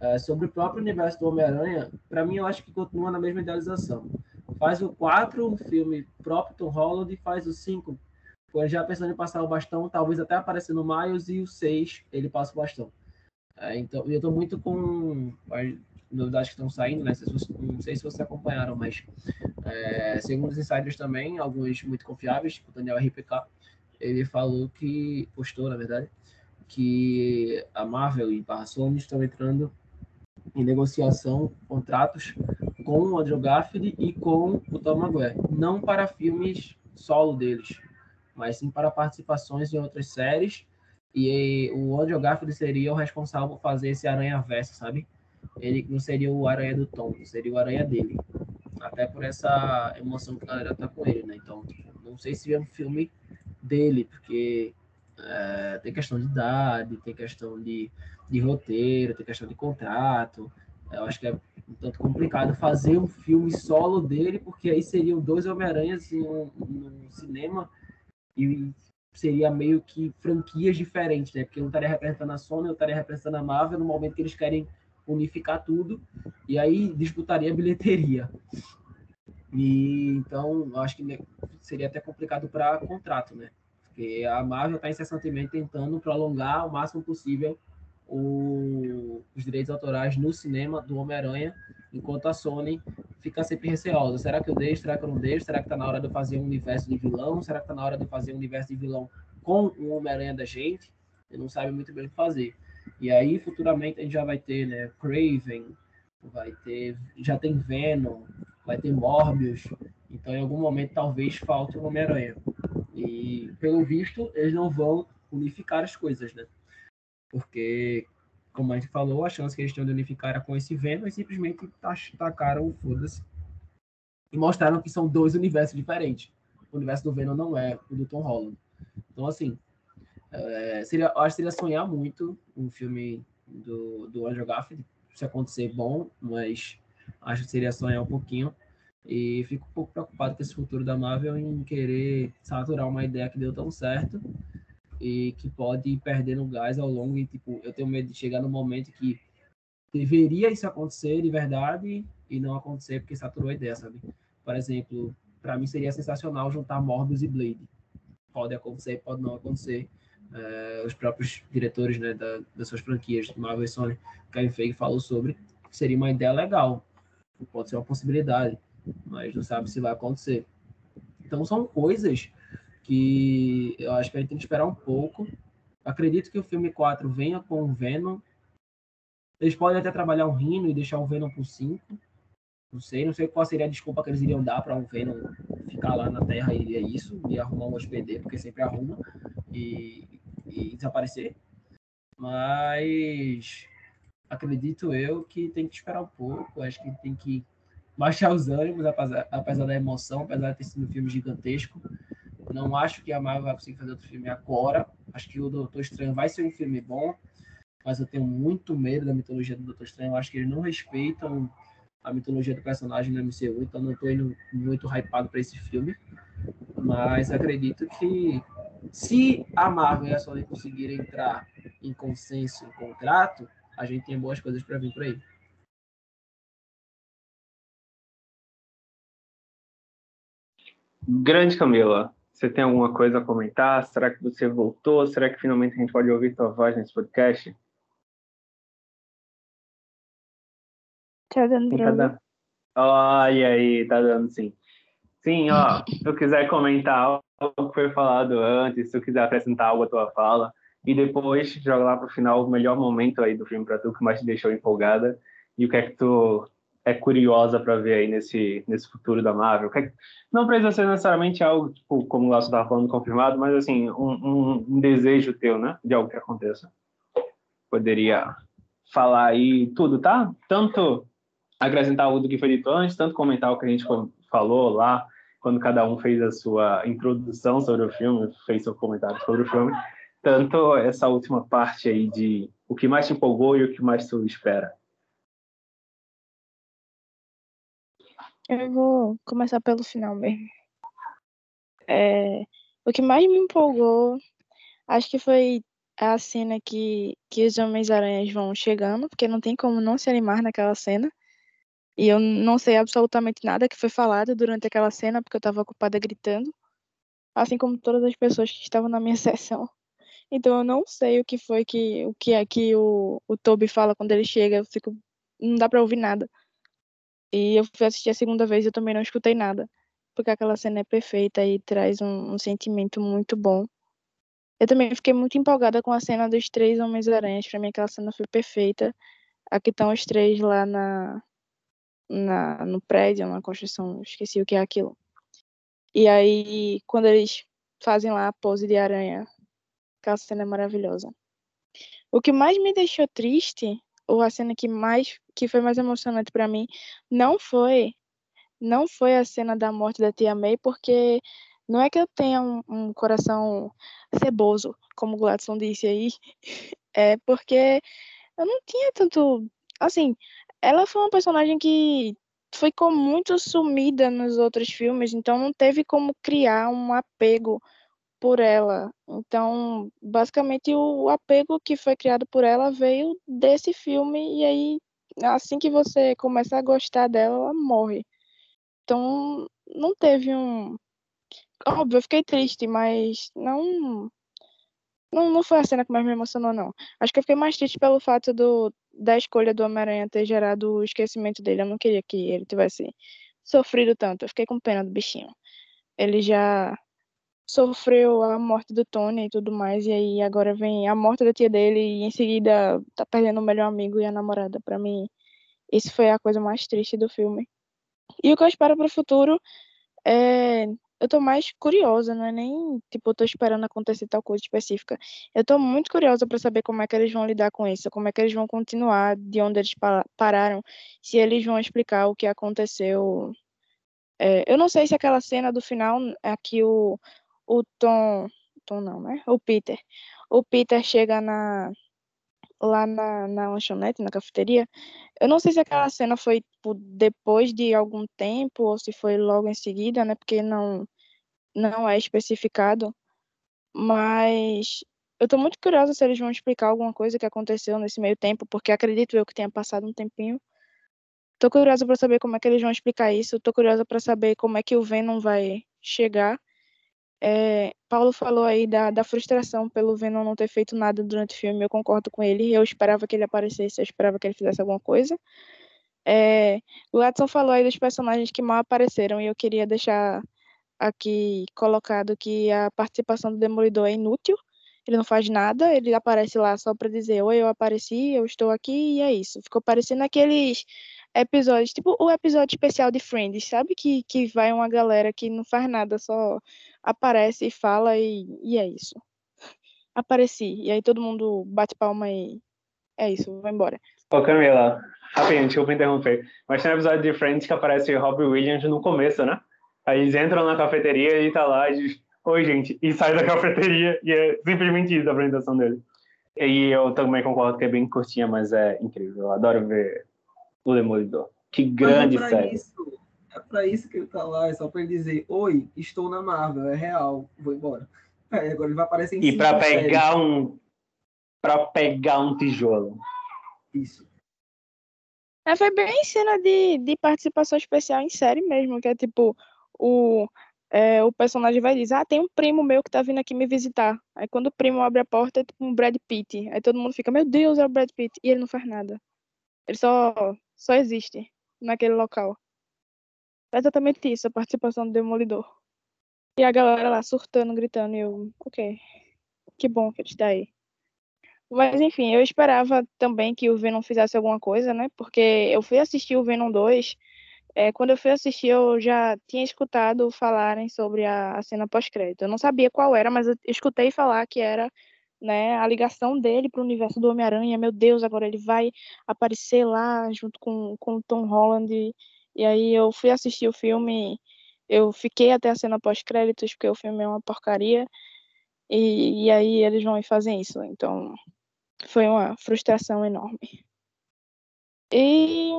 É, sobre o próprio universo do Homem-Aranha, para mim eu acho que continua na mesma idealização. Faz o 4, um filme próprio Tom Holland, e faz o 5, foi já pensando em passar o bastão, talvez até aparecer no Miles, e o 6 ele passa o bastão. É, então, eu tô muito com as novidades que estão saindo, né? Não sei se vocês acompanharam, mas é, segundo os insiders também, alguns muito confiáveis, tipo o Daniel RPK, ele falou que, postou na verdade, que a Marvel e a Sony estão entrando em negociação, contratos com o Andrew Garfield e com o Tom Maguire. Não para filmes solo deles, mas sim para participações em outras séries. E o Andrew Garfield seria o responsável por fazer esse Aranha-Verso, sabe? Ele não seria o Aranha do Tom, seria o Aranha dele. Até por essa emoção que a galera tá com ele, né? Então, não sei se é um filme dele, porque é, tem questão de idade, tem questão de, de roteiro, tem questão de contrato. Eu acho que é um tanto complicado fazer um filme solo dele, porque aí seriam dois Homem-Aranhas em um, um, cinema e seria meio que franquias diferentes, né? Porque um estaria representando a Sony, outro estaria representando a Marvel no momento que eles querem unificar tudo e aí disputaria a bilheteria. E então, eu acho que seria até complicado para contrato, né? Porque a Marvel está incessantemente tentando prolongar o máximo possível o, os direitos autorais no cinema do Homem-Aranha, enquanto a Sony fica sempre receosa. Será que eu deixo? Será que eu não deixo? Será que está na hora de fazer um universo de vilão? Será que está na hora de fazer um universo de vilão com o Homem-Aranha da gente? Ele não sabe muito bem o que fazer. E aí, futuramente, a gente já vai ter né, Craven, vai ter, já tem Venom, vai ter Morbius. Então, em algum momento, talvez falte o Homem-Aranha. E, pelo visto, eles não vão unificar as coisas, né? Porque, como a gente falou, a chance que eles tinham de unificar era com esse Venom e simplesmente tacaram o foda-se. E mostraram que são dois universos diferentes. O universo do Venom não é o do Tom Holland. Então, assim, é, seria, acho que seria sonhar muito um filme do, do Andrew Garfield, se acontecer bom, mas acho que seria sonhar um pouquinho. E fico um pouco preocupado com esse futuro da Marvel em querer saturar uma ideia que deu tão certo e que pode ir perdendo gás ao longo. E, tipo, eu tenho medo de chegar no momento que deveria isso acontecer de verdade e não acontecer porque saturou a ideia, sabe? Por exemplo, para mim seria sensacional juntar Morbius e Blade. Pode acontecer, pode não acontecer. É, os próprios diretores né, da, das suas franquias, Marvel e Sony, Kevin Feige falou sobre, seria uma ideia legal. Pode ser uma possibilidade mas não sabe se vai acontecer. Então são coisas que eu acho que a gente tem que esperar um pouco. Acredito que o filme 4 venha com o Venom. Eles podem até trabalhar um Rino e deixar o Venom por 5. Não sei, não sei qual seria a desculpa que eles iriam dar para um Venom ficar lá na Terra e é isso, e arrumar um hospedeiro, porque sempre arruma, e, e desaparecer. Mas acredito eu que tem que esperar um pouco, acho que tem que baixar os ânimos, apesar, apesar da emoção, apesar de ter sido um filme gigantesco. Não acho que a Marvel vai conseguir fazer outro filme agora. Acho que o Doutor Estranho vai ser um filme bom, mas eu tenho muito medo da mitologia do Doutor Estranho. Eu acho que eles não respeitam a mitologia do personagem no MCU, então não estou indo muito hypado para esse filme. Mas acredito que se a Marvel e a Sony conseguirem entrar em consenso, em contrato, a gente tem boas coisas para vir por aí. Grande Camila, você tem alguma coisa a comentar? Será que você voltou? Será que finalmente a gente pode ouvir sua voz nesse podcast? Tá dando Tá dando. Olha aí, tá dando sim. Sim, ó, se eu quiser comentar algo que foi falado antes, se eu quiser acrescentar algo à tua fala, e depois joga lá pro final o melhor momento aí do filme pra tu, que mais te deixou empolgada, e o que é que tu é curiosa para ver aí nesse, nesse futuro da Marvel. É Não precisa ser necessariamente algo, tipo, como o Laço estava falando, confirmado, mas assim, um, um, desejo teu, né? De algo que aconteça. Poderia falar aí tudo, tá? Tanto acrescentar algo do que foi dito antes, tanto comentar o que a gente falou lá, quando cada um fez a sua introdução sobre o filme, fez seu comentário sobre o filme, tanto essa última parte aí de o que mais te empolgou e o que mais tu espera. Eu vou começar pelo final mesmo. É, o que mais me empolgou, acho que foi a cena que, que os Homens-Aranhas vão chegando, porque não tem como não se animar naquela cena. E eu não sei absolutamente nada que foi falado durante aquela cena, porque eu estava ocupada gritando, assim como todas as pessoas que estavam na minha <laughs> sessão. Então eu não sei o que foi que o que é que o, o Toby fala quando ele chega, eu fico não dá pra ouvir nada. E eu fui assistir a segunda vez e eu também não escutei nada, porque aquela cena é perfeita e traz um, um sentimento muito bom. Eu também fiquei muito empolgada com a cena dos três Homens-Aranhas, pra mim aquela cena foi perfeita. Aqui estão os três lá na, na no prédio, na construção, esqueci o que é aquilo. E aí, quando eles fazem lá a pose de aranha, aquela cena é maravilhosa. O que mais me deixou triste, a cena que mais que foi mais emocionante pra mim, não foi não foi a cena da morte da tia May, porque não é que eu tenha um, um coração ceboso, como o Gladson disse aí, <laughs> é porque eu não tinha tanto, assim, ela foi uma personagem que ficou muito sumida nos outros filmes, então não teve como criar um apego por ela. Então, basicamente, o apego que foi criado por ela veio desse filme, e aí, assim que você começa a gostar dela, ela morre. Então, não teve um. Óbvio, eu fiquei triste, mas não. Não, não foi a cena que mais me emocionou, não. Acho que eu fiquei mais triste pelo fato do, da escolha do Homem-Aranha ter gerado o esquecimento dele. Eu não queria que ele tivesse sofrido tanto. Eu fiquei com pena do bichinho. Ele já sofreu a morte do Tony e tudo mais, e aí agora vem a morte da tia dele e em seguida tá perdendo o melhor amigo e a namorada. Pra mim, isso foi a coisa mais triste do filme. E o que eu espero pro futuro é. Eu tô mais curiosa, não é nem tipo, eu tô esperando acontecer tal coisa específica. Eu tô muito curiosa pra saber como é que eles vão lidar com isso, como é que eles vão continuar de onde eles pa- pararam, se eles vão explicar o que aconteceu. É, eu não sei se aquela cena do final é que o, o Tom. Tom não, né? O Peter. O Peter chega na, lá na, na lanchonete, na cafeteria. Eu não sei se aquela cena foi tipo, depois de algum tempo ou se foi logo em seguida, né? Porque não, não é especificado. Mas eu tô muito curiosa se eles vão explicar alguma coisa que aconteceu nesse meio tempo, porque acredito eu que tenha passado um tempinho. Tô curiosa para saber como é que eles vão explicar isso. Tô curiosa para saber como é que o Venom vai chegar. É, Paulo falou aí da, da frustração pelo Venom não ter feito nada durante o filme. Eu concordo com ele. Eu esperava que ele aparecesse, eu esperava que ele fizesse alguma coisa. É, o Edson falou aí dos personagens que mal apareceram e eu queria deixar aqui colocado que a participação do Demolidor é inútil, ele não faz nada, ele aparece lá só para dizer, oi, eu apareci, eu estou aqui, e é isso. Ficou parecendo aqueles episódios, tipo o episódio especial de Friends, sabe? Que, que vai uma galera que não faz nada, só aparece e fala e, e é isso. Apareci, e aí todo mundo bate palma e é isso, vai embora. Ô Camila, rapidinho, desculpa interromper, mas tem um episódio de Friends que aparece Robbie Williams no começo, né? Aí eles entram na cafeteria e tá lá e diz, oi gente, e sai da <laughs> cafeteria e é simplesmente isso a apresentação dele. E eu também concordo que é bem curtinha, mas é incrível. Eu adoro ver o Demolidor. Que grande é série. Isso, é pra isso que ele tá lá, é só pra ele dizer, oi, estou na Marvel, é real, vou embora. É, agora ele vai aparecer em E pra cinco pegar séries. um para pegar um tijolo. Isso. É, foi bem cena de, de participação especial em série mesmo, que é tipo, o, é, o personagem vai dizer, ah, tem um primo meu que tá vindo aqui me visitar. Aí quando o primo abre a porta, é tipo um Brad Pitt. Aí todo mundo fica, meu Deus, é o Brad Pitt. E ele não faz nada. Ele só, só existe naquele local. É exatamente isso, a participação do Demolidor. E a galera lá surtando, gritando, e eu, ok, que bom que ele está aí. Mas enfim, eu esperava também que o Venom fizesse alguma coisa, né? Porque eu fui assistir o Venom 2. É, quando eu fui assistir, eu já tinha escutado falarem sobre a, a cena pós-crédito. Eu não sabia qual era, mas eu escutei falar que era né, a ligação dele para o universo do Homem-Aranha. Meu Deus, agora ele vai aparecer lá junto com, com o Tom Holland. E, e aí eu fui assistir o filme. Eu fiquei até a cena pós-créditos, porque o filme é uma porcaria. E, e aí eles vão e fazem isso. Então, foi uma frustração enorme. E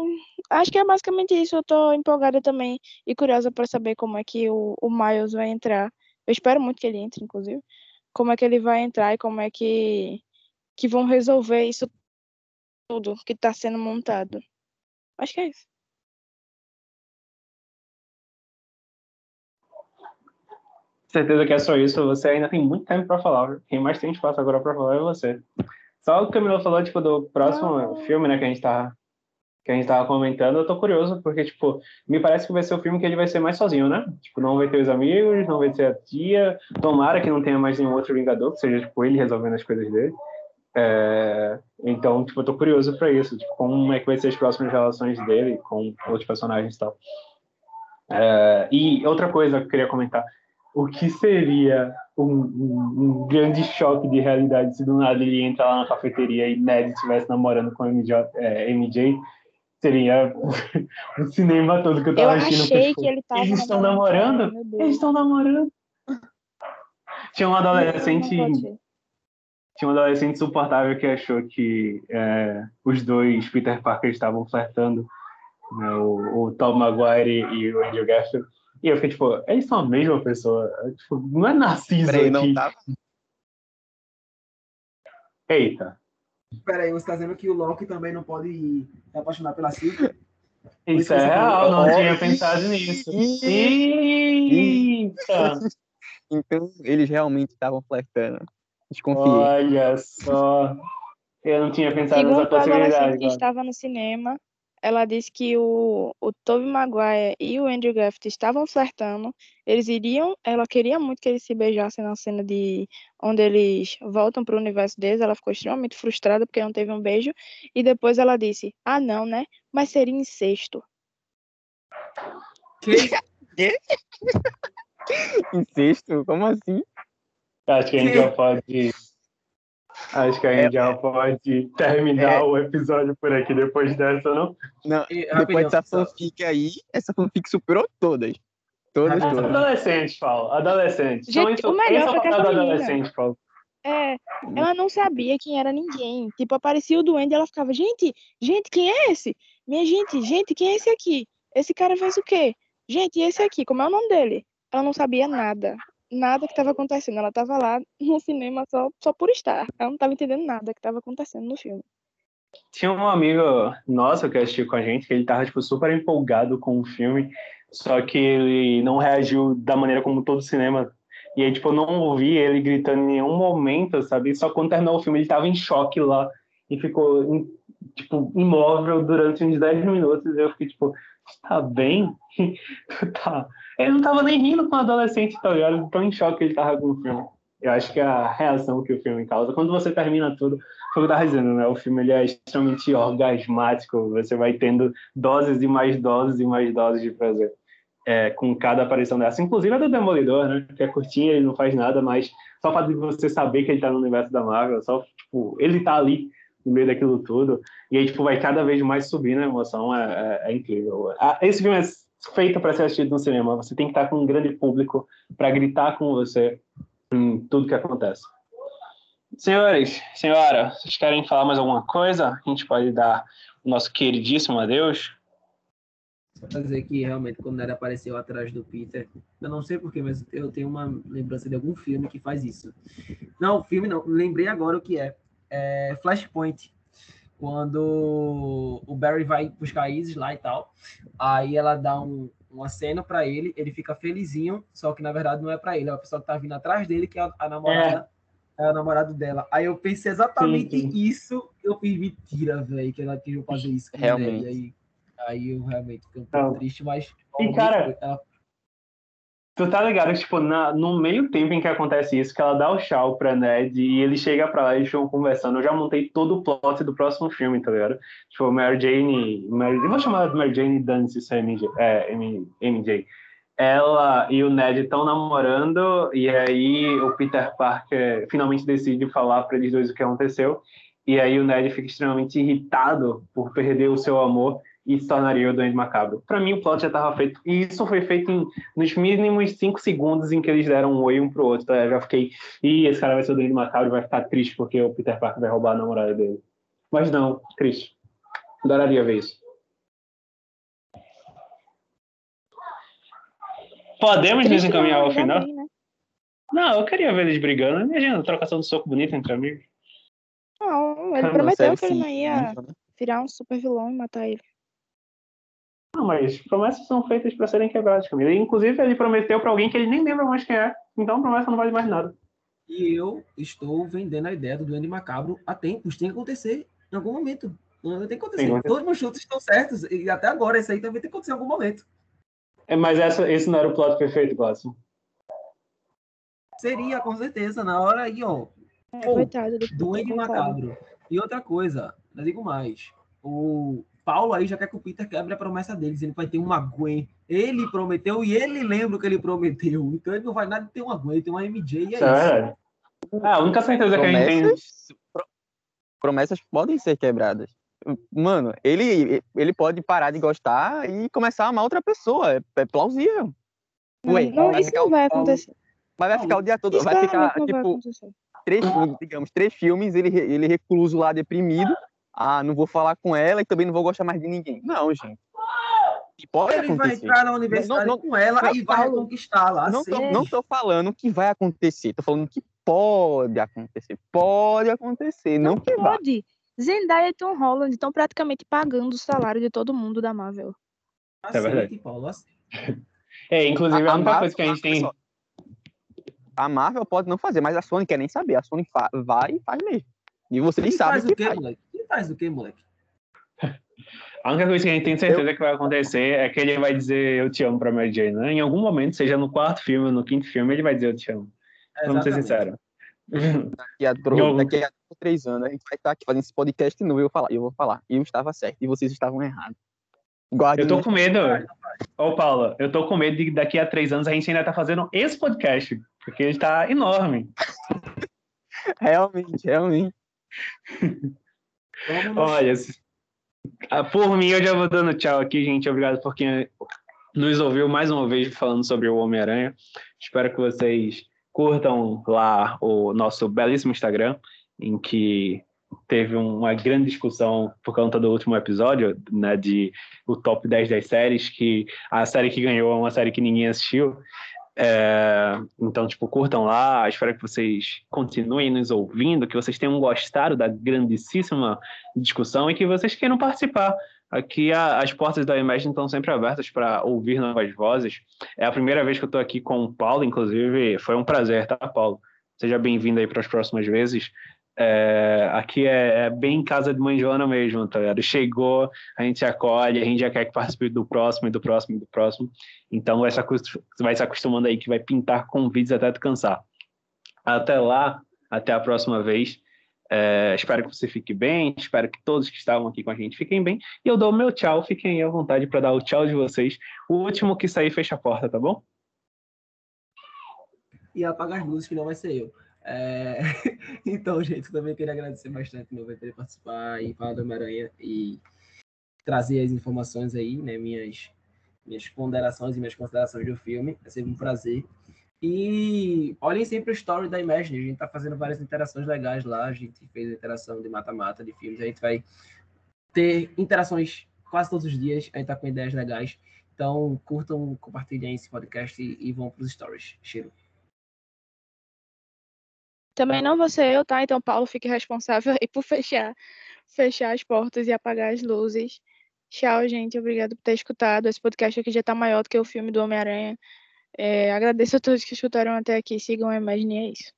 acho que é basicamente isso. Eu tô empolgada também e curiosa para saber como é que o, o Miles vai entrar. Eu espero muito que ele entre, inclusive. Como é que ele vai entrar e como é que, que vão resolver isso tudo que está sendo montado. Acho que é isso. Certeza que é só isso. Você ainda tem muito tempo para falar. Quem mais tem espaço agora para falar é você. Só o que o Camilo falou, tipo, do próximo Ah. filme, né, que a gente tá que a gente tava comentando, eu tô curioso, porque, tipo, me parece que vai ser o filme que ele vai ser mais sozinho, né? Tipo, não vai ter os amigos, não vai ter a tia, tomara que não tenha mais nenhum outro Vingador, que seja, tipo, ele resolvendo as coisas dele. É, Então, tipo, eu tô curioso pra isso, tipo, como é que vai ser as próximas relações dele com outros personagens e tal. É, E outra coisa que eu queria comentar, o que seria um, um- um grande choque de realidade se do nada ele entra lá na cafeteria e Ned estivesse namorando com MJ, é, MJ seria <laughs> o cinema todo que eu Eu tava assistindo. porque, achei tipo, que ele tava eles estão namorando namorando? Eles estão namorando. Tinha um adolescente, tinha um adolescente insuportável que achou que é, os dois Peter Parker estavam flertando, né, o, o Tom Maguire e o Andrew Garfield. E eu fiquei tipo, eles são a mesma pessoa. Tipo, não é narciso Peraí, aqui. não tá. Eita. Peraí, você tá dizendo que o Loki também não pode se apaixonar pela Sylvie? Isso é real, não tinha pensado nisso. Eita! Então, eles realmente estavam flertando. Desconfiei. Olha só. Eu não tinha pensado nessa Segundo a adolescente possibilidade. que cara. estava no cinema, ela disse que o, o Tobey Maguire e o Andrew Garfield estavam flertando. Eles iriam, ela queria muito que eles se beijassem na cena de onde eles voltam para o universo deles. Ela ficou extremamente frustrada porque não teve um beijo. E depois ela disse: "Ah, não, né? Mas seria incesto". <laughs> Incesto? Como assim? Acho que a gente já pode. Acho que a gente já pode terminar É. o episódio por aqui depois dessa, não? Não, E, depois dessa fanfic aí, essa fanfic superou todas. Todas, todas. Adolescente, Paulo. Adolescente. Gente, isso, o melhor é foi que papel essa adolescente, Paulo. É, ela não sabia quem era ninguém. Tipo, aparecia o duende e ela ficava, gente, gente, quem é esse? Minha gente, gente, quem é esse aqui? Esse cara faz o quê? Gente, e esse aqui, como é o nome dele? Ela não sabia nada. Nada que estava acontecendo. Ela estava lá <laughs> no cinema só, só por estar. Ela não estava entendendo nada que estava acontecendo no filme. Tinha um amigo nosso que assistiu com a gente, que ele tava, tipo, super empolgado com o filme, só que ele não reagiu da maneira como todo cinema. E aí, tipo, eu não ouvi ele gritando em nenhum momento, sabe? Só quando terminou o filme ele tava em choque lá e ficou tipo, imóvel durante uns 10 minutos. E eu fiquei, tipo, tá bem? <laughs> tá. Ele não tava nem rindo com o adolescente, tá ligado? Tão em choque que ele tava com o filme. Eu acho que a reação que o filme causa. Quando você termina tudo, foi o que eu tava dizendo, né? O filme ele é extremamente orgasmático. Você vai tendo doses e mais doses e mais doses de prazer. É, com cada aparição dessa. Inclusive a do Demolidor, né? Que é curtinha, ele não faz nada, mas só de você saber que ele tá no universo da Marvel, só, tipo, ele tá ali no meio daquilo tudo. E aí, tipo, vai cada vez mais subindo a emoção. É, é, é incrível. Esse filme é feito para ser assistido no cinema. Você tem que estar com um grande público para gritar com você em tudo que acontece. Senhores, senhora, vocês querem falar mais alguma coisa? A gente pode dar o nosso queridíssimo adeus. Só dizer que realmente quando ele apareceu atrás do Peter, eu não sei porquê, mas eu tenho uma lembrança de algum filme que faz isso. Não, filme não, lembrei agora o que é. é Flashpoint. Quando o Barry vai buscar a Isis lá e tal, aí ela dá um, uma cena para ele, ele fica felizinho, só que na verdade não é para ele, é a pessoa que tá vindo atrás dele, que é a, a namorada. É é o namorado dela. Aí eu pensei exatamente sim, sim. isso. Eu fiz mentira, velho, que ela queria fazer isso. realmente. Aí, aí eu realmente fiquei um pouco triste, mas. E, cara, ela... tu tá ligado? Tipo, na, no meio tempo em que acontece isso, que ela dá o tchau pra Ned e ele chega pra lá e eles ficam conversando. Eu já montei todo o plot do próximo filme, tá ligado? Tipo, Mary Jane. Mary, eu vou chamar de Mary Jane Dance, se é MJ. É, MJ ela e o Ned estão namorando e aí o Peter Parker finalmente decide falar para eles dois o que aconteceu e aí o Ned fica extremamente irritado por perder o seu amor e se tornaria o Duende Macabro. Para mim o plot já estava feito e isso foi feito em, nos mínimos cinco segundos em que eles deram um oi um pro outro. Eu já fiquei, e esse cara vai ser o Duende Macabro e vai ficar triste porque o Peter Parker vai roubar a namorada dele. Mas não, triste. Adoraria ver isso. Podemos nos encaminhar ao final? Bem, né? Não, eu queria ver eles brigando. Imagina, trocação de soco bonito entre amigos. Não, ele prometeu que ele não ia virar um super vilão e matar ele. Não, mas promessas são feitas para serem quebradas, Camila. Inclusive, ele prometeu para alguém que ele nem lembra mais quem é. Então, a promessa não vale mais nada. E eu estou vendendo a ideia do Duende Macabro há tempos. Tem que acontecer em algum momento. Tem que acontecer. Tem Todos os meus chutes estão certos. E até agora, esse aí também tem que acontecer em algum momento. É, mas essa, esse não era o plot perfeito, Glasson? Seria, com certeza. Na hora aí, ó. É, pô, coitado do Duende Macabro. E outra coisa, eu digo mais. O Paulo aí já quer que o Peter quebre a promessa deles. Ele vai ter uma Gwen. Ele prometeu e ele lembra o que ele prometeu. Então ele não vai nada ter uma Gwen, tem uma MJ e é, é isso. É, a única certeza promessas, que a gente tem. Promessas podem ser quebradas mano, ele, ele pode parar de gostar e começar a amar outra pessoa. É, é plausível. Ué, não, isso não vai acontecer. Mas vai ficar o dia todo. Vai ficar, tipo, três, digamos, três filmes, ele, ele recluso lá, deprimido. Ah, não vou falar com ela e também não vou gostar mais de ninguém. Não, gente. Pode ele acontecer. vai entrar na universidade não, não, com ela não, e vai conquistar lá. Não tô, não tô falando que vai acontecer, tô falando que pode acontecer. Pode acontecer, não, não que pode. Vai. Zendaya e Tom Holland estão praticamente pagando o salário de todo mundo da Marvel. É verdade. Paulo, <laughs> é, inclusive, a, a única Marvel, coisa que a gente tem. A Marvel pode não fazer, mas a Sony quer nem saber. A Sony vai e faz mesmo. E vocês sabem o que faz. Moleque? Faz o que, moleque? A única coisa que a gente tem certeza eu... que vai acontecer é que ele vai dizer eu te amo pra Mary Jane, né? Em algum momento, seja no quarto filme ou no quinto filme, ele vai dizer eu te amo. Vamos ser sinceros. Daqui a, <laughs> daqui a três anos, a gente vai estar aqui fazendo esse podcast novo e eu, falar, eu vou falar. Eu estava certo e vocês estavam errados. Eu tô com medo. Ô, Paula, eu tô com medo de daqui a três anos a gente ainda tá fazendo esse podcast, porque ele está enorme. <laughs> realmente, realmente. <laughs> Olha, ah, por mim eu já vou dando tchau aqui, gente. Obrigado por quem nos ouviu mais uma vez falando sobre o Homem-Aranha. Espero que vocês curtam lá o nosso belíssimo Instagram, em que teve uma grande discussão por conta do último episódio, né, de o top 10 das séries, que a série que ganhou é uma série que ninguém assistiu. É, então, tipo, curtam lá. Espero que vocês continuem nos ouvindo, que vocês tenham gostado da grandíssima discussão e que vocês queiram participar. Aqui a, as portas da Imagine estão sempre abertas para ouvir novas vozes. É a primeira vez que eu estou aqui com o Paulo, inclusive foi um prazer, tá, Paulo? Seja bem-vindo aí para as próximas vezes. É, aqui é, é, bem casa de mãe Joana mesmo, tá ligado? Chegou, a gente acolhe, a gente já quer que participe do próximo, e do próximo, e do próximo. Então vai se, vai se acostumando aí que vai pintar convites até tu cansar. Até lá, até a próxima vez. É, espero que você fique bem, espero que todos que estavam aqui com a gente fiquem bem. E eu dou o meu tchau, fiquem aí à vontade para dar o tchau de vocês. O último que sair, fecha a porta, tá bom? E apaga as luzes, que não vai ser eu. É... <laughs> então, gente, também queria agradecer bastante meu poder participar e falar do Homem-Aranha e trazer as informações aí, né? Minhas, minhas ponderações e minhas considerações do filme. É sempre um prazer. E olhem sempre o story da Imagine. A gente tá fazendo várias interações legais lá. A gente fez a interação de mata-mata de filmes. A gente vai ter interações quase todos os dias. A gente tá com ideias legais. Então, curtam, compartilhem esse podcast e, e vão para os stories. Cheiro. Também não vou ser eu, tá? Então, Paulo, fique responsável aí por fechar, fechar as portas e apagar as luzes. Tchau, gente. Obrigado por ter escutado. Esse podcast aqui já tá maior do que o filme do Homem-Aranha. É, agradeço a todos que escutaram até aqui. Sigam a Imagine, é isso.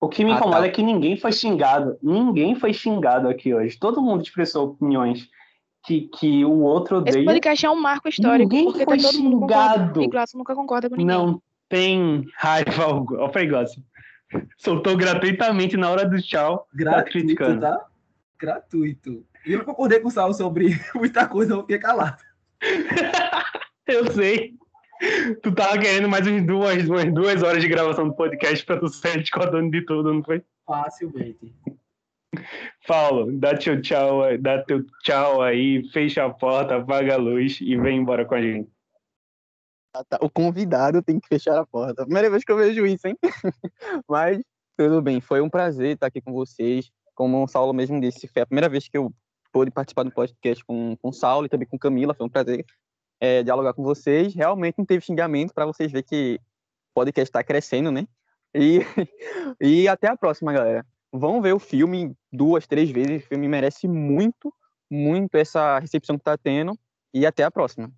O que me ah, incomoda tá. é que ninguém foi xingado. Ninguém foi xingado aqui hoje. Todo mundo expressou opiniões que, que o outro odeia. Esse podcast é um marco histórico. Ninguém porque foi tá todo xingado. Mundo concorda. nunca concorda com ninguém. Não tem raiva. Ó, Fregoso. Soltou gratuitamente na hora do tchau. Tá Gratuito, tá, tá? Gratuito. E eu não concordei com o Sal sobre <laughs> muita coisa, eu fiquei calado. <laughs> eu sei. Tu tava querendo mais umas duas, umas duas horas de gravação do podcast pra tu sair discordando de tudo, não foi? Facilmente. Paulo, dá teu tchau, dá teu tchau aí, fecha a porta, apaga a luz e vem embora com a gente. Tá. O convidado tem que fechar a porta. Primeira vez que eu vejo isso, hein? <laughs> Mas tudo bem, foi um prazer estar aqui com vocês. Como o Saulo mesmo disse, foi a primeira vez que eu pude participar do podcast com, com o Saulo e também com Camila. Foi um prazer é, dialogar com vocês. Realmente não teve xingamento para vocês verem que o podcast está crescendo, né? E, <laughs> e até a próxima, galera. Vão ver o filme duas, três vezes. O filme merece muito, muito essa recepção que está tendo. E até a próxima.